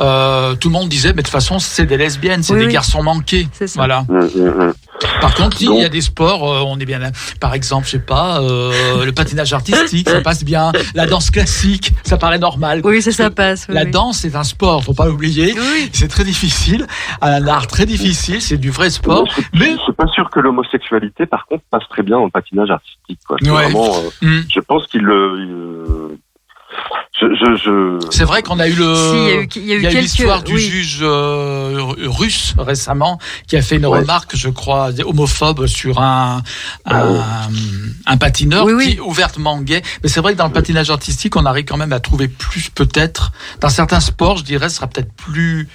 euh, tout le monde disait, mais de toute façon, c'est des lesbiennes, c'est Oui, des oui. garçons manqués. C'est ça. Voilà. Hum, hum. Par contre, il y a des sports, euh, on est bien là. Par exemple, je sais pas, euh, le patinage artistique, ça passe bien. La danse classique, ça paraît normal. Oui, ça, ça passe. oui, La oui. danse, c'est un sport, faut pas l'oublier. Oui. C'est très difficile, un art très difficile, c'est du vrai sport. Je Mais je suis pas sûr que l'homosexualité, par contre, passe très bien dans le patinage artistique. Quoi. C'est Ouais. vraiment, euh, hum, je pense qu'il le. il- je, je, je... c'est vrai qu'on a eu le. Si, il y a eu, il y a eu il y a eu quelques. l'histoire du oui. juge euh, russe récemment qui a fait une Ouais. remarque, je crois, homophobe sur un un, un patineur Oui, oui. qui est ouvertement gay. Mais c'est vrai que dans le patinage artistique, on arrive quand même à trouver plus, peut-être, dans certains sports, je dirais, ce sera peut-être plus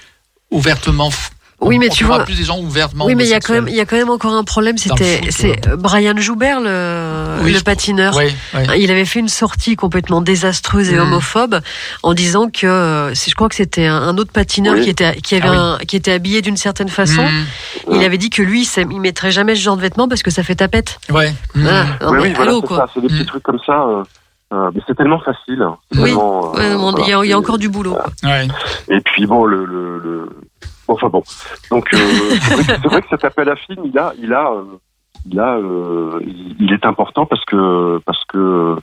ouvertement. Oui, on- mais on tu vois- plus des gens ouvertement. Oui, mais il y a quand même, il y a quand même encore un problème. C'était, c'est euh, Brian Joubert, le, Oui, le je- patineur. Oui, oui. Il avait fait une sortie complètement désastreuse et Mm. homophobe en disant que euh, je crois que c'était un, un autre patineur Oui. qui était qui avait Ah oui. un- qui était habillé d'une certaine façon. Mm, Il avait dit que lui, ça- il mettrait jamais ce genre de vêtements parce que ça fait tapette. ouais. Mm. Voilà. Non, oui, mais oui, voilà, allô, c'est quoi. ça. C'est des petits trucs comme ça. euh, euh, mais c'est tellement facile. hein. Oui. tellement, euh, Ouais, non, il y a- voilà, il y, a c'est- encore du boulot. Ouais. Et puis bon, le, le, le... enfin bon. Donc euh, *laughs* c'est vrai, que- c'est vrai que cet appel à film, il a, il a, euh, il a, euh, il est important parce que parce que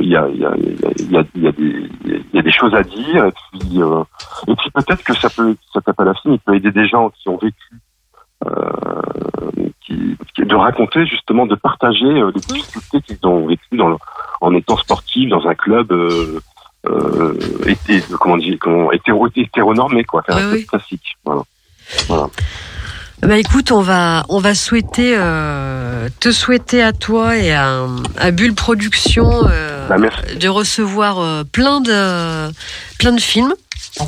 il y a, il y a, il y a, il y a des, il y a des choses à dire et puis et puis peut-être que ça peut, cet appel à film, il peut aider des gens qui ont vécu. Qui, de raconter justement, de partager les difficultés qu'ils ont vécues dans en étant sportifs dans un club euh, été, comment dire, comment, hétéro, hétéronormé, quoi, c'est un Oui, classique. Voilà. voilà. Bah écoute, on va on va souhaiter euh, te souhaiter à toi et à, à Bulle Production euh, Bah, de recevoir euh, plein de plein de films.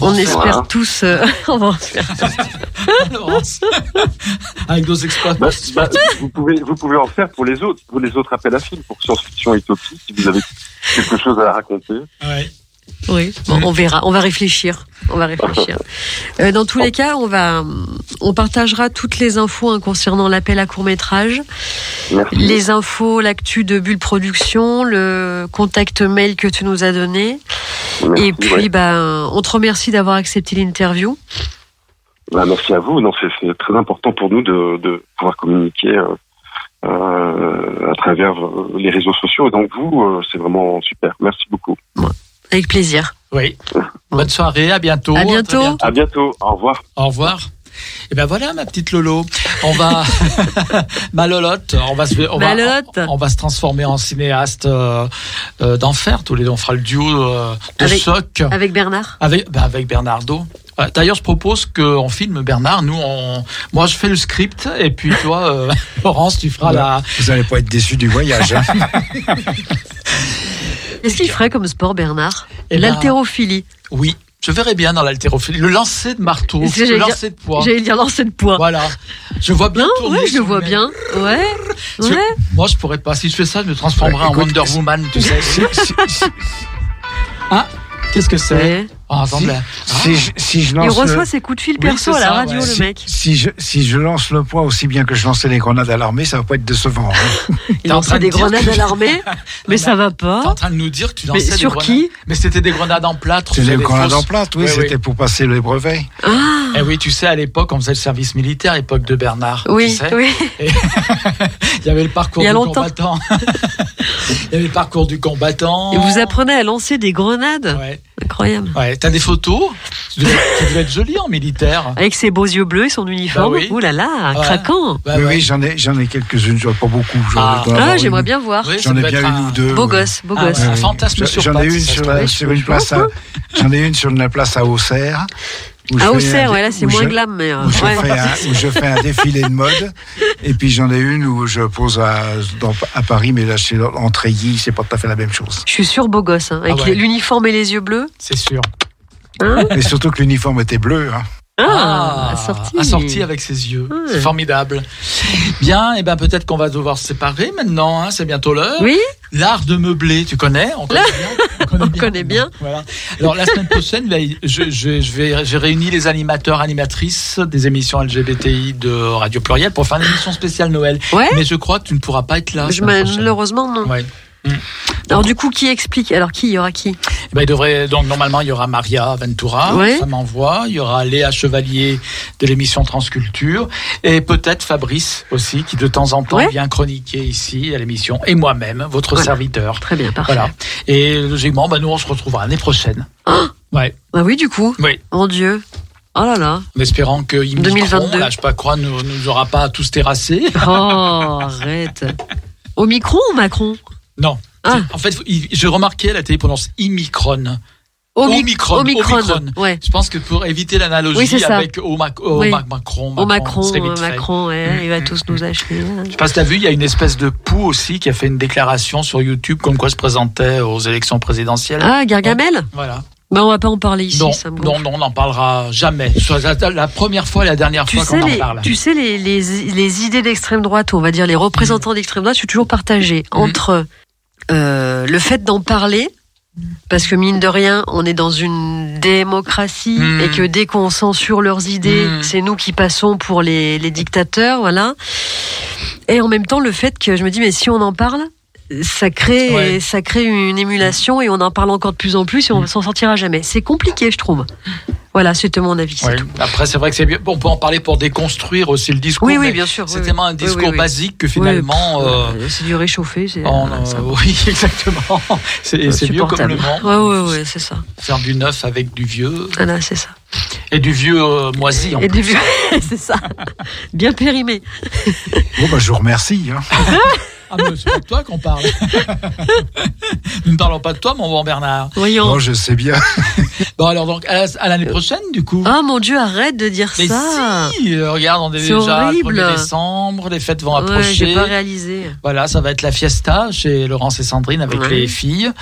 On espère Voilà. tous. euh, *laughs* on va en faire. *laughs* Avec nos exploits. Bah, bah, vous pouvez, vous pouvez en faire pour les autres, pour les autres appels à films, pour science-fiction et utopie, si vous avez quelque chose à raconter. Ouais. Oui, bon, on verra, on va réfléchir, on va réfléchir. *laughs* Euh, dans tous les cas, on va, on partagera toutes les infos hein, concernant l'appel à court métrage, Merci. les infos, l'actu de Bulle Production, le contact mail que tu nous as donné, Merci, et puis ouais. ben, on te remercie d'avoir accepté l'interview. Bah, merci à vous. Non, c'est, très important pour nous de, de pouvoir communiquer euh, euh, à travers les réseaux sociaux. Et donc vous, euh, c'est vraiment super. Merci beaucoup. Avec plaisir. Oui. Bonne soirée, à bientôt. À bientôt. À bientôt. Au revoir. Au revoir. Et ben voilà ma petite Lolo. On va *laughs* ma Lolotte, on va se on va, on va se transformer en cinéaste euh, euh, d'enfer tous les deux. On fera le duo euh, de Avec- soc Avec Bernard. avec ben, avec Bernardo. Euh, D'ailleurs, je propose qu'on filme Bernard. Nous, on, moi, je fais le script et puis toi, euh, *laughs* Laurence, tu feras la. Vous n'allez pas être déçu du voyage. hein. *laughs* Qu'est-ce qu'il ferait comme sport, Bernard? Eh ben, L'haltérophilie. Oui, je verrais bien dans l'haltérophilie. Le lancer de marteau, le dire. lancer de poids. J'allais dire lancer de poids. Voilà. Je vois bien Non, ouais, je vois bien. Ouais. Moi, je pourrais pas. Si je fais ça, je me transformerai Ouais, en écoute, Wonder Woman, tu sais. ah, qu'est-ce que c'est? Ouais. Ah, attendez. si, je, si je Il lance reçoit le, ses coups de fil Oui, perso à la ça, radio, ouais. le si, mec. si je, si je lance le poids aussi bien que je lançais les grenades à l'armée, ça va pas être décevant. hein. *laughs* Il lançait train de des grenades que- à l'armée, *laughs* mais ça va T'es en pas. train de nous dire que tu Mais lançais sur des qui grenades. Mais c'était des grenades en plâtre. C'est tu sais, les des grenades fausses- en plate, oui, Oui, oui. c'était pour passer les brevets. Ah, Eh oui, tu sais, à l'époque, on faisait le service militaire, à l'époque de Bernard. tu oui, sais. oui. *laughs* Il y avait le parcours Il y a du longtemps. combattant. Il y avait le parcours du combattant. Et vous apprenez à lancer des grenades Ouais. Incroyable. Ouais, t'as des photos Tu devais, être joli en militaire. Avec ses beaux yeux bleus et son uniforme. Bah oui. Ouh là là, Ouais. craquant. Bah oui, j'en ai, j'en ai quelques-unes, j'en ai pas beaucoup. Ah. Ah, j'aimerais une- bien voir. Oui, J'en ai bien une un- ou deux. Beau ouais. gosse, beau Ah, gosse. ouais. Un fantasme sur J'en ai une sur, la, une place j'en ai une sur la place à Auxerre. Ah, Auxerre, ouais, là, c'est moins je- glam, mais. euh, Où je, ouais. fais un, où je fais un défilé de mode. *laughs* Et puis j'en ai une où je pose à, dans- à Paris, mais là c'est en treillis, c'est pas tout à fait la même chose. Je suis sûr beau gosse, hein, avec Ah ouais. l'uniforme et les yeux bleus. C'est sûr. Hein Mais surtout que l'uniforme était bleu. Hein. Ah, assorti. assorti avec ses yeux. Ouais. C'est formidable. Bien, et ben peut-être qu'on va devoir se séparer maintenant. hein, c'est bientôt l'heure. Oui, L'art de meubler, tu connais On connaît bien. *laughs* On On connaît bien. Voilà. Alors la semaine prochaine, là, je, je, je vais, j'ai réuni les animateurs, animatrices des émissions LGBTI de Radio Pluriel pour faire une émission spéciale Noël. ouais. Mais je crois que tu ne pourras pas être là. Je malheureusement, non. Ouais. Alors, du coup, qui explique Alors, qui Il y aura qui? Eh ben, il devrait donc normalement il y aura Maria Ventura, Ouais. ça m'envoie. Il y aura Léa Chevalier de l'émission Transculture et peut-être Fabrice aussi qui de temps en temps vient chroniquer ici à l'émission et moi-même votre Voilà. serviteur. Très bien, parfait. Voilà. Et logiquement, ben, nous on se retrouvera l'année prochaine. Ah Ouais. Bah oui, du coup. Oui. Mon Dieu. Oh là là. En espérant que Imicron, 2022. là, je pas quoi, nous, nous aura pas tous terrassés. Oh, arrête. *laughs* Au micro ou Macron? Non. Ah. En fait, je remarquais la télé prononce Imicron. Omi- Omicron, Omicron. Omicron. Ouais. Je pense que pour éviter l'analogie Oui, avec au, Mac- au Oui. Mac- Macron, Macron, fait. Macron, ouais, Mm, il va mm, tous nous acheter. hein. Je sais pas si t'as vu, il y a une espèce de pou aussi qui a fait une déclaration sur YouTube comme quoi se présentait aux élections présidentielles. Ah, Gargamel Voilà. Bah, on va pas en parler ici, non, ça me non, non, on n'en parlera jamais. Soit la, la première fois et la dernière Tu fois qu'on en parle. tu sais les, les, les idées d'extrême droite, on va dire les représentants d'extrême droite, je suis toujours partagée Mm. entre euh, le fait d'en parler, parce que mine de rien, on est dans une démocratie Mm. et que dès qu'on censure leurs idées, Mm. c'est nous qui passons pour les, les dictateurs, voilà. Et en même temps, le fait que je me dis, mais si on en parle, ça crée, Ouais. ça crée une émulation et on en parle encore de plus en plus et on s'en sortira jamais. C'est compliqué, je trouve. Voilà, c'était mon avis. c'est Ouais. tout. Après, c'est vrai que c'est bien. On peut en parler pour déconstruire aussi le discours. Oui, oui, bien sûr. C'est oui, tellement oui. un Oui, discours oui, oui. basique que Oui, finalement. euh, euh, c'est du réchauffé. C'est on, euh, euh, c'est un peu oui, exactement. C'est vieux comme insupportable. le monde. Ouais, ouais, ouais, c'est ça. Faire du neuf avec du vieux. Voilà, c'est ça. Et du vieux euh, moisi. en Et plus. du *laughs* c'est ça. Bien périmé. Bon, bah, je vous remercie. Hein. *laughs* Ah, mais c'est pas de toi qu'on parle. *laughs* Nous ne parlons pas de toi, mon bon Bernard. Voyons. Bon, je sais bien. *laughs* Bon, alors, donc, à la- à l'année prochaine, du coup. Ah mon Dieu, arrête de dire Mais ça. si, euh, regarde, on est C'est déjà le horrible. 1er décembre, les fêtes vont Ouais, approcher. j'ai pas réalisé. Voilà, ça va être la fiesta chez Laurence et Sandrine avec Ouais. les filles.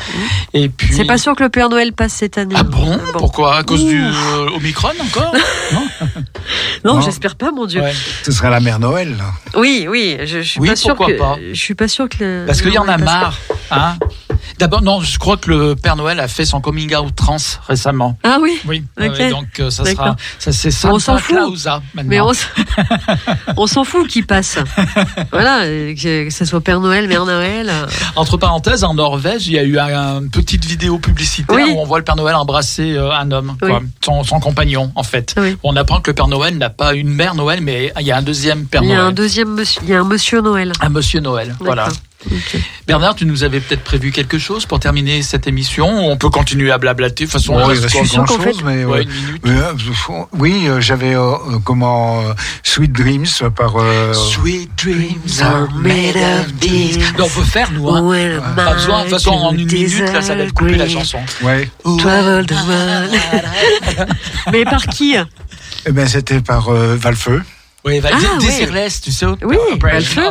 Et puis. C'est pas sûr que le Père Noël passe cette année. Ah bon, Pourquoi? À cause Ouh. du euh, Omicron encore? Non *laughs* Non, Non. j'espère pas, mon Dieu. Ouais. Ce serait la mère Noël. là. Oui, oui, je, je suis Oui, pas sûr pourquoi que pas? je suis pas sûr que le Parce qu'il y en a marre. Hein D'abord, non, je crois que le Père Noël a fait son coming out trans récemment. Ah oui. Oui, Ok. ouais, donc euh, ça sera, ça c'est On s'en Santa fout. Clausa maintenant. Mais on, *laughs* s'en fout qui passe. *laughs* Voilà, que, ce soit Père Noël, Mère Noël. euh, Entre parenthèses, en Norvège, il y a eu un- une petite vidéo publicitaire Oui. où on voit le Père Noël embrasser euh, un homme, Oui. quoi, son, son compagnon en fait. On apprend que le Père Noël n'a pas une mère Noël, mais il y a un deuxième Père Il y a Noël. un deuxième monsieur, il y a un monsieur Noël. Un Monsieur Noël, voilà. Bernard, tu nous avais peut-être prévu quelque chose pour terminer cette émission On peut continuer à blablater, de toute façon, Bon, on reste quoi, pas fait- mais Ouais, ouais. minute. Mais, euh, oui, euh, j'avais euh, euh, comment euh, Sweet Dreams par. euh, Sweet dreams are made of these. Non, on peut faire, nous, hein. Pas besoin, de toute façon, en une minute, là, ça va être coupé la chanson. ouais. Travel the world. *laughs* Mais par qui? Eh ben, c'était par euh, Valfeu. Oui, va Ah, dire oui. Desireless, tu sais. Oui, Valfeu.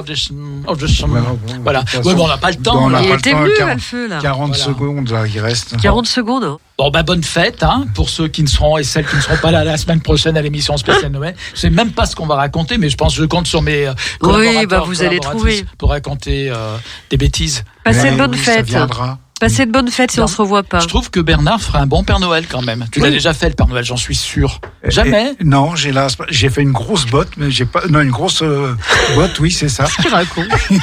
Voilà. Ouais, bon, on n'a pas le temps. Il était venu, 40 Valfeu, là. 40 Voilà. secondes, là, il reste. 40 secondes. Bon, bah, bonne fête, hein, pour ceux qui ne seront et celles qui ne seront pas là la semaine prochaine à l'émission spéciale Noël. Je sais même pas ce qu'on va raconter, mais je pense que je compte sur mes euh, collaborateurs, bah, vous allez trouver. Pour raconter euh, des bêtises. Passez de bonnes oui, ça fêtes. viendra. Passez de bonnes fêtes si Non. on se revoit pas. Je trouve que Bernard ferait un bon Père Noël quand même. Tu l'as déjà fait le Père Noël, j'en suis sûr. Jamais Et- non, j'ai là, j'ai fait une grosse botte, mais j'ai pas. Non, une grosse euh, botte, oui, c'est ça. *laughs* Il raconte. *laughs*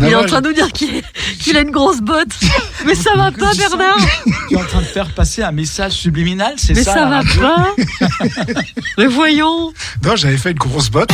Il est en train de nous dire qu'il a une grosse botte. *laughs* Mais ça va pas, Bernard. Tu es en train de faire passer un message subliminal, c'est Mais ça ça la va pas. Mais voyons. Non, j'avais fait une grosse botte.